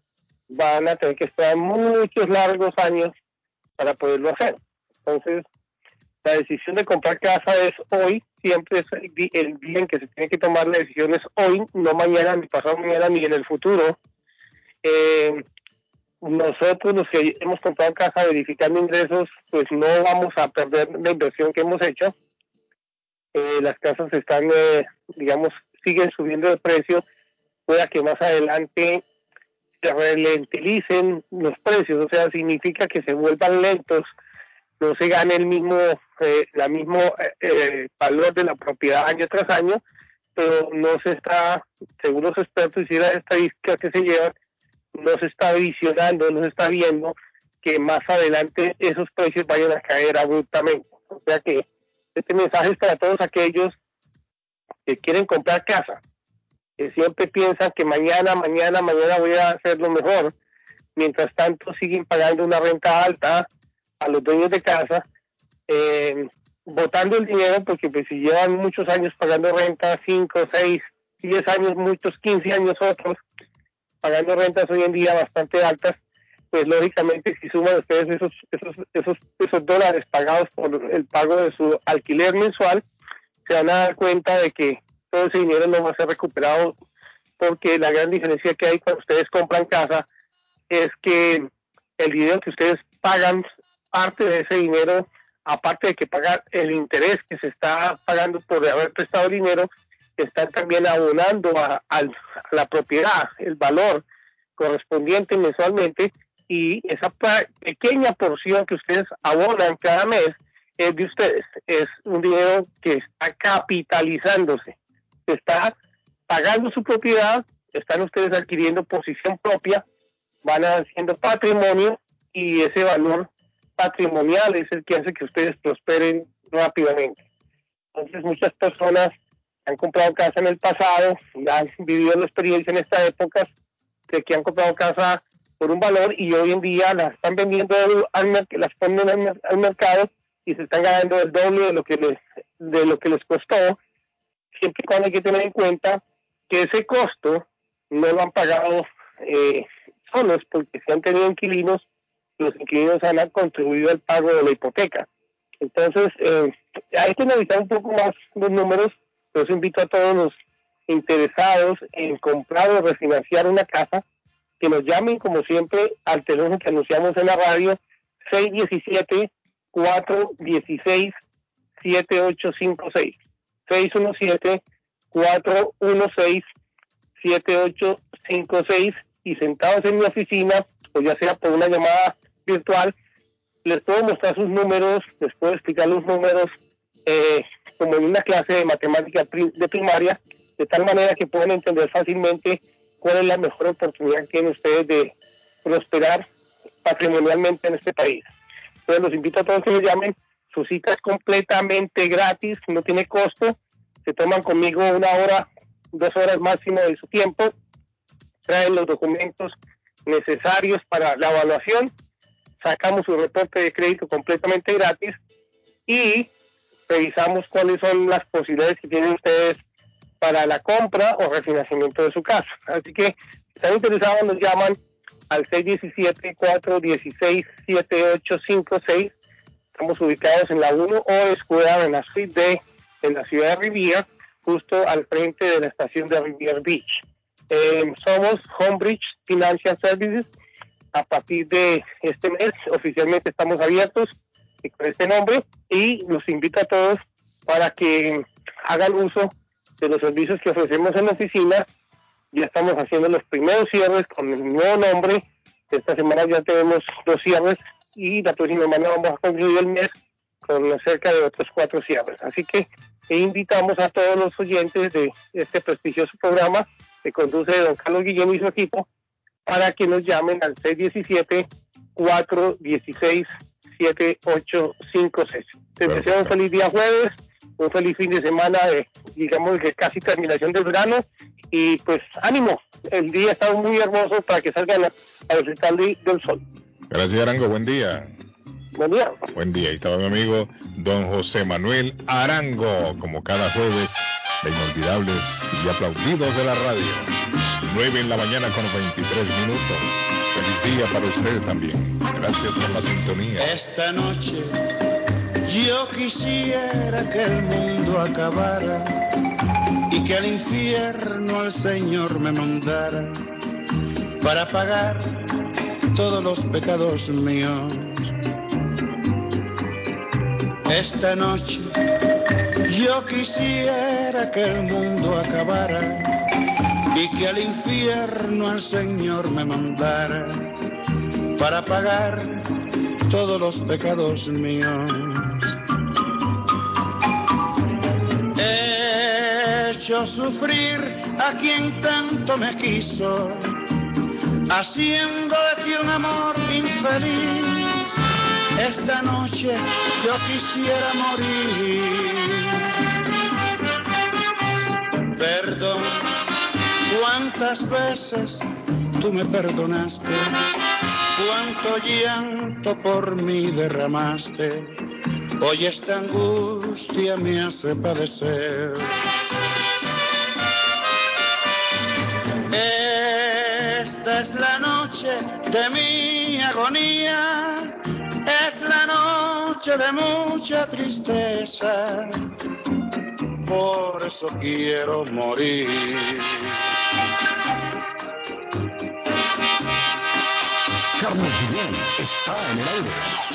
van a tener que esperar muchos largos años para poderlo hacer. Entonces, la decisión de comprar casa es hoy, siempre es el día en que se tiene que tomar la decisión es hoy, no mañana, ni pasado mañana, ni en el futuro. Eh, nosotros los que hemos comprado casa verificando ingresos, pues no vamos a perder la inversión que hemos hecho. Eh, las casas están, eh, digamos, siguen subiendo de precio. Pueda que más adelante se ralentilicen los precios, o sea, significa que se vuelvan lentos, no se gane el mismo, eh, la mismo eh, valor de la propiedad año tras año, pero no se está, según los expertos y las estadísticas que se llevan, no se está visionando, no se está viendo que más adelante esos precios vayan a caer abruptamente. O sea que este mensaje es para todos aquellos que quieren comprar casa, que siempre piensan que mañana, mañana, mañana voy a hacer lo mejor. Mientras tanto siguen pagando una renta alta a los dueños de casa, eh, botando el dinero porque pues si llevan muchos años pagando renta, 5, 6, 10 años, muchos 15 años otros, pagando rentas hoy en día bastante altas, pues lógicamente si suman ustedes esos, esos, esos, dólares pagados por el pago de su alquiler mensual, se van a dar cuenta de que todo ese dinero no va a ser recuperado porque la gran diferencia que hay cuando ustedes compran casa es que el dinero que ustedes pagan, parte de ese dinero, aparte de que pagar el interés que se está pagando por haber prestado dinero, están también abonando a, la propiedad, el valor correspondiente mensualmente y esa pequeña porción que ustedes abonan cada mes es de ustedes, es un dinero que está capitalizándose, está pagando su propiedad, están ustedes adquiriendo posición propia, van haciendo patrimonio y ese valor patrimonial es el que hace que ustedes prosperen rápidamente. Entonces muchas personas han comprado casa en el pasado, ya han vivido la experiencia en esta época de que han comprado casa por un valor y hoy en día las están vendiendo al, las al, mercado y se están ganando el doble de lo que les de lo que les costó siempre cuando hay que tener en cuenta que ese costo no lo han pagado eh, solos porque si han tenido inquilinos los inquilinos han contribuido al pago de la hipoteca. Entonces eh, hay que analizar un poco más los números los invito a todos los interesados en comprar o refinanciar una casa que nos llamen como siempre al teléfono que anunciamos en la radio 617 416 7856 617 416 7856 y sentados en mi oficina o ya sea por una llamada virtual les puedo mostrar sus números les puedo explicar los números eh, como en una clase de matemática de primaria de tal manera que puedan entender fácilmente cuál es la mejor oportunidad que tienen ustedes de prosperar patrimonialmente en este país. Entonces los invito a todos que me llamen, su cita es completamente gratis, no tiene costo, se toman conmigo una hora, dos horas máximo de su tiempo, traen los documentos necesarios para la evaluación, sacamos su reporte de crédito completamente gratis. Y revisamos cuáles son las posibilidades que tienen ustedes para la compra o refinanciamiento de su casa. Así que si están interesados nos llaman al 617-416-7856. Estamos ubicados en la 1 o Square en la suite D en la ciudad de Riviera, justo al frente de la estación de Riviera Beach. Eh, somos Homebridge Financial Services. A partir de este mes oficialmente estamos abiertos con este nombre y los invito a todos para que hagan uso de los servicios que ofrecemos en la oficina. Ya estamos haciendo los primeros cierres con el nuevo nombre. Esta semana ya tenemos dos cierres y la próxima semana vamos a concluir el mes con cerca de otros cuatro cierres. Así que invitamos a todos los oyentes de este prestigioso programa que conduce don Carlos Guillén y su equipo para que nos llamen al 617 416 7856. Te deseo un feliz día jueves un feliz fin de semana de, digamos, de casi terminación del verano y pues ánimo, el día está muy hermoso para que salgan a, a disfrutar del sol. Gracias Arango, buen día. Buen día. Buen día, ahí estaba mi amigo don José Manuel Arango, como cada jueves, de inolvidables y aplaudidos de la radio. 9 en la mañana con 23 minutos. Feliz día para ustedes también. Gracias por la sintonía. Esta noche yo quisiera que el mundo acabara y que al infierno el Señor me mandara para pagar todos los pecados míos. Esta noche yo quisiera que el mundo acabara y que al infierno el Señor me mandara para pagar todos los pecados míos. He hecho sufrir a quien tanto me quiso, haciendo de ti un amor infeliz. Esta noche yo quisiera morir. Perdón, cuántas veces tú me perdonaste cuánto llanto por mí derramaste, hoy esta angustia me hace padecer. Esta es la noche de mi agonía es la noche de mucha tristeza, por eso quiero morir. Carlos Guillén está en el aire.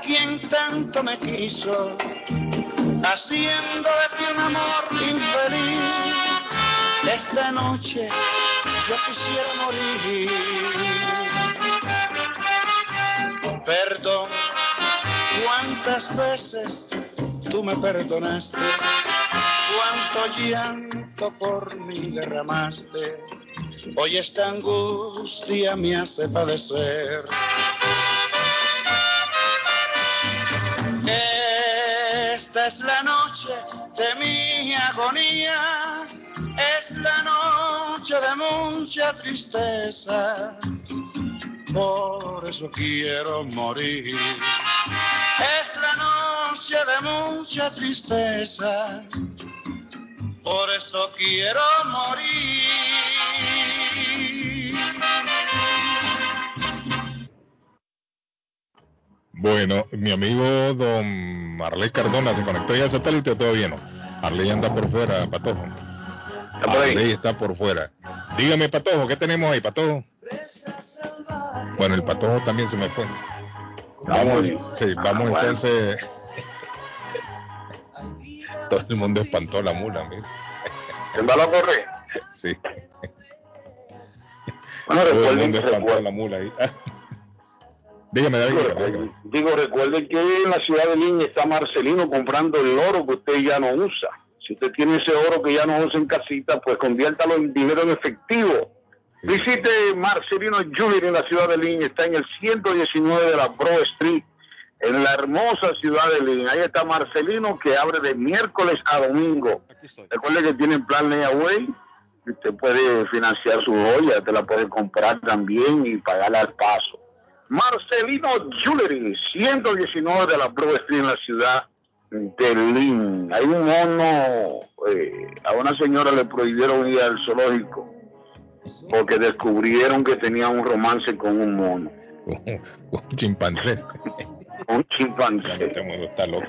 Quien tanto me quiso, haciendo de ti un amor infeliz. Esta noche yo quisiera morir. Perdón, cuántas veces tú me perdonaste, cuánto llanto por mí derramaste. Hoy esta angustia me hace padecer. Agonía, es la noche de mucha tristeza. Por eso quiero morir. Es la noche de mucha tristeza. Por eso quiero morir. Bueno, mi amigo don Marley Cardona se conectó ya al satélite o todavía no. Marley anda por fuera, Patojo. Marley está por fuera. Dígame, Patojo, ¿qué tenemos ahí, Patojo? Bueno, el Patojo también se me fue. Vamos, sí, vamos entonces. Todo el mundo espantó a la mula, mira. ¿Quién va a correr? Sí. Bueno, Todo el mundo espantó la mula ahí. Dígame, David. digo, recuerden, digo, recuerden que en la ciudad de Línea está Marcelino comprando el oro que usted ya no usa. Si usted tiene ese oro que ya no usa en casita, pues conviértalo en dinero en efectivo. Visite Marcelino Jewelry en la ciudad de Línea, está en el 119 de la Broad Street, en la hermosa ciudad de Línea. Ahí está Marcelino que abre de miércoles a domingo. Recuerde que tienen plan Layaway, usted puede financiar su joya, te la puede comprar también y pagarla al paso. Marcelino Jewelry, 119 de la Broad Street en la ciudad de Lynn. Hay un mono, eh, a una señora le prohibieron ir al zoológico porque descubrieron que tenía un romance con un mono. Un chimpancé. Un chimpancé. Este mundo está loco.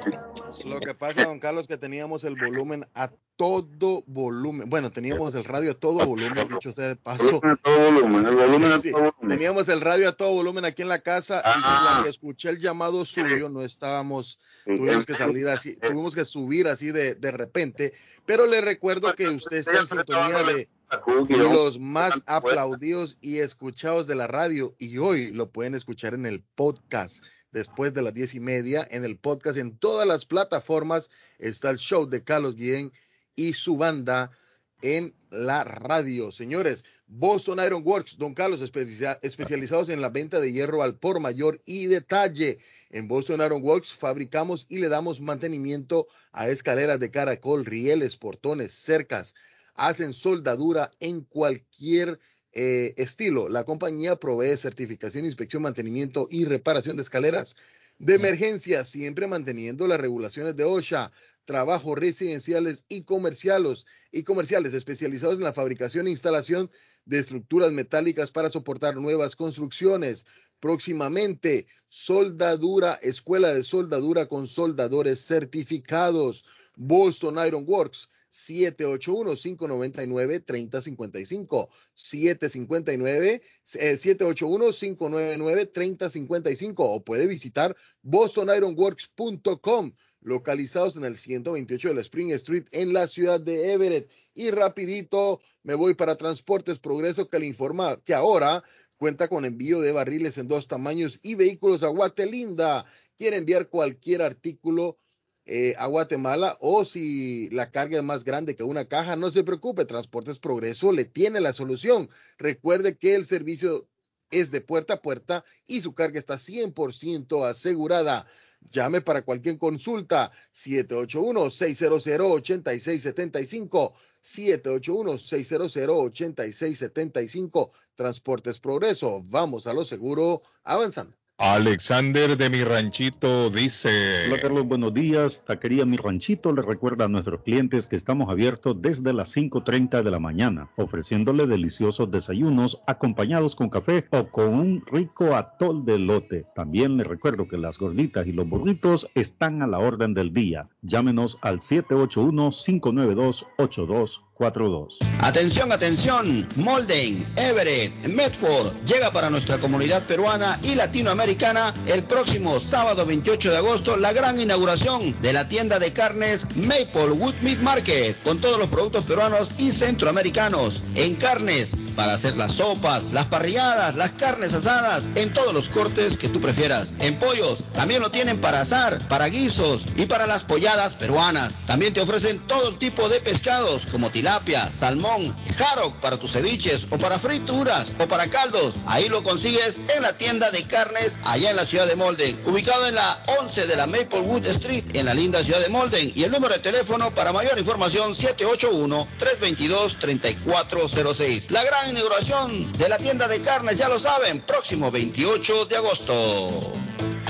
Lo que pasa, don Carlos, que teníamos el volumen a todo volumen. Bueno, teníamos el radio a todo volumen, dicho sea de paso. A todo volumen, el volumen a Sí, todo volumen. teníamos el radio a todo volumen aquí en la casa y Ah. cuando escuché el llamado suyo no estábamos, tuvimos que salir así, tuvimos que subir así de, de repente, pero le recuerdo que usted está en sintonía de los más aplaudidos y escuchados de la radio y hoy lo pueden escuchar en el podcast después de las diez y media en el podcast en todas las plataformas está el show de Carlos Guillén y su banda en la radio. Señores, Boston Iron Works, Don Carlos, especia- especializados en la venta de hierro al por mayor y detalle. En Boston Iron Works fabricamos y le damos mantenimiento a escaleras de caracol, rieles, portones, cercas. Hacen soldadura en cualquier eh, estilo. La compañía provee certificación, inspección, mantenimiento y reparación de escaleras de emergencia, siempre manteniendo las regulaciones de OSHA, trabajos residenciales y comerciales, y comerciales especializados en la fabricación e instalación de estructuras metálicas para soportar nuevas construcciones. Próximamente, soldadura, escuela de soldadura con soldadores certificados. Boston Iron Works, 781-599-3055. 759, eh, 781-599-3055 o puede visitar bostonironworks.com localizados en el 128 de la Spring Street en la ciudad de Everett. Y rapidito me voy para Transportes Progreso que le informa que ahora cuenta con envío de barriles en dos tamaños y vehículos a Guatelinda. Quiere enviar cualquier artículo eh, a Guatemala o si la carga es más grande que una caja, no se preocupe, Transportes Progreso le tiene la solución. Recuerde que el servicio es de puerta a puerta y su carga está 100% asegurada. Llame para cualquier consulta 781-600-8675, 781-600-8675, Transportes Progreso. Vamos a lo seguro, avanzando. Alexander de mi ranchito dice. Hola Carlos, buenos días. Taquería Mi Ranchito le recuerda a nuestros clientes que estamos abiertos desde las 5.30 de la mañana, ofreciéndole deliciosos desayunos acompañados con café o con un rico atol de lote. También le recuerdo que las gorditas y los burritos están a la orden del día. Llámenos al 781-592-82 42. Atención, atención, Molden, Everett, Medford llega para nuestra comunidad peruana y latinoamericana el próximo sábado 28 de agosto la gran inauguración de la tienda de carnes Maplewood Meat Market con todos los productos peruanos y centroamericanos en carnes para hacer las sopas, las parrilladas, las carnes asadas, en todos los cortes que tú prefieras. En pollos, también lo tienen para asar, para guisos y para las polladas peruanas. También te ofrecen todo tipo de pescados como tilapia, salmón, jarro para tus ceviches o para frituras o para caldos. Ahí lo consigues en la tienda de carnes allá en la ciudad de Molden, ubicado en la 11 de la Maplewood Street en la linda ciudad de Molden. Y el número de teléfono para mayor información 781-322-3406. La gran inauguración de la tienda de carnes, ya lo saben, próximo 28 de agosto.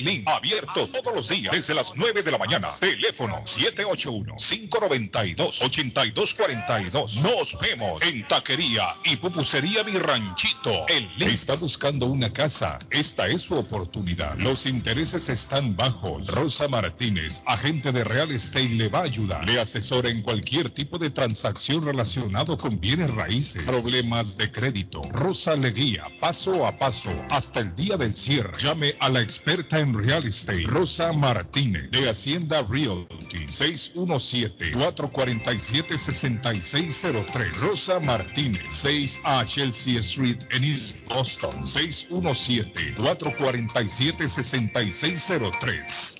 Lima. Abierto todos los días desde las 9 de la mañana. Teléfono 781-592-8242. Nos vemos en Taquería y Pupusería Mi Ranchito. El está buscando una casa. Esta es su oportunidad. Los intereses están bajos. Rosa Martínez, agente de Real Estate, le va a ayudar. Le asesora en cualquier tipo de transacción relacionado con bienes raíces, problemas de crédito. Rosa le guía paso a paso hasta el día del cierre. Llame a la experta en Real Estate, Rosa Martínez, de Hacienda Realty, 617-447-6603. Rosa Martínez, 6 a Chelsea Street en East Boston, 617-447-6603.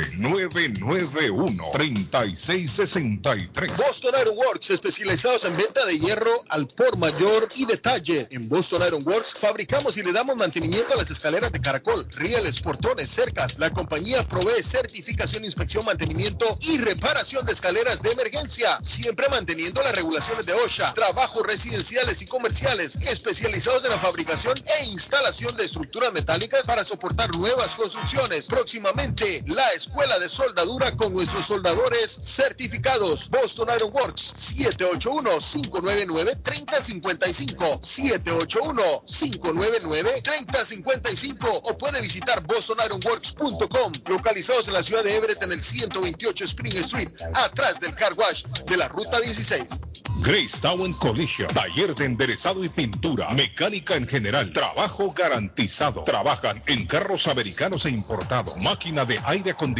809-991-3663. Boston Iron Works, especializados en venta de hierro al por mayor y detalle. En Boston Iron Works fabricamos y le damos mantenimiento a las escaleras de caracol, rieles, portones, cercas. La compañía provee certificación, inspección, mantenimiento y reparación de escaleras de emergencia, siempre manteniendo las regulaciones de OSHA. Trabajos residenciales y comerciales especializados en la fabricación e instalación de estructuras metálicas para soportar nuevas construcciones. Próximamente, la escuela de soldadura con nuestros soldadores certificados. Boston Iron Works 781-599-3055. 781-599-3055 o puede visitar bostonironworks.com. Localizados en la ciudad de Everett en el 128 Spring Street, atrás del car wash de la ruta 16. Grace Town Collision, taller de enderezado y pintura, mecánica en general, trabajo garantizado. Trabajan en carros americanos e importados, máquina de aire acondicionado,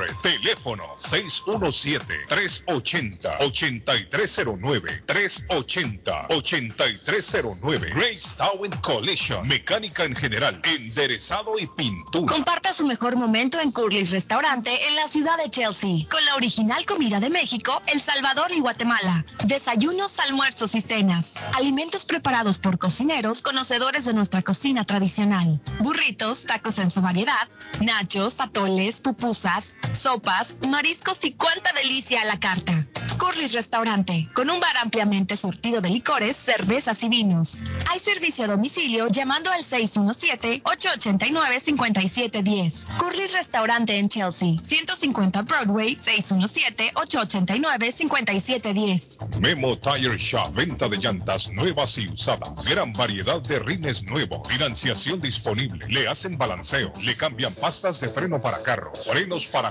Teléfono 617-380-8309. 380-8309. Grace Town Collision. Mecánica en general. Enderezado y pintura. Comparta su mejor momento en Curly's Restaurante en la ciudad de Chelsea, con la original comida de México, El Salvador y Guatemala. Desayunos, almuerzos y cenas. Alimentos preparados por cocineros conocedores de nuestra cocina tradicional. Burritos, tacos en su variedad, nachos, atoles, pupusas, sopas, mariscos y cuánta delicia a la carta. Curly's Restaurante, con un bar ampliamente surtido de licores, cervezas y vinos. Hay servicio a domicilio llamando al 617-889-5710. Curly's Restaurante en Chelsea, 150 Broadway, 617-889-5710. Memo Tire Shop, venta de llantas nuevas y usadas. Gran variedad de rines nuevos, financiación disponible. Le hacen balanceo, le cambian pastas de freno para carros, frenos para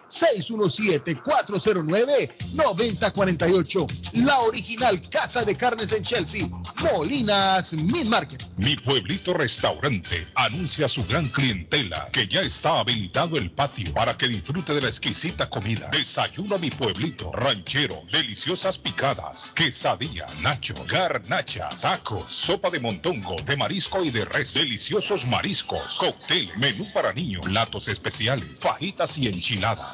9048 617-409-9048 La original Casa de Carnes en Chelsea Molinas Meat Market. Mi pueblito restaurante anuncia a su gran clientela que ya está habilitado el patio para que disfrute de la exquisita comida. Desayuno a mi pueblito, ranchero, deliciosas picadas, quesadillas, nacho, garnacha, tacos, sopa de montongo, de marisco y de res, deliciosos mariscos, cóctel, menú para niños, platos especiales, fajitas y enchiladas,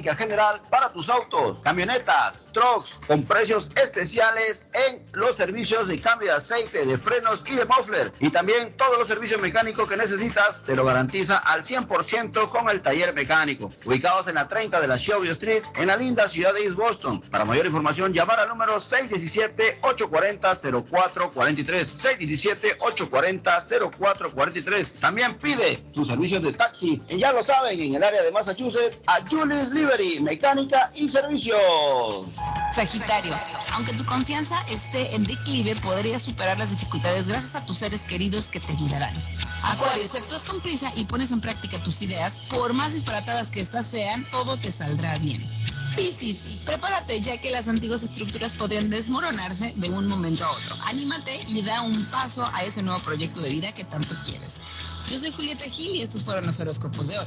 general para tus autos, camionetas, trucks, con precios especiales en los servicios de cambio de aceite, de frenos y de muffler. Y también todos los servicios mecánicos que necesitas te lo garantiza al 100% con el taller mecánico. Ubicados en la 30 de la Shelby Street, en la linda ciudad de East Boston. Para mayor información, llamar al número 617-840-0443. 617-840-0443. También pide sus servicios de taxi. Y ya lo saben, en el área de Massachusetts, a Julius Liberty, mecánica y servicios. Sagitario, aunque tu confianza esté en declive, podrías superar las dificultades gracias a tus seres queridos que te ayudarán. Acuario, si actúas con prisa y pones en práctica tus ideas, por más disparatadas que éstas sean, todo te saldrá bien. Piscis, prepárate ya que las antiguas estructuras podrían desmoronarse de un momento a otro. Anímate y da un paso a ese nuevo proyecto de vida que tanto quieres. Yo soy Julieta Gil y estos fueron los horóscopos de hoy.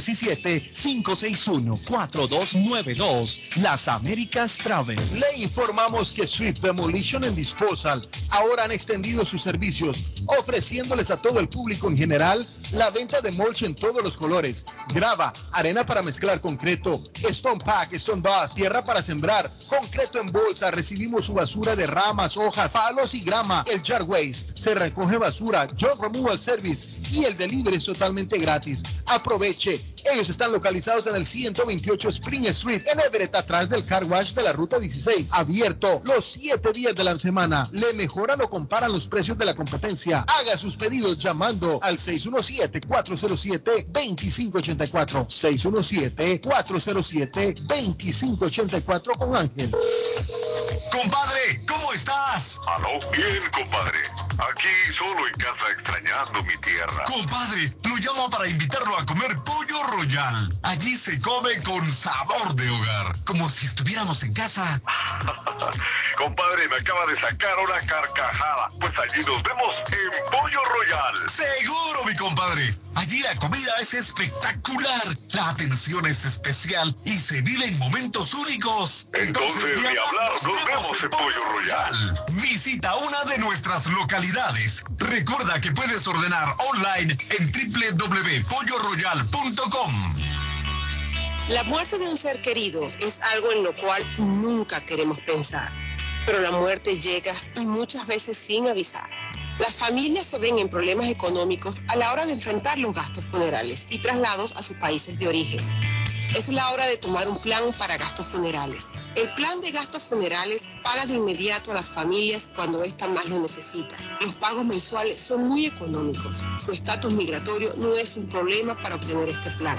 617-561-4292. Las Américas Travel. Le informamos que Swift Demolition and Disposal ahora han extendido sus servicios, ofreciéndoles a todo el público en general la venta de mulch en todos los colores, grava, arena para mezclar concreto, stone pack, stone bus, tierra para sembrar, concreto en bolsa, recibimos su basura de ramas, hojas, palos y grama, el jar waste, se recoge basura, job removal service y el delivery es totalmente gratis. Aproveche. Ellos están localizados en el 128 Spring Street, en Everett, atrás del car wash de la ruta 16. Abierto los 7 días de la semana. Le mejoran o comparan los precios de la competencia. Haga sus pedidos llamando al 617-407-2584. 617-407-2584 con Ángel. Compadre, ¿cómo estás? Aló, bien, compadre. Aquí solo en casa extrañando mi tierra. Compadre, lo llamo para invitarlo a comer pollo royal. Allí se come con sabor de hogar, como si estuviéramos en casa. compadre, me acaba de sacar una carcajada. Pues allí nos vemos en Pollo Royal. Seguro, mi compadre. Allí la comida es espectacular, la atención es especial y se vive en momentos únicos. Entonces, ni hablar, nos vemos en Pollo Royal. Visita una de nuestras localidades. Recuerda que puedes ordenar online en www.polloroyal.com. La muerte de un ser querido es algo en lo cual nunca queremos pensar, pero la muerte llega y muchas veces sin avisar. Las familias se ven en problemas económicos a la hora de enfrentar los gastos funerales y traslados a sus países de origen. Es la hora de tomar un plan para gastos funerales. El plan de gastos funerales paga de inmediato a las familias cuando ésta más lo necesita. Los pagos mensuales son muy económicos. Su estatus migratorio no es un problema para obtener este plan.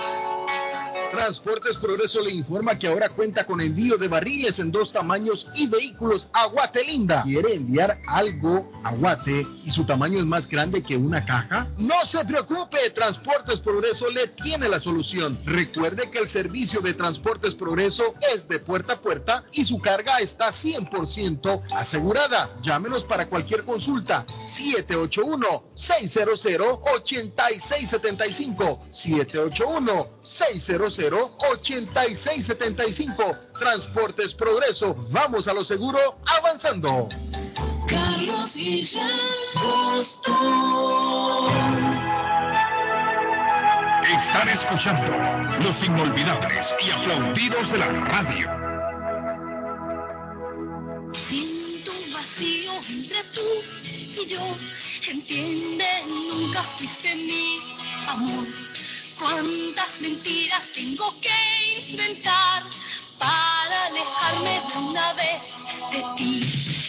Transportes Progreso le informa que ahora cuenta con envío de barriles en dos tamaños y vehículos a Guatelinda. ¿Quiere enviar algo a Guate y su tamaño es más grande que una caja? No se preocupe, Transportes Progreso le tiene la solución. Recuerde que el servicio de Transportes Progreso es de puerta a puerta y su carga está 100% asegurada. Llámenos para cualquier consulta. 781-600-8675. 781-600-8675. Transportes Progreso. Vamos a lo seguro avanzando. Carlos Guillén. Están escuchando los inolvidables y aplaudidos de la radio. Siento un vacío entre tú y yo. Entiende, nunca fuiste mi amor. Cuántas mentiras tengo que inventar para alejarme de una vez de ti.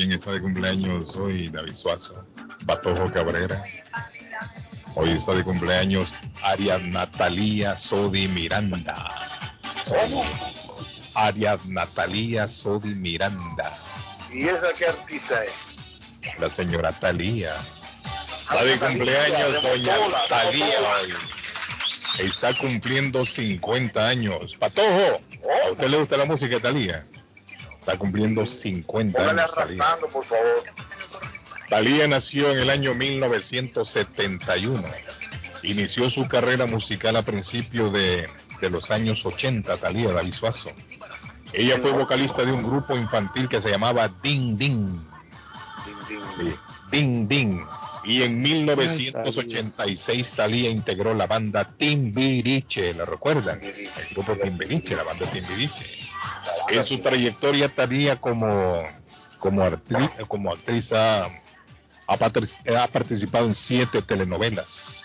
Quién está de cumpleaños hoy? David Suazo, Patojo Cabrera. Hoy está de cumpleaños Aria Natalia Sodi Miranda. ¿Cómo? Aria Natalia Sodi Miranda. ¿Y esa qué artista es? La señora Talía. Está de cumpleaños doña Talía hoy. Está cumpliendo 50 años. Patojo, ¿a usted le gusta la música de Talía? Está cumpliendo 50 Póngale años Talía. arrastrando, por favor. Talía nació en el año 1971. Inició su carrera musical a principios de, de los años 80, Talía David Suazo. Ella fue vocalista de un grupo infantil que se llamaba Ding Ding. Sí, Ding Ding. Y en 1986 Talía integró la banda Timbiriche, ¿la recuerdan? El grupo Timbiriche, la banda Timbiriche. En su trayectoria Talía como, como, actriz, como actriz ha, participado en siete telenovelas,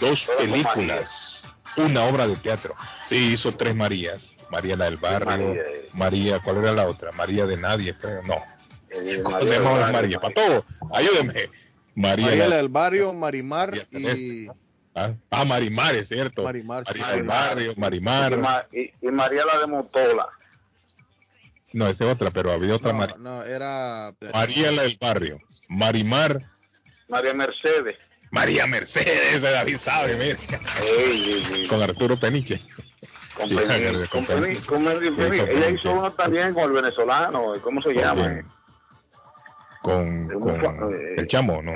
dos películas, una obra de teatro. Sí, hizo tres Marías. María la del barrio, María, María, ¿cuál era la otra? María de nadie, creo, no. Eh, ¿Cómo María se llama del la Barrio, María? Para todo, ayúdenme. María, María la- la del barrio, Marimar y. Ah, ah, Marimar, es cierto. Marimar, sí. María del barrio, Marimar. Ma- y- y María la de Motola. No, esa es otra, pero había otra no, María. no, era María la del barrio, Marimar, María Mercedes. María Mercedes, ese David sabe, mira. Ey, ey, ey. Con Arturo Peniche. Con Sí, Peniche. Con con Ella hizo uno también con el venezolano. ¿Cómo se llama? Con, Eh, con eh, el chamo, ¿no?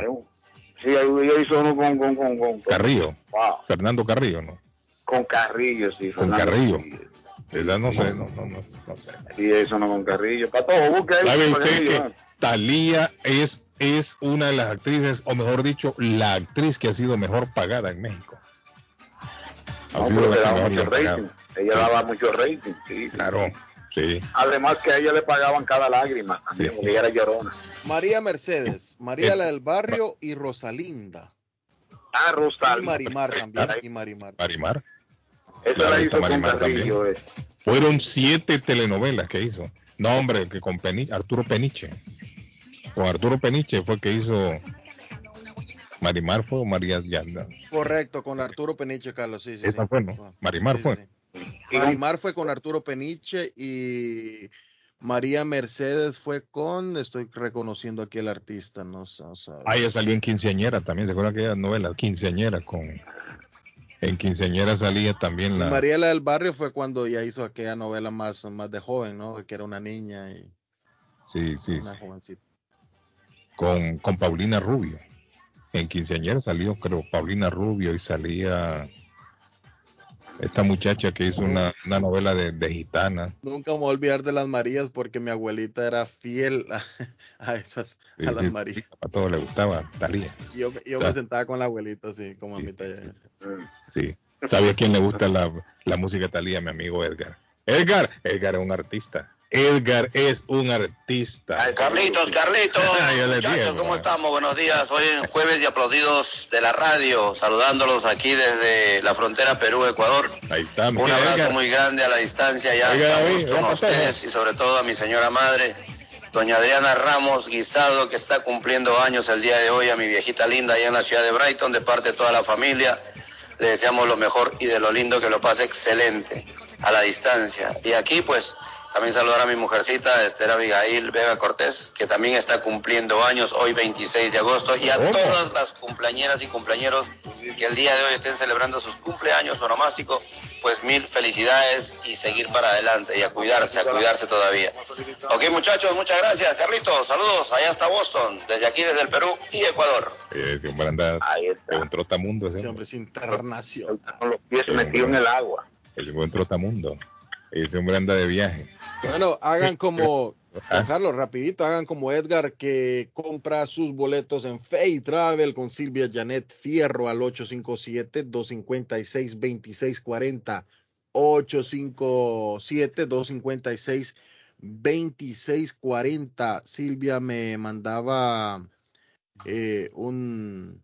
Sí, ella hizo uno con, con, con, con, Carrillo. Wow. Fernando Carrillo, ¿no? con Carrillo, sí. Con Carrillo. Esa no sé, no, no, no, no sé. Sí, eso no con Carrillo. Para todo, busque ahí. ¿Sabe usted que Talía es, es una de las actrices, o mejor dicho, la actriz que ha sido mejor pagada en México? Ha No, sido la le que daba mejor rating. Ella Sí. daba mucho rating, sí. Claro, sí. Además que a ella le pagaban cada lágrima también, Sí. porque ella era llorona. María Mercedes, María la del barrio y Rosalinda. Ah, Y Rostal. Marimar también, y Marimar. Marimar. La hizo con Carrillo. eh. Fueron siete telenovelas que hizo. No, hombre, que con Peni- Arturo Peniche. Con Arturo Peniche fue que hizo Marimar fue o María Yanda. Correcto, con Arturo Peniche, Carlos, sí, sí. Esa sí. fue, ¿no? Marimar Sí, fue. sí. Marimar fue con Arturo Peniche y María Mercedes fue con, estoy reconociendo aquí el artista, no sé. o sea, Ah, ella salió en Quinceañera también. ¿Se acuerdan aquella novela? Quinceañera con. En Quinceañera salía también la. Mariela del Barrio fue cuando ya hizo aquella novela más, más de joven, ¿no? Que era una niña y Sí, sí, una sí. jovencita. Con, con Paulina Rubio. En Quinceañera salió, creo, Paulina Rubio y salía esta muchacha que hizo una, una novela de, de gitana. Nunca me voy a olvidar de las Marías porque mi abuelita era fiel a, a esas, Sí, a las sí, Marías. a todos les gustaba Talía. Yo, yo me sentaba con la abuelita así, como a mitad de... Sí. ¿Sabe a quién le gusta la, la música Talía? Mi amigo Edgar. Edgar, Edgar es un artista. Edgar es un artista. Carlitos, Carlitos, les muchachos, ¿cómo estamos? Buenos días. Hoy en Jueves de Aplaudidos de la Radio, saludándolos aquí desde la frontera Perú-Ecuador. Ahí está, mi Un abrazo Edgar. muy grande a la distancia ya estamos con ¿cómo está, ustedes y sobre todo a mi señora madre, doña Adriana Ramos Guisado, que está cumpliendo años el día de hoy, a mi viejita linda allá en la ciudad de Brighton, de parte de toda la familia. Le deseamos lo mejor y de lo lindo que lo pase excelente a la distancia. Y aquí pues también saludar a mi mujercita Esther Abigail Vega Cortés, que también está cumpliendo años hoy 26 de agosto, y a ¿Cómo? todas las cumpleañeras y cumpleañeros que el día de hoy estén celebrando sus cumpleaños onomástico, pues mil felicidades y seguir para adelante y a cuidarse, a cuidarse todavía. Ok muchachos, muchas gracias. Carlitos, saludos allá hasta Boston, desde aquí, desde el Perú y Ecuador. Eh, Ese hombre anda de un trotamundo. Ese Ese hombre es internacional. Con los pies metidos en el agua. Ese buen trotamundo. Ese hombre anda de viaje. Bueno, hagan como, Ah. Juan Carlos, rapidito, hagan como Edgar que compra sus boletos en Fay Travel con Silvia Janet Fierro al 857-256-2640. 857-256-2640. Silvia me mandaba eh, un,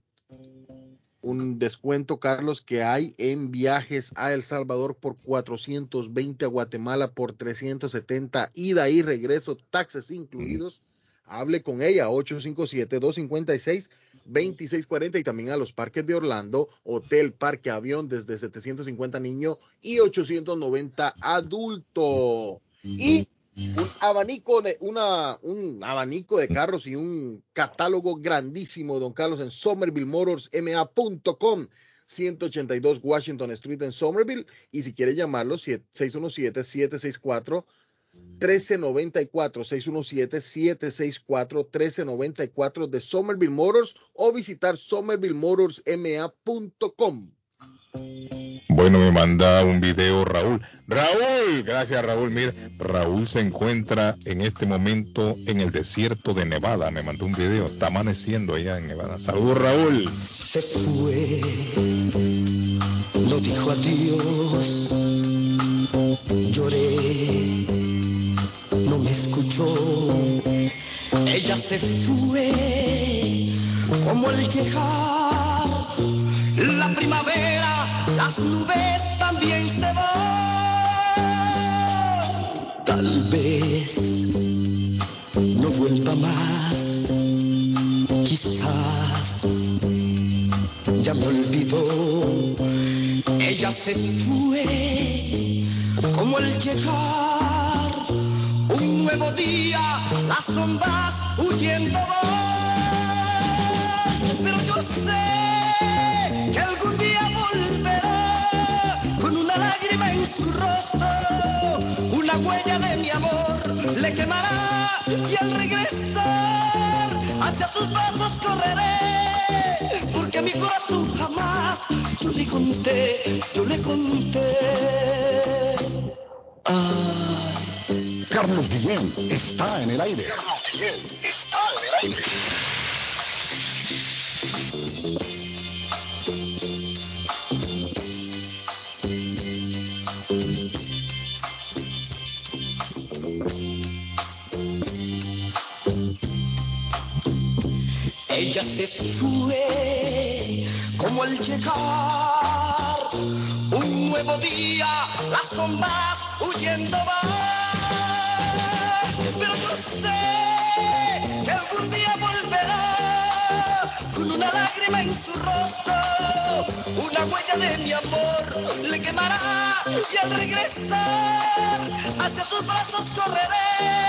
un descuento, Carlos, que hay en viajes a El Salvador por 420, a Guatemala por 370, ida y regreso, taxes incluidos. hable con ella 857-256-2640 y también a los parques de Orlando, Hotel Parque Avión desde 750 niños y 890 adultos. Y un abanico de una un abanico de carros y un catálogo grandísimo, don Carlos, en somervillemotorsma.com. 182 Washington Street en Somerville y si quiere llamarlo 617-764 1394 617 764 1394 de Somerville Motors o visitar somervillemotorsma.com. Bueno, me manda un video Raúl. Raúl, gracias Raúl. Mira, Raúl se encuentra en este momento en el desierto de Nevada. Me mandó un video. Está amaneciendo allá en Nevada. Saludos Raúl. Se fue, no dijo adiós. Lloré, no me escuchó. Ella se fue como el llegar la primavera, las nubes también se van. Tal vez no vuelva más, quizás ya me olvidó. Ella se fue como el llegar un nuevo día, las sombras huyendo van. Pero yo sé que algún día volverá con una lágrima en su rostro, una huella de mi amor le quemará y al regresar hacia sus brazos correré, porque a mi corazón jamás yo le conté, yo le conté. Ay. Carlos Guillén está en el aire. Carlos Guillén está en el aire. Un nuevo día, las sombras huyendo van. Pero yo sé que algún día volverá. Con una lágrima en su rostro, una huella de mi amor le quemará. Y al regresar hacia sus brazos correré,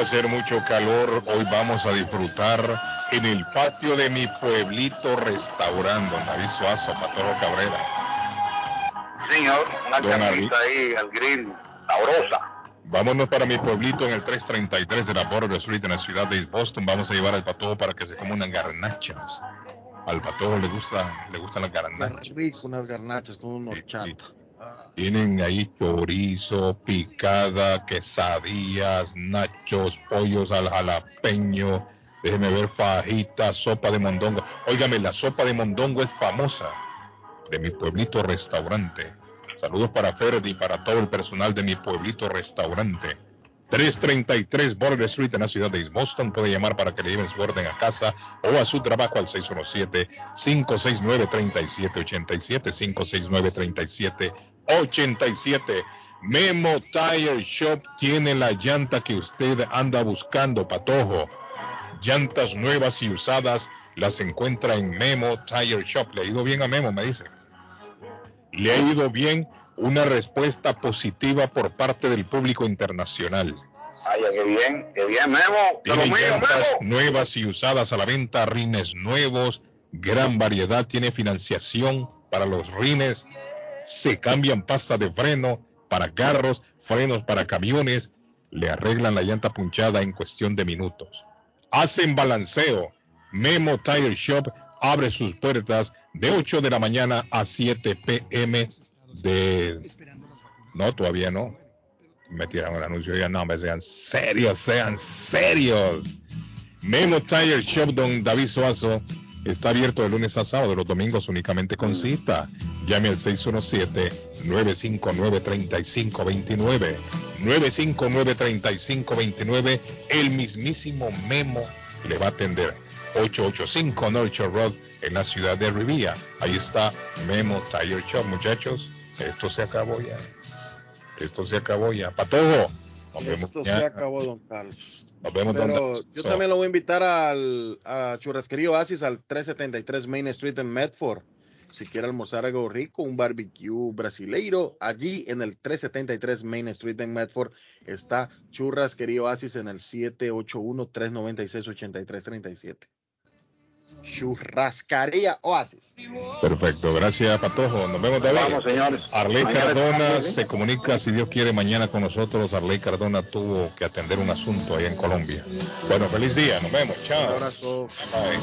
va a ser mucho calor, hoy vamos a disfrutar en el patio de mi pueblito restaurando, David Suazo, Patoro Cabrera. Señor, una carnita ahí al grill, sabrosa. Vámonos para mi pueblito en el 333 de la Border Street en la ciudad de Boston. Vamos a llevar al patojo para que se coma unas garnachas. Al patojo le gusta, le gustan las garnachas. Rico, unas garnachas con un horchata. Tienen ahí chorizo, picada, quesadillas, nachos, pollos al jalapeño. Déjeme ver fajitas, sopa de mondongo. Óigame, la sopa de mondongo es famosa de mi pueblito restaurante. Saludos para Ferdi y para todo el personal de mi pueblito restaurante. 333 Border Street en la ciudad de East Boston. Puede llamar para que le lleven su orden a casa o a su trabajo al 617-569-3787. 569-3787. Memo Tire Shop tiene la llanta que usted anda buscando, patojo. Llantas nuevas y usadas las encuentra en Memo Tire Shop. Le ha ido bien a Memo, me dice. Le ha ido bien una respuesta positiva por parte del público internacional. Ay, qué bien, qué bien, Memo. Tiene mío, llantas Memo. nuevas y usadas a la venta, rines nuevos, gran variedad, tiene financiación para los rines, se cambian pasta de freno para carros, frenos para camiones, le arreglan la llanta punchada en cuestión de minutos. Hacen balanceo. Memo Tire Shop abre sus puertas de 8 de la mañana a 7 pm de... No, todavía no. Me tiraron el anuncio ya, no, me sean serios, sean serios. Memo Tire Shop, don David Suazo, está abierto de lunes a sábado, los domingos únicamente con cita. Llame al 617-959-3529. 959-3529. El mismísimo Memo le va a atender. 885 North Road en la ciudad de Rivia. Ahí está Memo Tire Shop, muchachos. Esto se acabó ya. Esto se acabó ya. Patojo. Esto se acabó, don Carlos. Nos vemos, Pero yo también lo voy a invitar al a Churrasquería Oasis al 373 Main Street en Medford. Si quiere almorzar algo rico, un barbecue brasileiro, allí en el 373 Main Street en Medford está Churrasquería Oasis en el 781-396-8337. Churrascaría Oasis. Perfecto, gracias Patojo. Nos vemos de Vamos, señores. Arley Cardona se comunica, si Dios quiere, mañana con nosotros. Arley Cardona tuvo que atender un asunto ahí en Colombia. Bueno, feliz día, nos vemos. Chao. Un abrazo. Bye.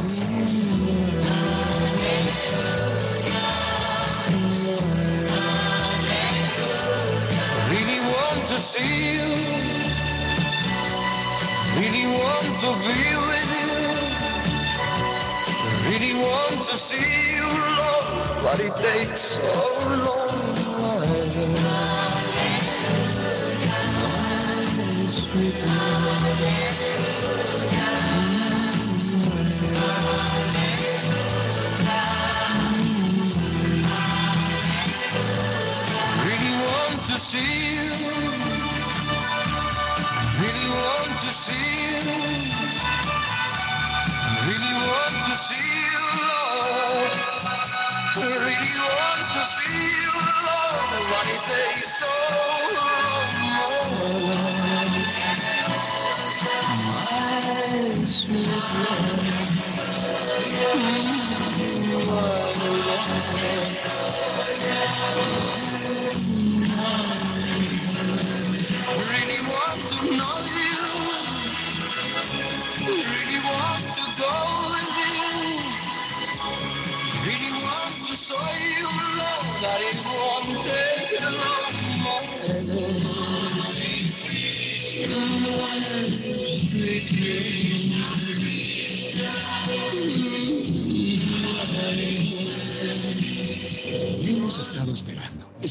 Really want to see you. Really want to be with you. Really want to see you, Lord, but it takes so long. Really want to see to see you, so sweet Really want to know you. Really want to go with you. Really want to show you Hemos estado esperando,